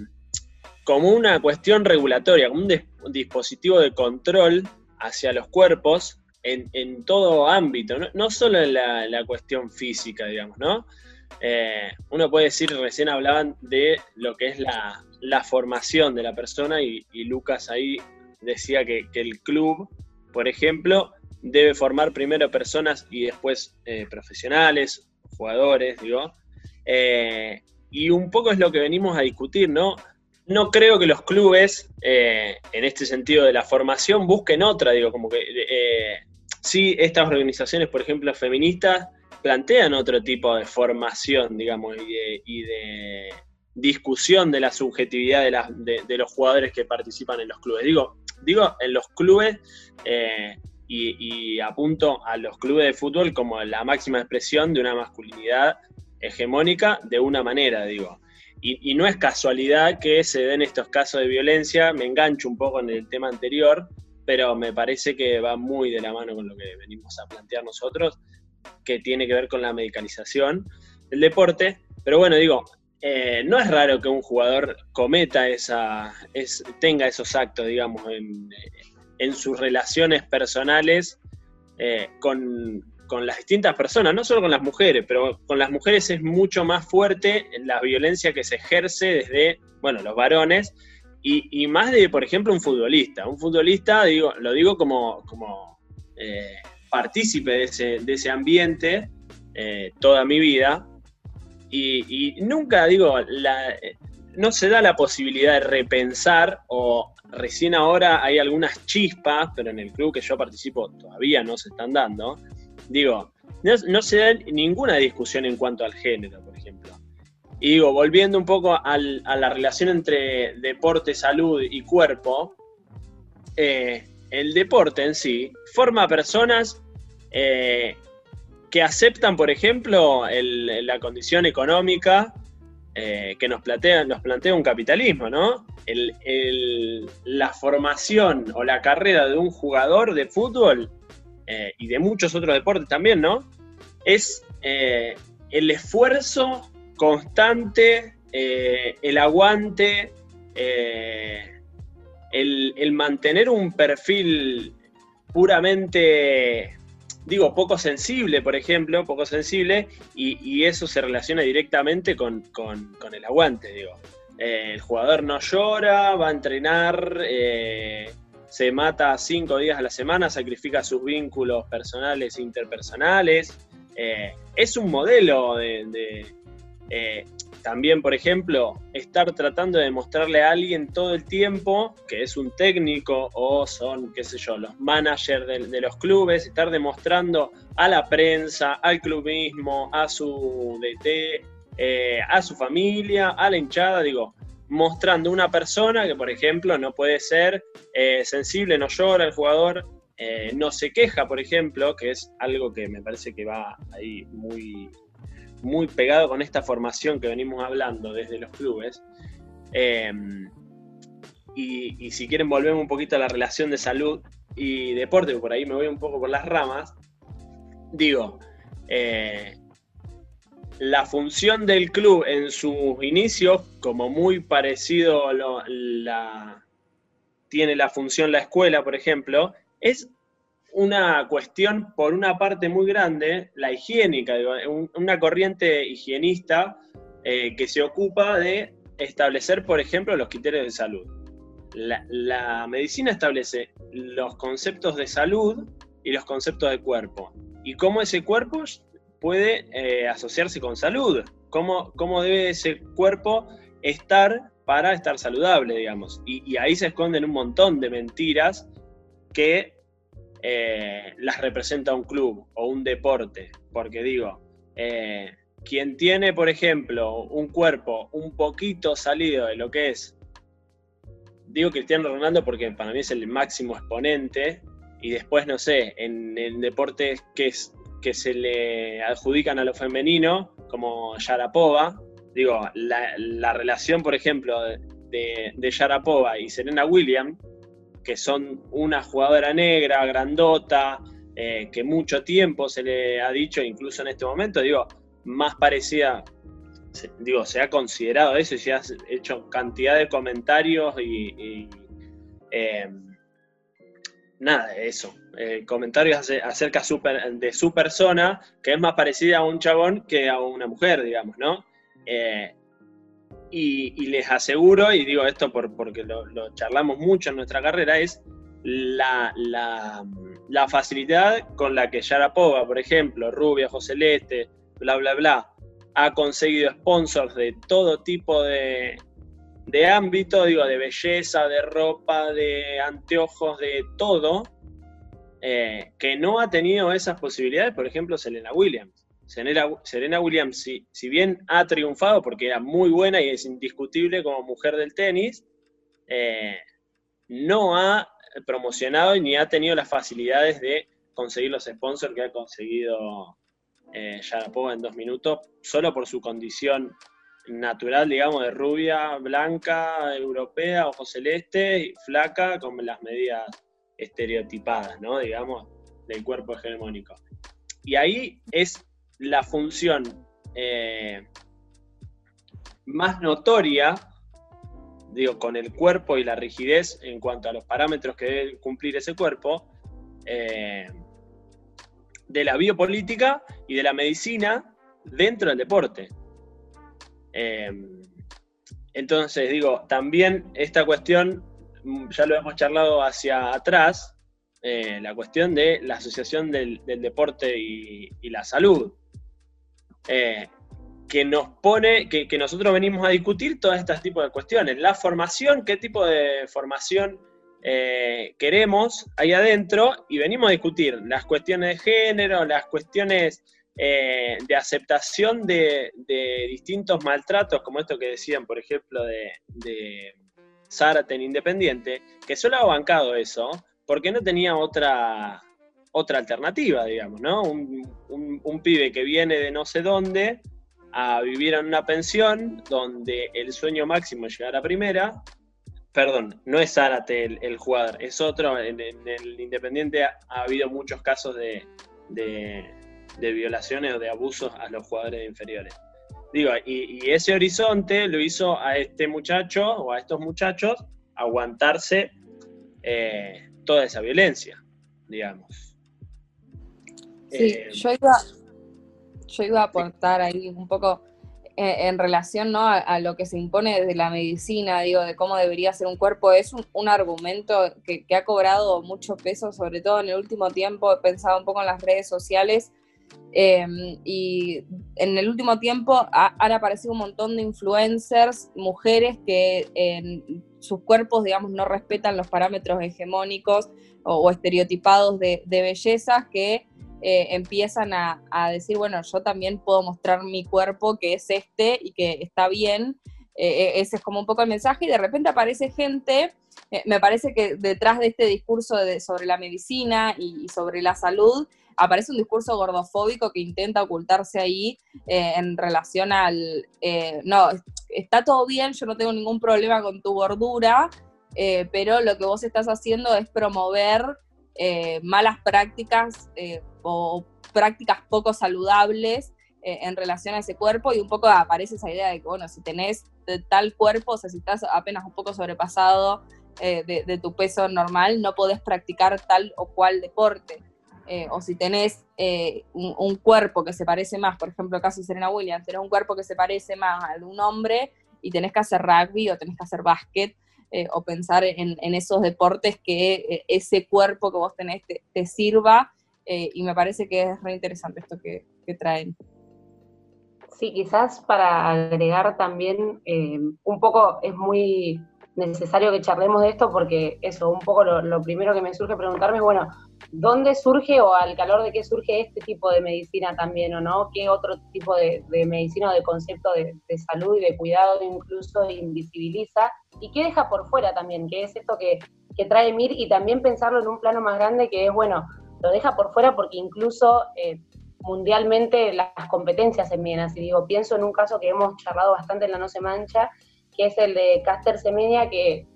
[SPEAKER 15] como una cuestión regulatoria, como un, dispositivo de control hacia los cuerpos en, todo ámbito, no, solo en la, cuestión física, digamos, ¿no? Eh, uno puede decir, recién hablaban de lo que es la, formación de la persona y, Lucas ahí decía que, el club, por ejemplo, debe formar primero personas y después eh, profesionales, jugadores, digo. Eh, y un poco es lo que venimos a discutir, ¿no? No creo que los clubes, eh, en este sentido de la formación, busquen otra, digo, como que sí, estas organizaciones, por ejemplo, feministas, plantean otro tipo de formación, digamos, y de, discusión de la subjetividad de, los jugadores que participan en los clubes. Digo, digo en los clubes y, apunto a los clubes de fútbol como la máxima expresión de una masculinidad hegemónica de una manera, digo. Y, no es casualidad que se den estos casos de violencia, me engancho un poco en el tema anterior, pero me parece que va muy de la mano con lo que venimos a plantear nosotros, que tiene que ver con la medicalización del deporte. Pero bueno, digo, eh, no es raro que un jugador cometa esa, tenga esos actos, digamos, en, en sus relaciones personales eh, con, las distintas personas, no solo con las mujeres, pero con las mujeres es mucho más fuerte la violencia que se ejerce desde, bueno, los varones, y, más de, por ejemplo, un futbolista. Un futbolista, digo, lo digo como, como eh, partícipe de ese, ambiente, eh, toda mi vida y, nunca, digo, no se da la posibilidad de repensar o recién ahora hay algunas chispas, pero en el club que yo participo todavía no se están dando. Digo, no, se da ninguna discusión en cuanto al género, por ejemplo. Y digo, volviendo un poco a la relación entre deporte, salud y cuerpo, eh, el deporte en sí forma personas eh, que aceptan, por ejemplo, la condición económica eh, que nos plantea, nos plantea un capitalismo, ¿no? la formación o la carrera de un jugador de fútbol eh, y de muchos otros deportes también, ¿no? Es eh, el esfuerzo constante, el aguante, el, el mantener un perfil puramente digo, poco sensible, por ejemplo, poco sensible, y, eso se relaciona directamente con, el aguante, digo. Eh, el jugador no llora, va a entrenar, eh, se mata cinco días a la semana, sacrifica sus vínculos personales e interpersonales. Eh, es un modelo de, también, por ejemplo, estar tratando de mostrarle a alguien todo el tiempo que es un técnico o son, qué sé yo, los managers de, los clubes, estar demostrando a la prensa, al clubismo, a su DT, eh, a su familia, a la hinchada, digo, mostrando una persona que, por ejemplo, no puede ser eh, sensible, no llora el jugador, eh, no se queja, por ejemplo, que es algo que me parece que va ahí muy, muy pegado con esta formación que venimos hablando desde los clubes. Em, y, si quieren volvemos un poquito a la relación de salud y deporte, por ahí me voy un poco por las ramas, digo, eh, la función del club en sus inicios, como muy parecido la, tiene la función la escuela, por ejemplo, es una cuestión, por una parte muy grande, la higiénica, una corriente higienista eh, que se ocupa de establecer, por ejemplo, los criterios de salud. La, medicina establece los conceptos de salud y los conceptos de cuerpo. Y cómo ese cuerpo puede eh, asociarse con salud. Cómo, cómo, debe ese cuerpo estar para estar saludable, digamos. Y, y ahí se esconden un montón de mentiras que eh, las representa un club o un deporte. Porque digo, eh, quien tiene, por ejemplo, un cuerpo un poquito salido de lo que es, digo Cristiano Ronaldo porque para mí es el máximo exponente, y después, no sé, en, el deporte que, es, que se le adjudican a lo femenino, como Yarapova, digo, la, relación, por ejemplo, de, de Yarapova y Serena Williams, que son una jugadora negra, grandota, eh, que mucho tiempo se le ha dicho, incluso en este momento, digo, más parecida, digo, se ha considerado eso y se ha hecho cantidad de comentarios y, eh, nada, eso, eh, comentarios acerca de su persona, que es más parecida a un chabón que a una mujer, digamos, ¿no? Y, les aseguro, y digo esto porque lo, charlamos mucho en nuestra carrera, es la, facilidad con la que Yarapova, por ejemplo, Rubia, José Leste, bla, bla, bla, ha conseguido sponsors de todo tipo de, de ámbito, digo, de belleza, de ropa, de anteojos, de todo, eh, que no ha tenido esas posibilidades, por ejemplo, Selena Williams. Serena, Williams, si, bien ha triunfado porque era muy buena y es indiscutible como mujer del tenis, eh, no ha promocionado ni ha tenido las facilidades de conseguir los sponsors que ha conseguido eh, Yarapova en dos minutos, solo por su condición natural, digamos, de rubia, blanca, europea, ojo celeste, y flaca, con las medidas estereotipadas, ¿no? Digamos, del cuerpo hegemónico. Y ahí es la función eh, más notoria, digo, con el cuerpo y la rigidez en cuanto a los parámetros que debe cumplir ese cuerpo, eh, de la biopolítica y de la medicina dentro del deporte. Eh, entonces, digo, también esta cuestión, mm, ya lo hemos charlado hacia atrás, la cuestión de la asociación del, deporte y, la salud. Eh, que nos pone, que, nosotros venimos a discutir todas estas tipos de cuestiones. La formación, qué tipo de formación eh, queremos ahí adentro, y venimos a discutir las cuestiones de género, las cuestiones eh, de aceptación de, distintos maltratos, como esto que decían, por ejemplo, de, de Zárate en Independiente, que solo ha bancado eso, porque no tenía otra, otra alternativa, digamos, ¿no? Un, pibe que viene de no sé dónde a vivir en una pensión donde el sueño máximo es llegar a primera. Perdón, no es Zárate el, jugador, es otro. En, el Independiente ha, habido muchos casos de, violaciones o de abusos a los jugadores inferiores. Digo, y, ese horizonte lo hizo a este muchacho o a estos muchachos aguantarse eh, toda esa violencia, digamos.
[SPEAKER 3] Sí, eh, yo, iba, yo iba a aportar ahí un poco eh, en relación ¿no? a, lo que se impone desde la medicina, digo, de cómo debería ser un cuerpo, es un, argumento que, ha cobrado mucho peso, sobre todo en el último tiempo, he pensado un poco en las redes sociales, em, y en el último tiempo han aparecido un montón de influencers, mujeres que en sus cuerpos, digamos, no respetan los parámetros hegemónicos o, estereotipados de, de bellezas que eh, empiezan a, decir, bueno, yo también puedo mostrar mi cuerpo que es este y que está bien. Eh, eh, ese es como un poco el mensaje y de repente aparece gente, me parece que detrás de este discurso sobre la medicina y, sobre la salud, aparece un discurso gordofóbico que intenta ocultarse ahí en relación al, no, está todo bien, yo no tengo ningún problema con tu gordura, pero lo que vos estás haciendo es promover malas prácticas o prácticas poco saludables eh, en relación a ese cuerpo y un poco aparece esa idea de que, bueno, si tenés tal cuerpo, o sea, si estás apenas un poco sobrepasado eh, de, tu peso normal, no podés practicar tal o cual deporte. Eh, o si tenés un, cuerpo que se parece más, por ejemplo, caso de Serena Williams, tenés un cuerpo que se parece más de un hombre y tenés que hacer rugby o tenés que hacer básquet, o pensar en, esos deportes que ese cuerpo que vos tenés te sirva eh, y me parece que es re interesante esto que, traen.
[SPEAKER 5] Sí, quizás para agregar también, eh, un poco es muy necesario que charlemos de esto porque eso, un poco lo, primero que me surge preguntarme es, bueno, ¿dónde surge o al calor de qué surge este tipo de medicina también o no? ¿Qué otro tipo de, medicina o de concepto de, salud y de cuidado incluso invisibiliza? ¿Y qué deja por fuera también? ¿Qué es esto que, que trae MIR? Y también pensarlo en un plano más grande que es, bueno, lo deja por fuera porque incluso eh, mundialmente las competencias se miden así. Digo, pienso en un caso que hemos charlado bastante en la No Se Mancha, que es el de Caster Semenia, que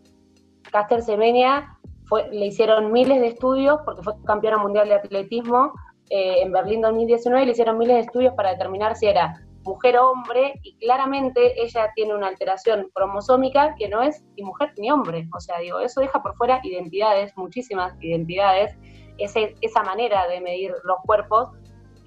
[SPEAKER 5] Caster Semenia fue, le hicieron miles de estudios porque fue campeona mundial de atletismo eh, en Berlín 2019 le hicieron miles de estudios para determinar si era mujer o hombre y claramente ella tiene una alteración cromosómica que no es ni mujer ni hombre. O sea, digo, eso deja por fuera identidades, muchísimas identidades esa manera de medir los cuerpos,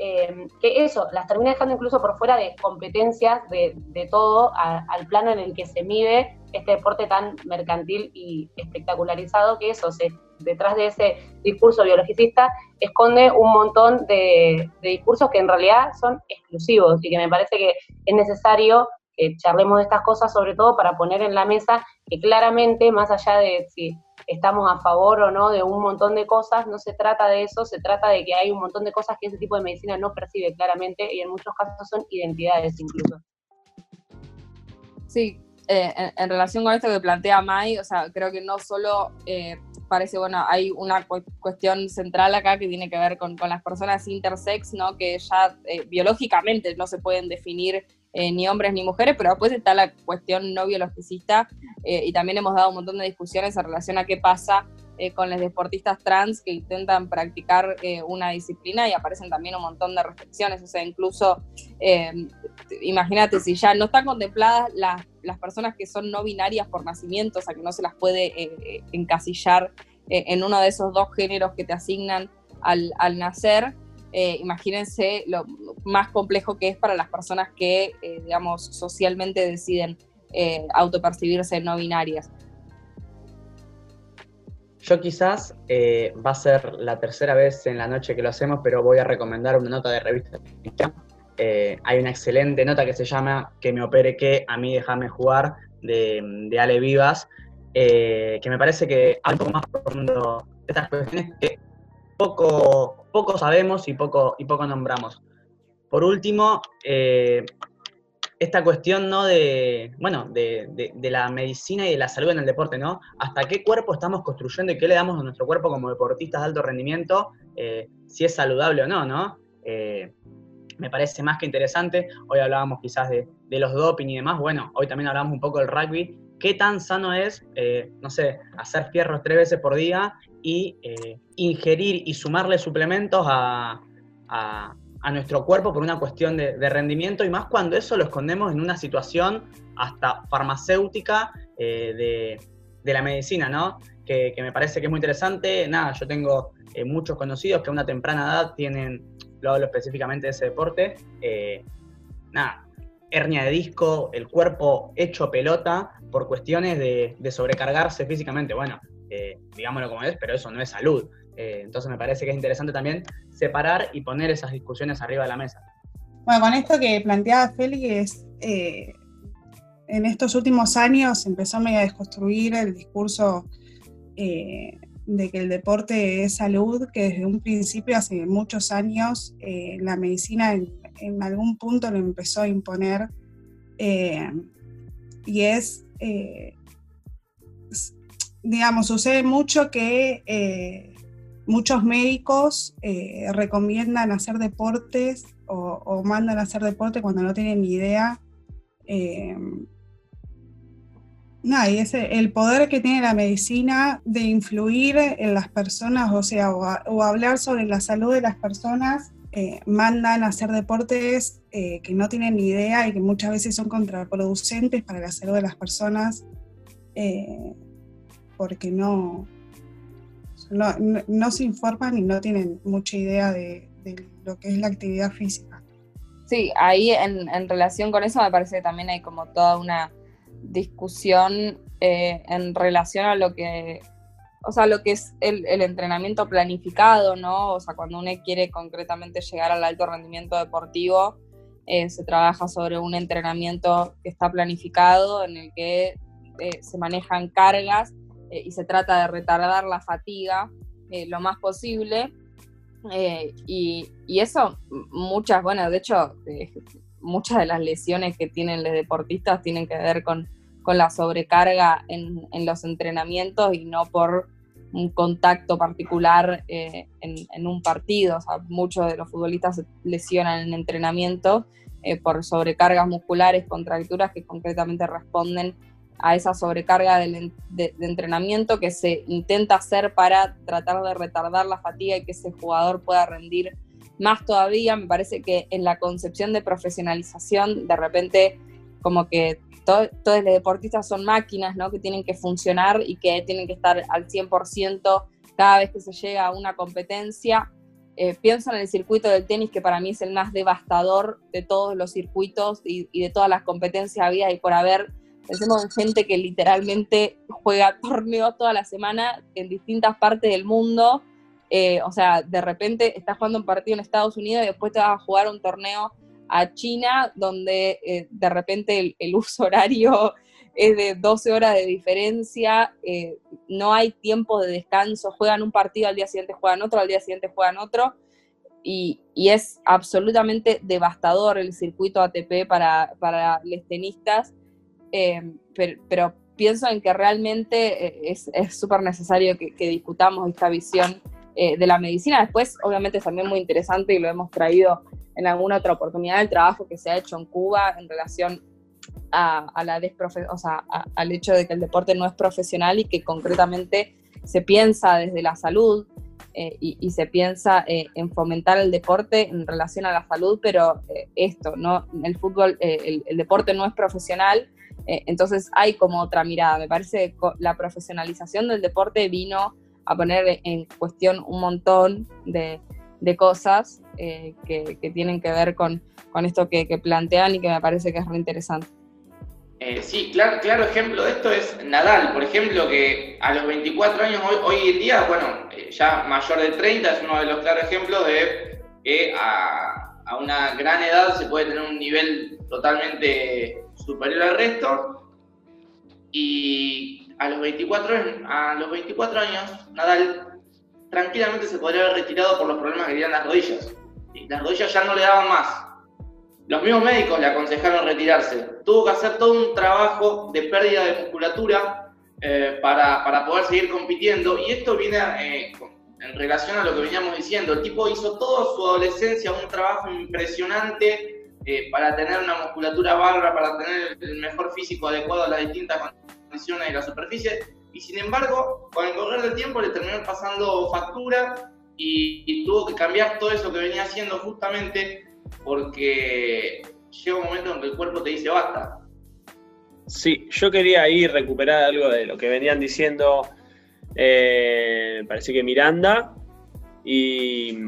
[SPEAKER 5] eh, que eso las termina dejando incluso por fuera de competencias de, todo al plano en el que se mide este deporte tan mercantil y espectacularizado que eso, detrás de ese discurso biologicista, esconde un montón de, de discursos que en realidad son exclusivos y que me parece que es necesario que charlemos de estas cosas, sobre todo para poner en la mesa que claramente, más allá de si estamos a favor o no de un montón de cosas, no se trata de eso, se trata de que hay un montón de cosas que ese tipo de medicina no percibe claramente y en muchos casos son identidades incluso.
[SPEAKER 3] Sí, eh, en, relación con esto que plantea Mai, o sea, creo que no solo eh, parece, bueno, hay una cuestión central acá que tiene que ver con, las personas intersex, ¿no? Que ya eh, biológicamente no se pueden definir eh, ni hombres ni mujeres, pero después está la cuestión no biologicista eh, y también hemos dado un montón de discusiones en relación a qué pasa eh, con los deportistas trans que intentan practicar una disciplina y aparecen también un montón de restricciones, o sea, incluso, imagínate, si ya no están contempladas las, las, personas que son no binarias por nacimiento, o sea, que no se las puede encasillar en uno de esos dos géneros que te asignan al, al nacer, eh, imagínense lo más complejo que es para las personas que, eh, digamos, socialmente deciden eh, autopercibirse no binarias.
[SPEAKER 8] Yo quizás va a ser la tercera vez en la noche que lo hacemos, pero voy a recomendar una nota de revista eh, hay una excelente nota que se llama Que me opere que a mí déjame jugar de, Ale Vivas, eh, que me parece que poco más profundo de estas cuestiones que poco, poco sabemos y poco, y poco nombramos. Por último, eh, esta cuestión ¿no? de, bueno, de, la medicina y de la salud en el deporte, ¿no? Hasta qué cuerpo estamos construyendo y qué le damos a nuestro cuerpo como deportistas de alto rendimiento, si es saludable o no, ¿no? me parece más que interesante. Hoy hablábamos quizás de, los doping y demás. Bueno, hoy también hablamos un poco del rugby. ¿Qué tan sano es, eh, no sé, hacer fierros tres veces por día y eh, ingerir y sumarle suplementos a, nuestro cuerpo por una cuestión de, rendimiento y más cuando eso lo escondemos en una situación hasta farmacéutica eh, de, la medicina, ¿no? Que, que, me parece que es muy interesante. Nada, yo tengo muchos conocidos que a una temprana edad tienen lo hablo específicamente de ese deporte, eh, nada, hernia de disco, el cuerpo hecho pelota por cuestiones de, sobrecargarse físicamente. Bueno, eh, digámoslo como es, pero eso no es salud. Eh, entonces me parece que es interesante también separar y poner esas discusiones arriba de la mesa.
[SPEAKER 10] Bueno, con esto que planteaba Félix, en estos últimos años empezó a desconstruir el discurso de que el deporte es salud, que desde un principio, hace muchos años, eh, la medicina en, algún punto lo empezó a imponer. Eh, y es, eh, digamos, sucede mucho que muchos médicos recomiendan hacer deportes o, mandan a hacer deporte cuando no tienen ni idea Nada, y ese, el poder que tiene la medicina de influir en las personas, o sea, o, hablar sobre la salud de las personas, eh, mandan a hacer deportes eh, que no tienen ni idea y que muchas veces son contraproducentes para la salud de las personas, eh, porque no, no, se informan y no tienen mucha idea de, lo que es la actividad física.
[SPEAKER 3] Sí, ahí en, en relación con eso me parece que también hay como toda una discusión eh, en relación a lo que, o sea, lo que es el, entrenamiento planificado, ¿no? O sea, cuando uno quiere concretamente llegar al alto rendimiento deportivo, eh, se trabaja sobre un entrenamiento que está planificado, en el que eh, se manejan cargas y se trata de retardar la fatiga lo más posible. Y, y, eso, muchas, bueno, de hecho, muchas de las lesiones que tienen los deportistas tienen que ver con, la sobrecarga en, los entrenamientos y no por un contacto particular eh, en, un partido. O sea, muchos de los futbolistas se lesionan en entrenamiento eh, por sobrecargas musculares, contracturas que concretamente responden a esa sobrecarga de, entrenamiento que se intenta hacer para tratar de retardar la fatiga y que ese jugador pueda rendir más todavía, me parece que en la concepción de profesionalización, de repente, como que todos los deportistas son máquinas, ¿no? Que tienen que funcionar y que tienen que estar al 100% cada vez que se llega a una competencia. Eh, pienso en el circuito del tenis, que para mí es el más devastador de todos los circuitos y, de todas las competencias habidas y por haber. Pensemos en gente que literalmente juega torneos toda la semana en distintas partes del mundo. Eh, o sea, de repente estás jugando un partido en Estados Unidos y después te vas a jugar un torneo a China, donde eh, de repente el, uso horario es de 12 horas de diferencia, eh, no hay tiempo de descanso, juegan un partido, al día siguiente juegan otro, al día siguiente juegan otro, y, es absolutamente devastador el circuito ATP para, los tenistas, pero, pienso en que realmente es súper necesario que, que discutamos esta visión eh, de la medicina. Después, obviamente, es también muy interesante y lo hemos traído en alguna otra oportunidad el trabajo que se ha hecho en Cuba en relación a, la o sea, al hecho de que el deporte no es profesional y que concretamente se piensa desde la salud eh, y, se piensa eh, en fomentar el deporte en relación a la salud, pero esto, ¿no? El fútbol, el, el, deporte no es profesional, entonces hay como otra mirada. Me parece que la profesionalización del deporte vino a poner en cuestión un montón de, cosas eh, que, tienen que ver con, esto que, plantean y que me parece que es muy interesante.
[SPEAKER 4] Eh, sí, claro, claro ejemplo de esto es Nadal, por ejemplo, que a los 24 años hoy, en día, bueno, eh, ya mayor de 30 es uno de los claros ejemplos de que a, a una gran edad se puede tener un nivel totalmente superior al resto. Y a los 24, a los 24 años, Nadal tranquilamente se podría haber retirado por los problemas que tenían las rodillas. Las rodillas ya no le daban más. Los mismos médicos le aconsejaron retirarse. Tuvo que hacer todo un trabajo de pérdida de musculatura eh, para, para, poder seguir compitiendo. Y esto viene eh, en relación a lo que veníamos diciendo. El tipo hizo toda su adolescencia un trabajo impresionante para tener una musculatura bárbara, para tener el mejor físico adecuado a las distintas condiciones de la superficie. Y sin embargo, con el correr del tiempo le terminó pasando factura y, tuvo que cambiar todo eso que venía haciendo justamente porque llega un momento en que el cuerpo te dice basta.
[SPEAKER 15] Sí, yo quería ahí recuperar algo de lo que venían diciendo, eh, parece que Miranda y,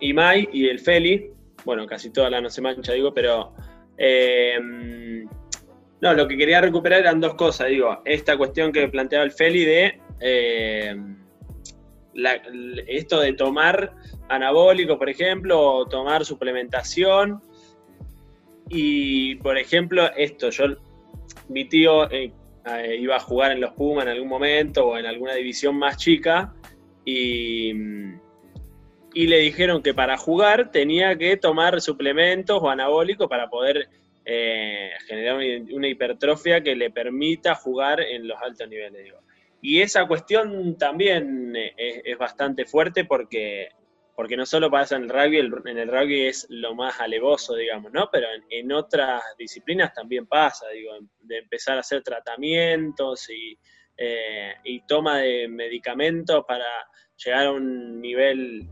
[SPEAKER 15] y Mai y el Feli, bueno, casi toda la no se mancha, digo, pero eh, no, lo que quería recuperar eran dos cosas, digo, esta cuestión que planteaba el Feli de eh, esto de tomar anabólico, por ejemplo, o tomar suplementación. Y, por ejemplo, esto, yo, mi tío eh, iba a jugar en los Pumas en algún momento o en alguna división más chica y, y le dijeron que para jugar tenía que tomar suplementos o anabólicos para poder eh, generar una, hipertrofia que le permita jugar en los altos niveles. Digo. Y esa cuestión también es, bastante fuerte porque porque no solo pasa en el rugby, en el rugby es lo más alevoso, digamos, ¿no? Pero en, otras disciplinas también pasa, digo, de empezar a hacer tratamientos y, eh, toma de medicamentos para llegar a un nivel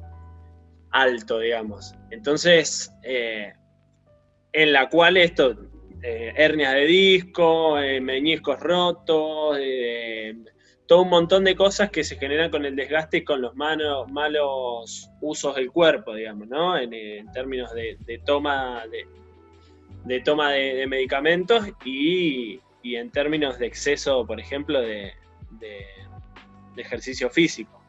[SPEAKER 15] alto, digamos. Entonces, eh, en la cual esto, eh, hernias de disco, meñiscos rotos, todo un montón de cosas que se generan con el desgaste y con los malos usos del cuerpo, digamos, ¿no? En, términos de, toma de, toma de, medicamentos y, en términos de exceso, por ejemplo, de, ejercicio físico.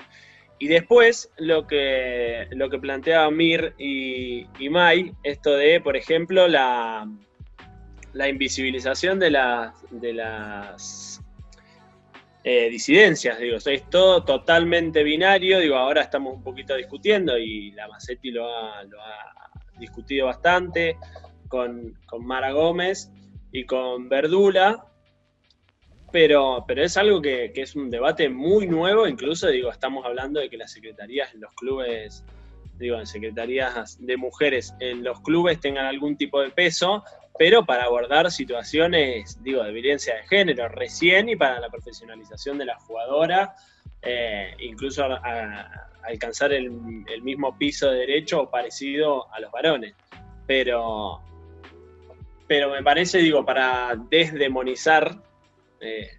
[SPEAKER 15] Y después lo que, lo que planteaba Mir y, y Mai, esto de, por ejemplo, la, la invisibilización de, de las eh, disidencias, digo, es todo totalmente binario, digo, ahora estamos un poquito discutiendo y la Macetti lo ha, discutido bastante con, Mara Gómez y con Verdula, pero, pero es algo que, es un debate muy nuevo, incluso digo, estamos hablando de que las secretarías en los clubes, digo, en secretarías de mujeres en los clubes tengan algún tipo de peso, pero para abordar situaciones, digo, de violencia de género recién y para la profesionalización de la jugadora, eh, incluso alcanzar el, mismo piso de derecho o parecido a los varones. Pero, pero me parece, digo, para desdemonizar, eh,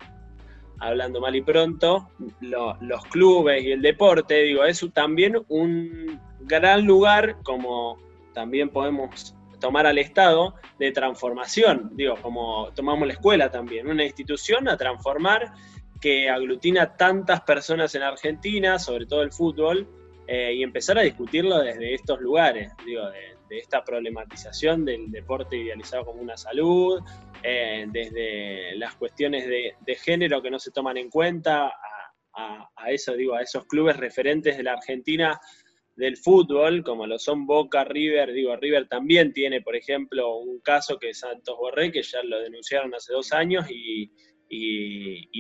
[SPEAKER 15] hablando mal y pronto, los clubes y el deporte, digo, es también un gran lugar, como también podemos tomar al Estado de transformación, digo, como tomamos la escuela también, una institución a transformar que aglutina tantas personas en Argentina, sobre todo el fútbol, eh, y empezar a discutirlo desde estos lugares, digo, de, esta problematización del deporte idealizado como una salud, eh, desde las cuestiones de, género que no se toman en cuenta, a, a, eso, digo, a esos clubes referentes de la Argentina del fútbol, como lo son Boca, River, digo, River también tiene, por ejemplo, un caso que es Santos Borré, que ya lo denunciaron hace dos años y,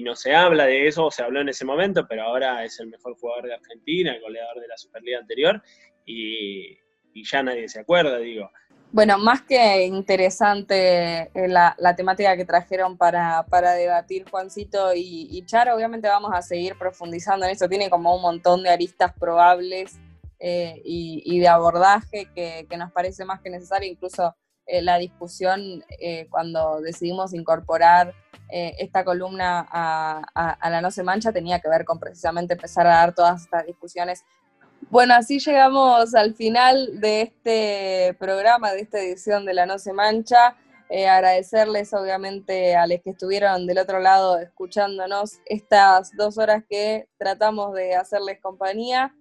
[SPEAKER 15] no se habla de eso, se habló en ese momento, pero ahora es el mejor jugador de Argentina, el goleador de la Superliga anterior, y, ya nadie se acuerda, digo.
[SPEAKER 3] Bueno, más que interesante eh, la, temática que trajeron para, debatir Juancito y, y Charo, obviamente vamos a seguir profundizando en eso, tiene como un montón de aristas probables eh, y, de abordaje que, nos parece más que necesario, incluso eh, la discusión eh, cuando decidimos incorporar esta columna a, La No Se Mancha tenía que ver con precisamente empezar a dar todas estas discusiones. Bueno, así llegamos al final de este programa, de esta edición de La No Se Mancha. agradecerles obviamente a los que estuvieron del otro lado escuchándonos estas dos horas que tratamos de hacerles compañía.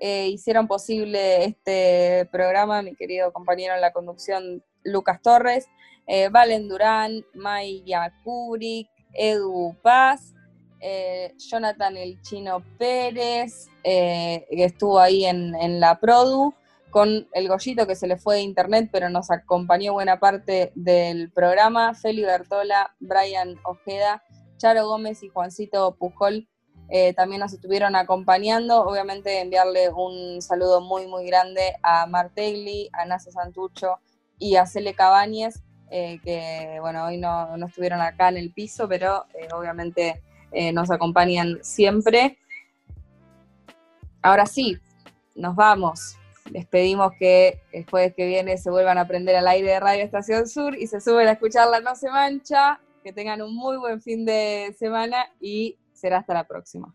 [SPEAKER 3] eh, hicieron posible este programa, mi querido compañero en la conducción Lucas Torres, eh, Valen Durán, Maya Kubrick, Edu Paz, eh, Jonathan El Chino Pérez, que estuvo ahí en, la Produ, con el Gollito que se le fue de internet, pero nos acompañó buena parte del programa, Feli Bertola, Brian Ojeda, Charo Gómez y Juancito Pujol eh, también nos estuvieron acompañando. Obviamente enviarle un saludo muy, muy grande a Martegli, a Nasa Santucho y a Cele Cabañez, eh, que bueno, hoy no, no, estuvieron acá en el piso, pero eh, nos acompañan siempre. Ahora sí, nos vamos. Les pedimos que el jueves que viene se vuelvan a prender al aire de Radio Estación Sur y se suben a escucharla No Se Mancha. Que tengan un muy buen fin de semana y será hasta la próxima.